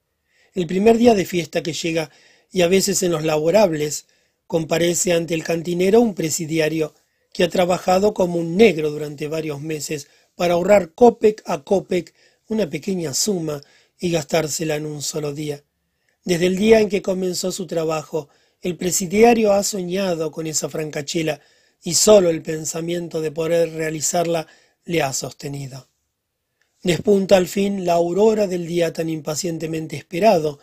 El primer día de fiesta que llega, y a veces en los laborables, comparece ante el cantinero un presidiario que ha trabajado como un negro durante varios meses para ahorrar copec a copec una pequeña suma y gastársela en un solo día. Desde el día en que comenzó su trabajo, el presidiario ha soñado con esa francachela y sólo el pensamiento de poder realizarla le ha sostenido. Despunta al fin la aurora del día tan impacientemente esperado.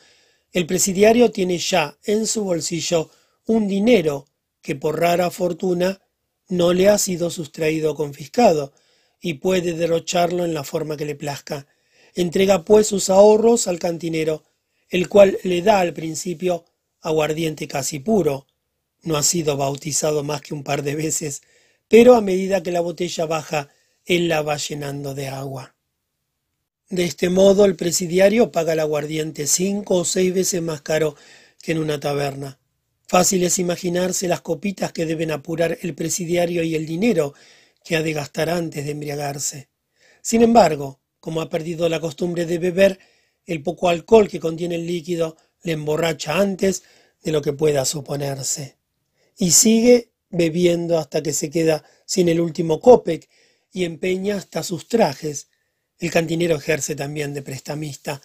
El presidiario tiene ya en su bolsillo un dinero que por rara fortuna no le ha sido sustraído o confiscado, y puede derrocharlo en la forma que le plazca. Entrega pues sus ahorros al cantinero, el cual le da al principio aguardiente casi puro. No ha sido bautizado más que un par de veces, pero a medida que la botella baja, él la va llenando de agua. De este modo el presidiario paga el aguardiente cinco o seis veces más caro que en una taberna. Fácil es imaginarse las copitas que deben apurar el presidiario y el dinero que ha de gastar antes de embriagarse. Sin embargo, como ha perdido la costumbre de beber, el poco alcohol que contiene el líquido le emborracha antes de lo que pueda suponerse. Y sigue bebiendo hasta que se queda sin el último copec y empeña hasta sus trajes. El cantinero ejerce también de prestamista,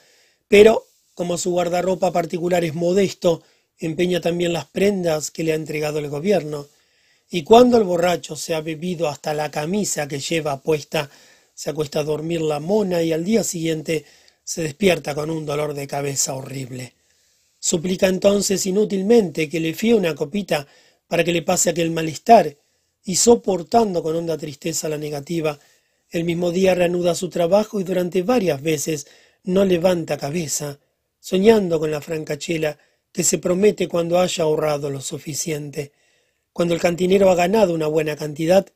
pero como su guardarropa particular es modesto, empeña también las prendas que le ha entregado el gobierno. Y cuando el borracho se ha bebido hasta la camisa que lleva puesta, se acuesta a dormir la mona y al día siguiente se despierta con un dolor de cabeza horrible. Suplica entonces inútilmente que le fíe una copita para que le pase aquel malestar, y soportando con honda tristeza la negativa, el mismo día reanuda su trabajo y durante varias veces no levanta cabeza, soñando con la francachela que se promete cuando haya ahorrado lo suficiente. Cuando el cantinero ha ganado una buena cantidad,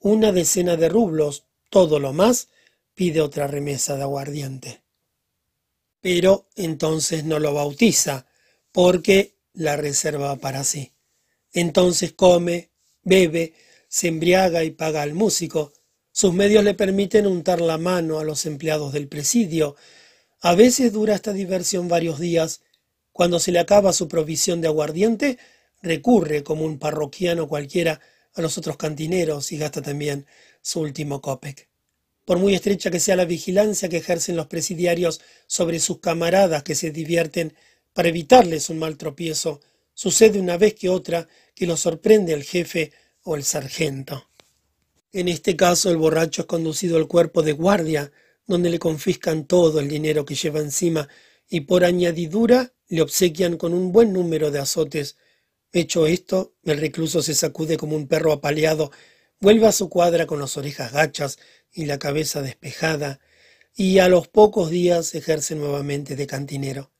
una decena de rublos, todo lo más, pide otra remesa de aguardiente. Pero entonces no lo bautiza, porque la reserva para sí. Entonces come, bebe, se embriaga y paga al músico. Sus medios le permiten untar la mano a los empleados del presidio. A veces dura esta diversión varios días. Cuando se le acaba su provisión de aguardiente, recurre como un parroquiano cualquiera a los otros cantineros y gasta también su último copec. Por muy estrecha que sea la vigilancia que ejercen los presidiarios sobre sus camaradas que se divierten para evitarles un mal tropiezo, sucede una vez que otra que lo sorprende el jefe o el sargento. En este caso el borracho es conducido al cuerpo de guardia, donde le confiscan todo el dinero que lleva encima y por añadidura le obsequian con un buen número de azotes. Hecho esto, el recluso se sacude como un perro apaleado, vuelve a su cuadra con las orejas gachas y la cabeza despejada, y a los pocos días ejerce nuevamente de cantinero.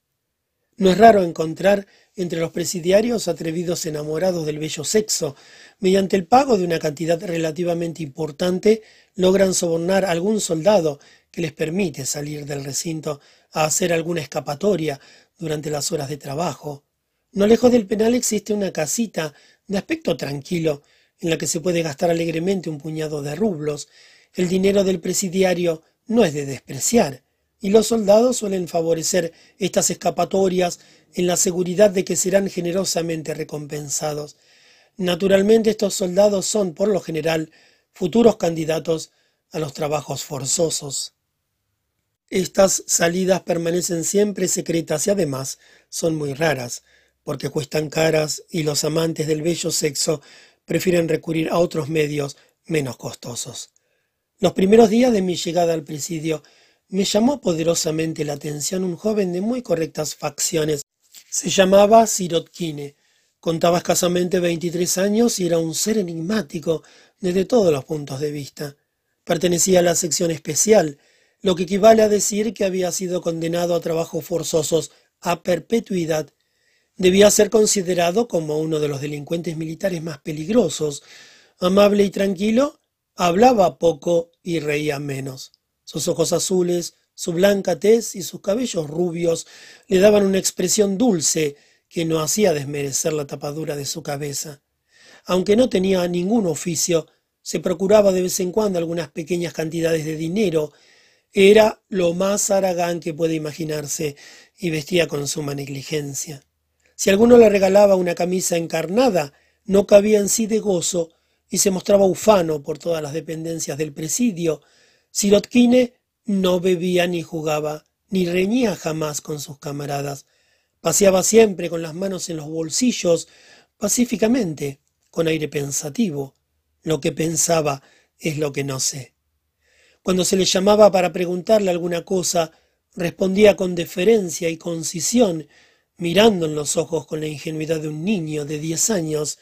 No es raro encontrar entre los presidiarios atrevidos enamorados del bello sexo. Mediante el pago de una cantidad relativamente importante, logran sobornar a algún soldado que les permite salir del recinto a hacer alguna escapatoria durante las horas de trabajo. No lejos del penal existe una casita de aspecto tranquilo, en la que se puede gastar alegremente un puñado de rublos. El dinero del presidiario no es de despreciar y los soldados suelen favorecer estas escapatorias en la seguridad de que serán generosamente recompensados. Naturalmente estos soldados son, por lo general, futuros candidatos a los trabajos forzosos. Estas salidas permanecen siempre secretas y además son muy raras, porque cuestan caras y los amantes del bello sexo prefieren recurrir a otros medios menos costosos. Los primeros días de mi llegada al presidio me llamó poderosamente la atención un joven de muy correctas facciones. Se llamaba Sirotkine. Contaba escasamente veintitrés años y era un ser enigmático desde todos los puntos de vista. Pertenecía a la sección especial, lo que equivale a decir que había sido condenado a trabajos forzosos a perpetuidad. Debía ser considerado como uno de los delincuentes militares más peligrosos. Amable y tranquilo, hablaba poco y reía menos. Sus ojos azules, su blanca tez y sus cabellos rubios le daban una expresión dulce que no hacía desmerecer la tapadura de su cabeza. Aunque no tenía ningún oficio, se procuraba de vez en cuando algunas pequeñas cantidades de dinero. Era lo más aragán que puede imaginarse y vestía con suma negligencia. Si alguno le regalaba una camisa encarnada, no cabía en sí de gozo y se mostraba ufano por todas las dependencias del presidio, Sirotkine no bebía ni jugaba, ni reñía jamás con sus camaradas. Paseaba siempre con las manos en los bolsillos, pacíficamente, con aire pensativo. Lo que pensaba es lo que no sé. Cuando se le llamaba para preguntarle alguna cosa, respondía con deferencia y concisión, mirando en los ojos con la ingenuidad de un niño de diez años.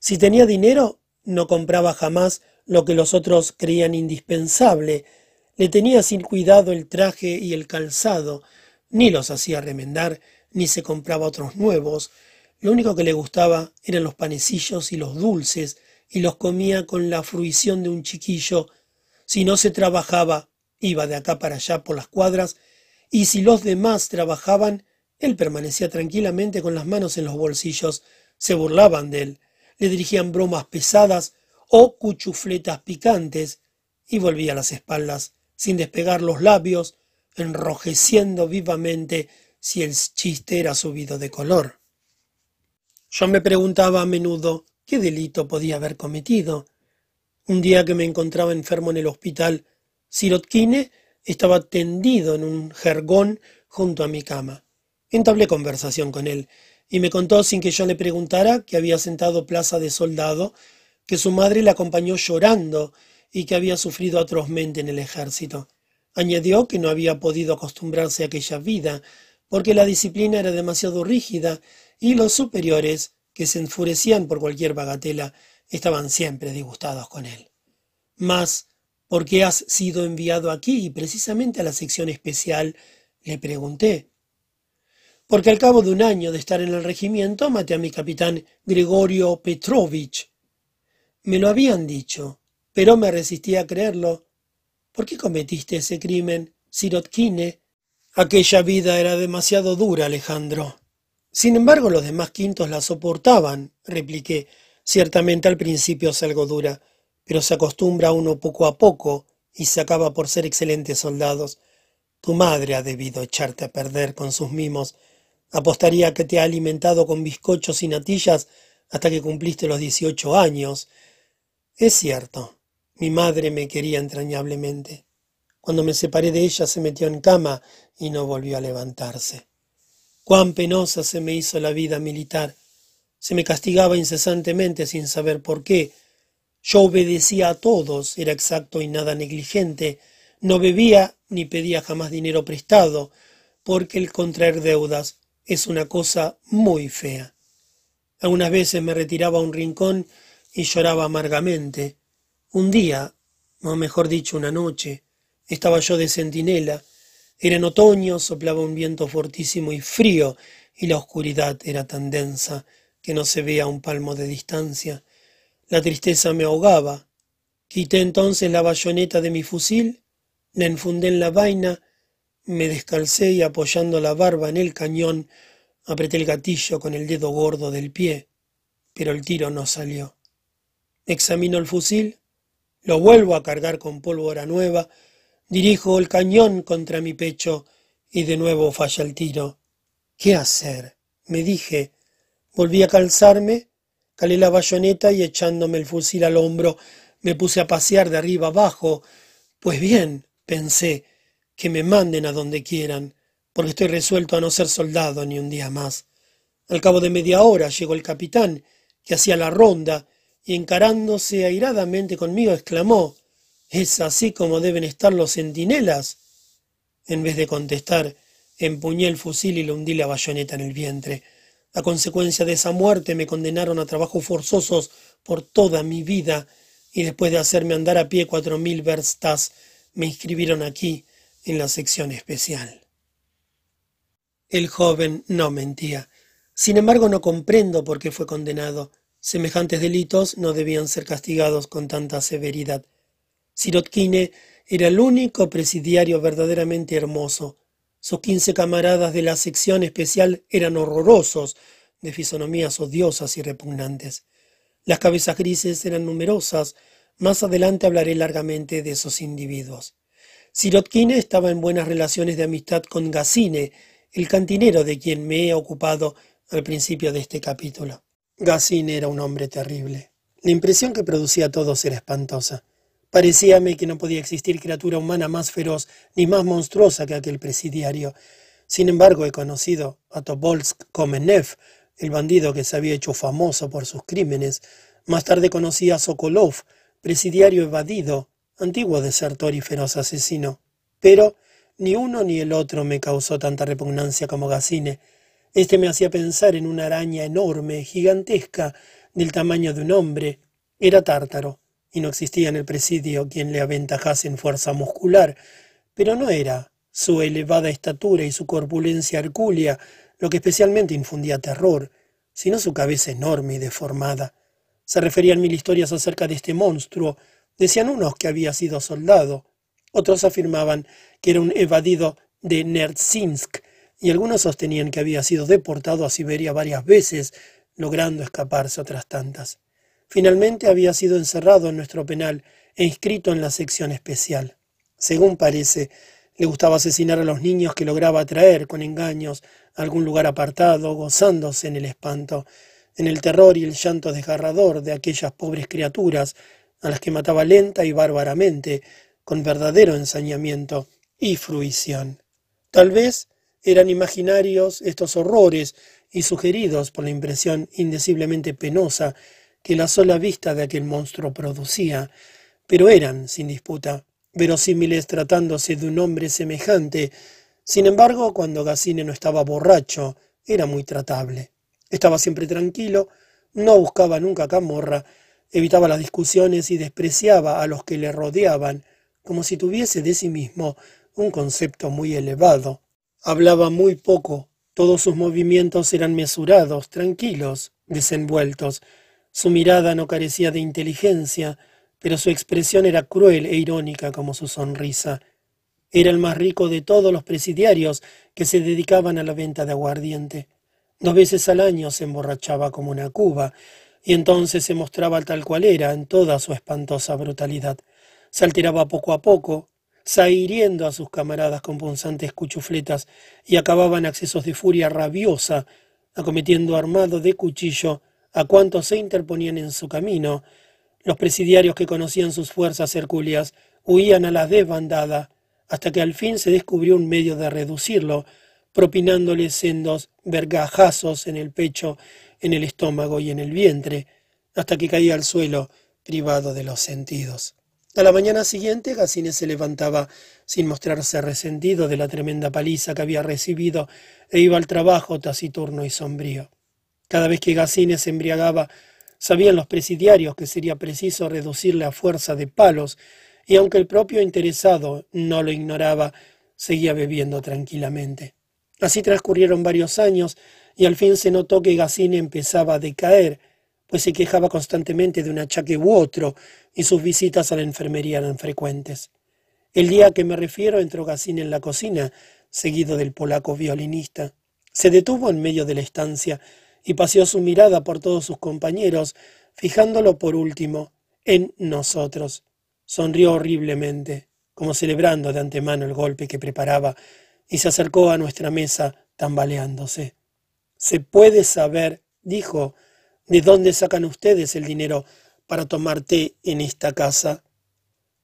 Si tenía dinero, no compraba jamás lo que los otros creían indispensable, le tenía sin cuidado el traje y el calzado, ni los hacía remendar, ni se compraba otros nuevos. Lo único que le gustaba eran los panecillos y los dulces, y los comía con la fruición de un chiquillo. Si no se trabajaba, iba de acá para allá por las cuadras, y si los demás trabajaban, él permanecía tranquilamente con las manos en los bolsillos. Se burlaban de él, le dirigían bromas pesadas o cuchufletas picantes y volvía las espaldas sin despegar los labios, enrojeciendo vivamente si el chiste era subido de color. Yo me preguntaba a menudo qué delito podía haber cometido. Un día que me encontraba enfermo en el hospital, Sirotkine estaba tendido en un jergón junto a mi cama. Entablé conversación con él y me contó sin que yo le preguntara que había sentado plaza de soldado que su madre le acompañó llorando y que había sufrido atrozmente en el ejército. Añadió que no había podido acostumbrarse a aquella vida, porque la disciplina era demasiado rígida y los superiores, que se enfurecían por cualquier bagatela, estaban siempre disgustados con él. Mas, ¿por qué has sido enviado aquí y precisamente a la sección especial? le pregunté. Porque al cabo de un año de estar en el regimiento maté a mi capitán Gregorio Petrovich. Me lo habían dicho, pero me resistí a creerlo. ¿Por qué cometiste ese crimen, Sirotkine? Aquella vida era demasiado dura, Alejandro. Sin embargo, los demás quintos la soportaban, repliqué. Ciertamente al principio es algo dura, pero se acostumbra uno poco a poco y se acaba por ser excelentes soldados. Tu madre ha debido echarte a perder con sus mimos. Apostaría que te ha alimentado con bizcochos y natillas hasta que cumpliste los dieciocho años. Es cierto, mi madre me quería entrañablemente. Cuando me separé de ella se metió en cama y no volvió a levantarse. Cuán penosa se me hizo la vida militar. Se me castigaba incesantemente sin saber por qué. Yo obedecía a todos, era exacto y nada negligente. No bebía ni pedía jamás dinero prestado, porque el contraer deudas es una cosa muy fea. Algunas veces me retiraba a un rincón y lloraba amargamente. Un día, o mejor dicho, una noche, estaba yo de centinela era en otoño, soplaba un viento fortísimo y frío, y la oscuridad era tan densa que no se veía un palmo de distancia. La tristeza me ahogaba. Quité entonces la bayoneta de mi fusil, la enfundé en la vaina, me descalcé y apoyando la barba en el cañón, apreté el gatillo con el dedo gordo del pie, pero el tiro no salió. Examino el fusil, lo vuelvo a cargar con pólvora nueva, Dirijo el cañón contra mi pecho y de nuevo falla el tiro. ¿Qué hacer? me dije. Volví a calzarme, calé la bayoneta y echándome el fusil al hombro me puse a pasear de arriba abajo. Pues bien, pensé, que me manden a donde quieran, porque estoy resuelto a no ser soldado ni un día más. Al cabo de media hora llegó el capitán, que hacía la ronda, y encarándose airadamente conmigo exclamó ¿Es así como deben estar los centinelas? En vez de contestar, empuñé el fusil y le hundí la bayoneta en el vientre. A consecuencia de esa muerte me condenaron a trabajos forzosos por toda mi vida y después de hacerme andar a pie cuatro mil verstas me inscribieron aquí en la sección especial. El joven no mentía. Sin embargo, no comprendo por qué fue condenado. Semejantes delitos no debían ser castigados con tanta severidad. Sirotkine era el único presidiario verdaderamente hermoso. Sus quince camaradas de la sección especial eran horrorosos, de fisonomías odiosas y repugnantes. Las cabezas grises eran numerosas. Más adelante hablaré largamente de esos individuos. Sirotkine estaba en buenas relaciones de amistad con Gacine, el cantinero de quien me he ocupado al principio de este capítulo. Gacine era un hombre terrible. La impresión que producía a todos era espantosa. Parecíame que no podía existir criatura humana más feroz ni más monstruosa que aquel presidiario. Sin embargo, he conocido a Tobolsk Komenev, el bandido que se había hecho famoso por sus crímenes. Más tarde conocí a Sokolov, presidiario evadido, antiguo desertor y feroz asesino. Pero ni uno ni el otro me causó tanta repugnancia como Gacine. Este me hacía pensar en una araña enorme, gigantesca, del tamaño de un hombre. Era tártaro y no existía en el presidio quien le aventajase en fuerza muscular, pero no era su elevada estatura y su corpulencia hercúlea lo que especialmente infundía terror, sino su cabeza enorme y deformada. Se referían mil historias acerca de este monstruo. Decían unos que había sido soldado, otros afirmaban que era un evadido de Nertsinsk, y algunos sostenían que había sido deportado a Siberia varias veces, logrando escaparse otras tantas. Finalmente había sido encerrado en nuestro penal e inscrito en la sección especial. Según parece, le gustaba asesinar a los niños que lograba atraer con engaños a algún lugar apartado, gozándose en el espanto, en el terror y el llanto desgarrador de aquellas pobres criaturas a las que mataba lenta y bárbaramente, con verdadero ensañamiento y fruición. Tal vez eran imaginarios estos horrores y sugeridos por la impresión indeciblemente penosa que la sola vista de aquel monstruo producía, pero eran, sin disputa, verosímiles tratándose de un hombre semejante. Sin embargo, cuando Gacine no estaba borracho, era muy tratable. Estaba siempre tranquilo, no buscaba nunca camorra, evitaba las discusiones y despreciaba a los que le rodeaban, como si tuviese de sí mismo un concepto muy elevado. Hablaba muy poco, todos sus movimientos eran mesurados, tranquilos, desenvueltos. Su mirada no carecía de inteligencia, pero su expresión era cruel e irónica como su sonrisa. Era el más rico de todos los presidiarios que se dedicaban a la venta de aguardiente. Dos veces al año se emborrachaba como una cuba, y entonces se mostraba tal cual era en toda su espantosa brutalidad. Se alteraba poco a poco, zahiriendo a sus camaradas con punzantes cuchufletas, y acababa en accesos de furia rabiosa, acometiendo armado de cuchillo a cuantos se interponían en su camino. Los presidiarios que conocían sus fuerzas hercúleas huían a la desbandada, hasta que al fin se descubrió un medio de reducirlo, propinándole sendos vergajazos en el pecho, en el estómago y en el vientre, hasta que caía al suelo, privado de los sentidos. A la mañana siguiente, Gacine se levantaba sin mostrarse resentido de la tremenda paliza que había recibido e iba al trabajo taciturno y sombrío. Cada vez que Gacine se embriagaba, sabían los presidiarios que sería preciso reducirle a fuerza de palos, y aunque el propio interesado no lo ignoraba, seguía bebiendo tranquilamente. Así transcurrieron varios años, y al fin se notó que Gacine empezaba a decaer, pues se quejaba constantemente de un achaque u otro, y sus visitas a la enfermería eran frecuentes. El día a que me refiero entró Gacine en la cocina, seguido del polaco violinista. Se detuvo en medio de la estancia y paseó su mirada por todos sus compañeros, fijándolo por último en nosotros. Sonrió horriblemente, como celebrando de antemano el golpe que preparaba, y se acercó a nuestra mesa tambaleándose. ¿Se puede saber, dijo, de dónde sacan ustedes el dinero para tomar té en esta casa.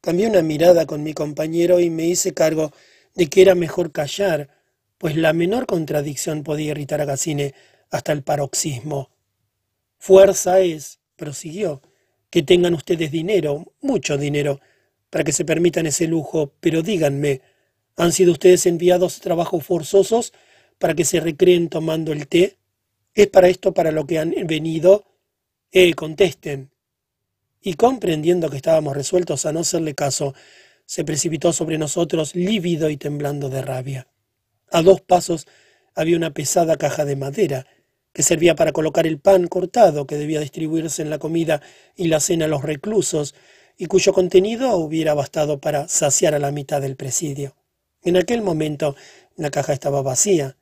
Cambié una mirada con mi compañero y me hice cargo de que era mejor callar, pues la menor contradicción podía irritar a Gacine hasta el paroxismo. Fuerza es, prosiguió, que tengan ustedes dinero, mucho dinero, para que se permitan ese lujo, pero díganme, ¿han sido ustedes enviados a trabajos forzosos para que se recreen tomando el té? ¿Es para esto para lo que han venido? Eh, contesten y comprendiendo que estábamos resueltos a no hacerle caso, se precipitó sobre nosotros lívido y temblando de rabia. A dos pasos había una pesada caja de madera, que servía para colocar el pan cortado que debía distribuirse en la comida y la cena a los reclusos, y cuyo contenido hubiera bastado para saciar a la mitad del presidio. En aquel momento la caja estaba vacía.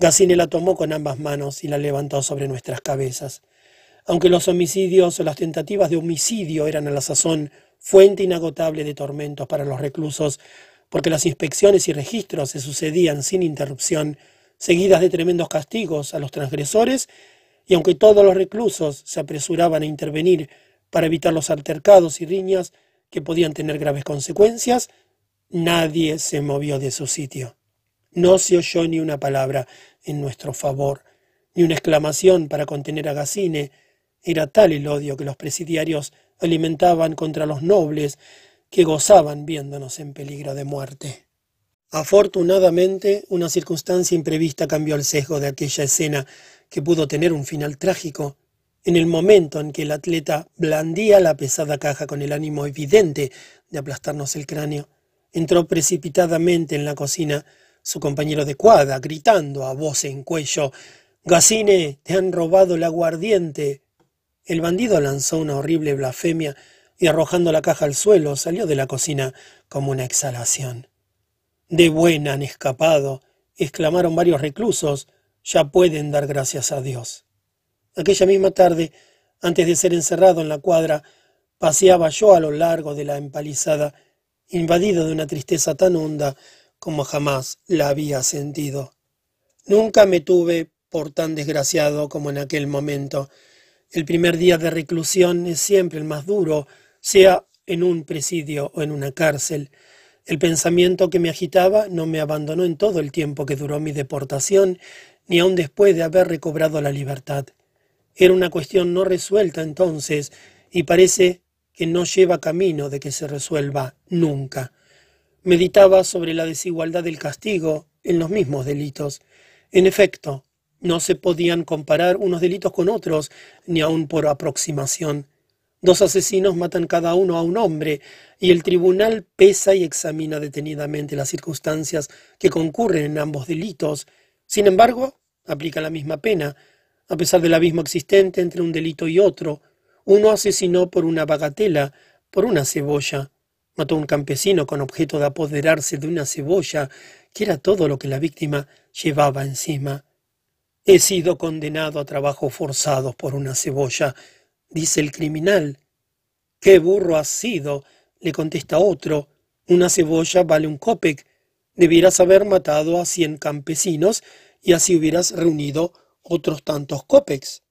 Gacine la tomó con ambas manos y la levantó sobre nuestras cabezas. Aunque los homicidios o las tentativas de homicidio eran a la sazón fuente inagotable de tormentos para los reclusos, porque las inspecciones y registros se sucedían sin interrupción, seguidas de tremendos castigos a los transgresores, y aunque todos los reclusos se apresuraban a intervenir para evitar los altercados y riñas que podían tener graves consecuencias, nadie se movió de su sitio. No se oyó ni una palabra en nuestro favor, ni una exclamación para contener a Gacine, era tal el odio que los presidiarios alimentaban contra los nobles que gozaban viéndonos en peligro de muerte. Afortunadamente, una circunstancia imprevista cambió el sesgo de aquella escena que pudo tener un final trágico. En el momento en que el atleta blandía la pesada caja con el ánimo evidente de aplastarnos el cráneo, entró precipitadamente en la cocina su compañero de cuadra, gritando a voz en cuello Gacine, te han robado el aguardiente. El bandido lanzó una horrible blasfemia y arrojando la caja al suelo salió de la cocina como una exhalación. De buena han escapado, exclamaron varios reclusos, ya pueden dar gracias a Dios. Aquella misma tarde, antes de ser encerrado en la cuadra, paseaba yo a lo largo de la empalizada, invadido de una tristeza tan honda como jamás la había sentido. Nunca me tuve por tan desgraciado como en aquel momento, el primer día de reclusión es siempre el más duro, sea en un presidio o en una cárcel. El pensamiento que me agitaba no me abandonó en todo el tiempo que duró mi deportación, ni aun después de haber recobrado la libertad. Era una cuestión no resuelta entonces, y parece que no lleva camino de que se resuelva nunca. Meditaba sobre la desigualdad del castigo en los mismos delitos. En efecto, no se podían comparar unos delitos con otros, ni aun por aproximación. Dos asesinos matan cada uno a un hombre, y el tribunal pesa y examina detenidamente las circunstancias que concurren en ambos delitos. Sin embargo, aplica la misma pena, a pesar del abismo existente entre un delito y otro. Uno asesinó por una bagatela, por una cebolla. Mató a un campesino con objeto de apoderarse de una cebolla, que era todo lo que la víctima llevaba encima. He sido condenado a trabajos forzados por una cebolla, dice el criminal. ¡Qué burro has sido! le contesta otro. Una cebolla vale un copec. Debieras haber matado a cien campesinos y así hubieras reunido otros tantos copecs.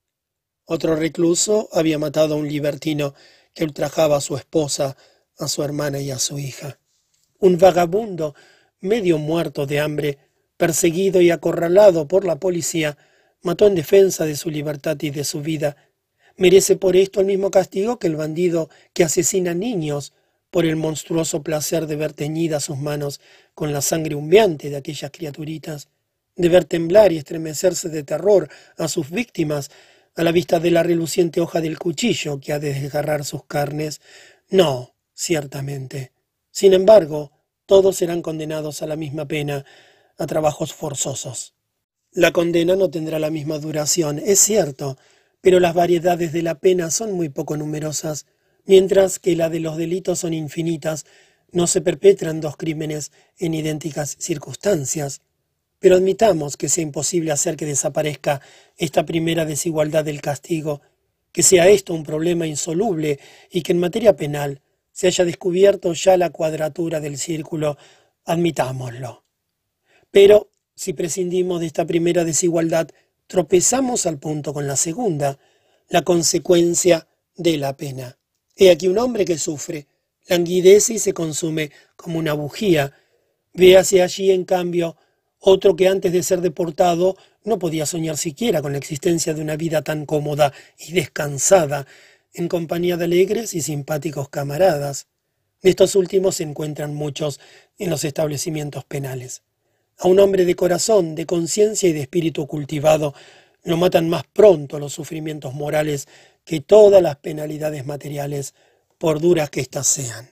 Otro recluso había matado a un libertino que ultrajaba a su esposa, a su hermana y a su hija. Un vagabundo, medio muerto de hambre, perseguido y acorralado por la policía, mató en defensa de su libertad y de su vida. Merece por esto el mismo castigo que el bandido que asesina niños por el monstruoso placer de ver teñidas sus manos con la sangre humeante de aquellas criaturitas, de ver temblar y estremecerse de terror a sus víctimas a la vista de la reluciente hoja del cuchillo que ha de desgarrar sus carnes. No, ciertamente. Sin embargo, todos serán condenados a la misma pena, a trabajos forzosos. La condena no tendrá la misma duración, es cierto, pero las variedades de la pena son muy poco numerosas, mientras que la de los delitos son infinitas, no se perpetran dos crímenes en idénticas circunstancias. Pero admitamos que sea imposible hacer que desaparezca esta primera desigualdad del castigo, que sea esto un problema insoluble y que en materia penal se haya descubierto ya la cuadratura del círculo, admitámoslo. Pero si prescindimos de esta primera desigualdad, tropezamos al punto con la segunda, la consecuencia de la pena. He aquí un hombre que sufre, languidece y se consume como una bujía. Véase allí, en cambio, otro que antes de ser deportado no podía soñar siquiera con la existencia de una vida tan cómoda y descansada, en compañía de alegres y simpáticos camaradas. De estos últimos se encuentran muchos en los establecimientos penales. A un hombre de corazón, de conciencia y de espíritu cultivado lo matan más pronto los sufrimientos morales que todas las penalidades materiales, por duras que éstas sean.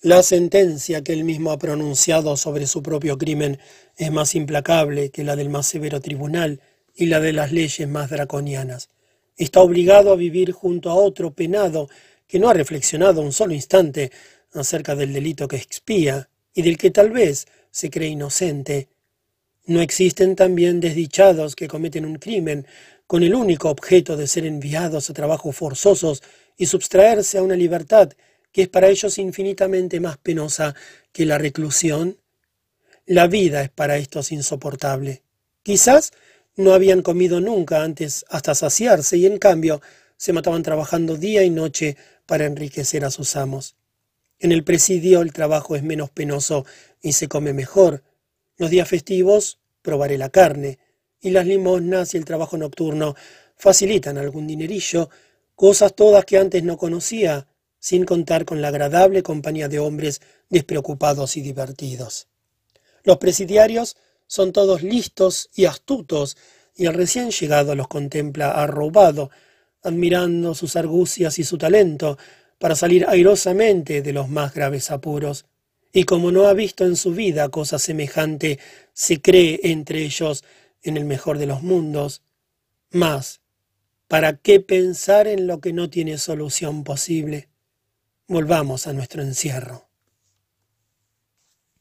La sentencia que él mismo ha pronunciado sobre su propio crimen es más implacable que la del más severo tribunal y la de las leyes más draconianas está obligado a vivir junto a otro penado que no ha reflexionado un solo instante acerca del delito que expía y del que tal vez se cree inocente. ¿No existen también desdichados que cometen un crimen con el único objeto de ser enviados a trabajos forzosos y subtraerse a una libertad que es para ellos infinitamente más penosa que la reclusión? La vida es para estos insoportable. Quizás no habían comido nunca antes hasta saciarse y en cambio se mataban trabajando día y noche para enriquecer a sus amos. En el presidio el trabajo es menos penoso y se come mejor. Los días festivos probaré la carne, y las limosnas y el trabajo nocturno facilitan algún dinerillo, cosas todas que antes no conocía, sin contar con la agradable compañía de hombres despreocupados y divertidos. Los presidiarios son todos listos y astutos, y el recién llegado los contempla arrobado, admirando sus argucias y su talento, para salir airosamente de los más graves apuros. Y como no ha visto en su vida cosa semejante, se cree entre ellos en el mejor de los mundos. Mas, ¿para qué pensar en lo que no tiene solución posible? Volvamos a nuestro encierro.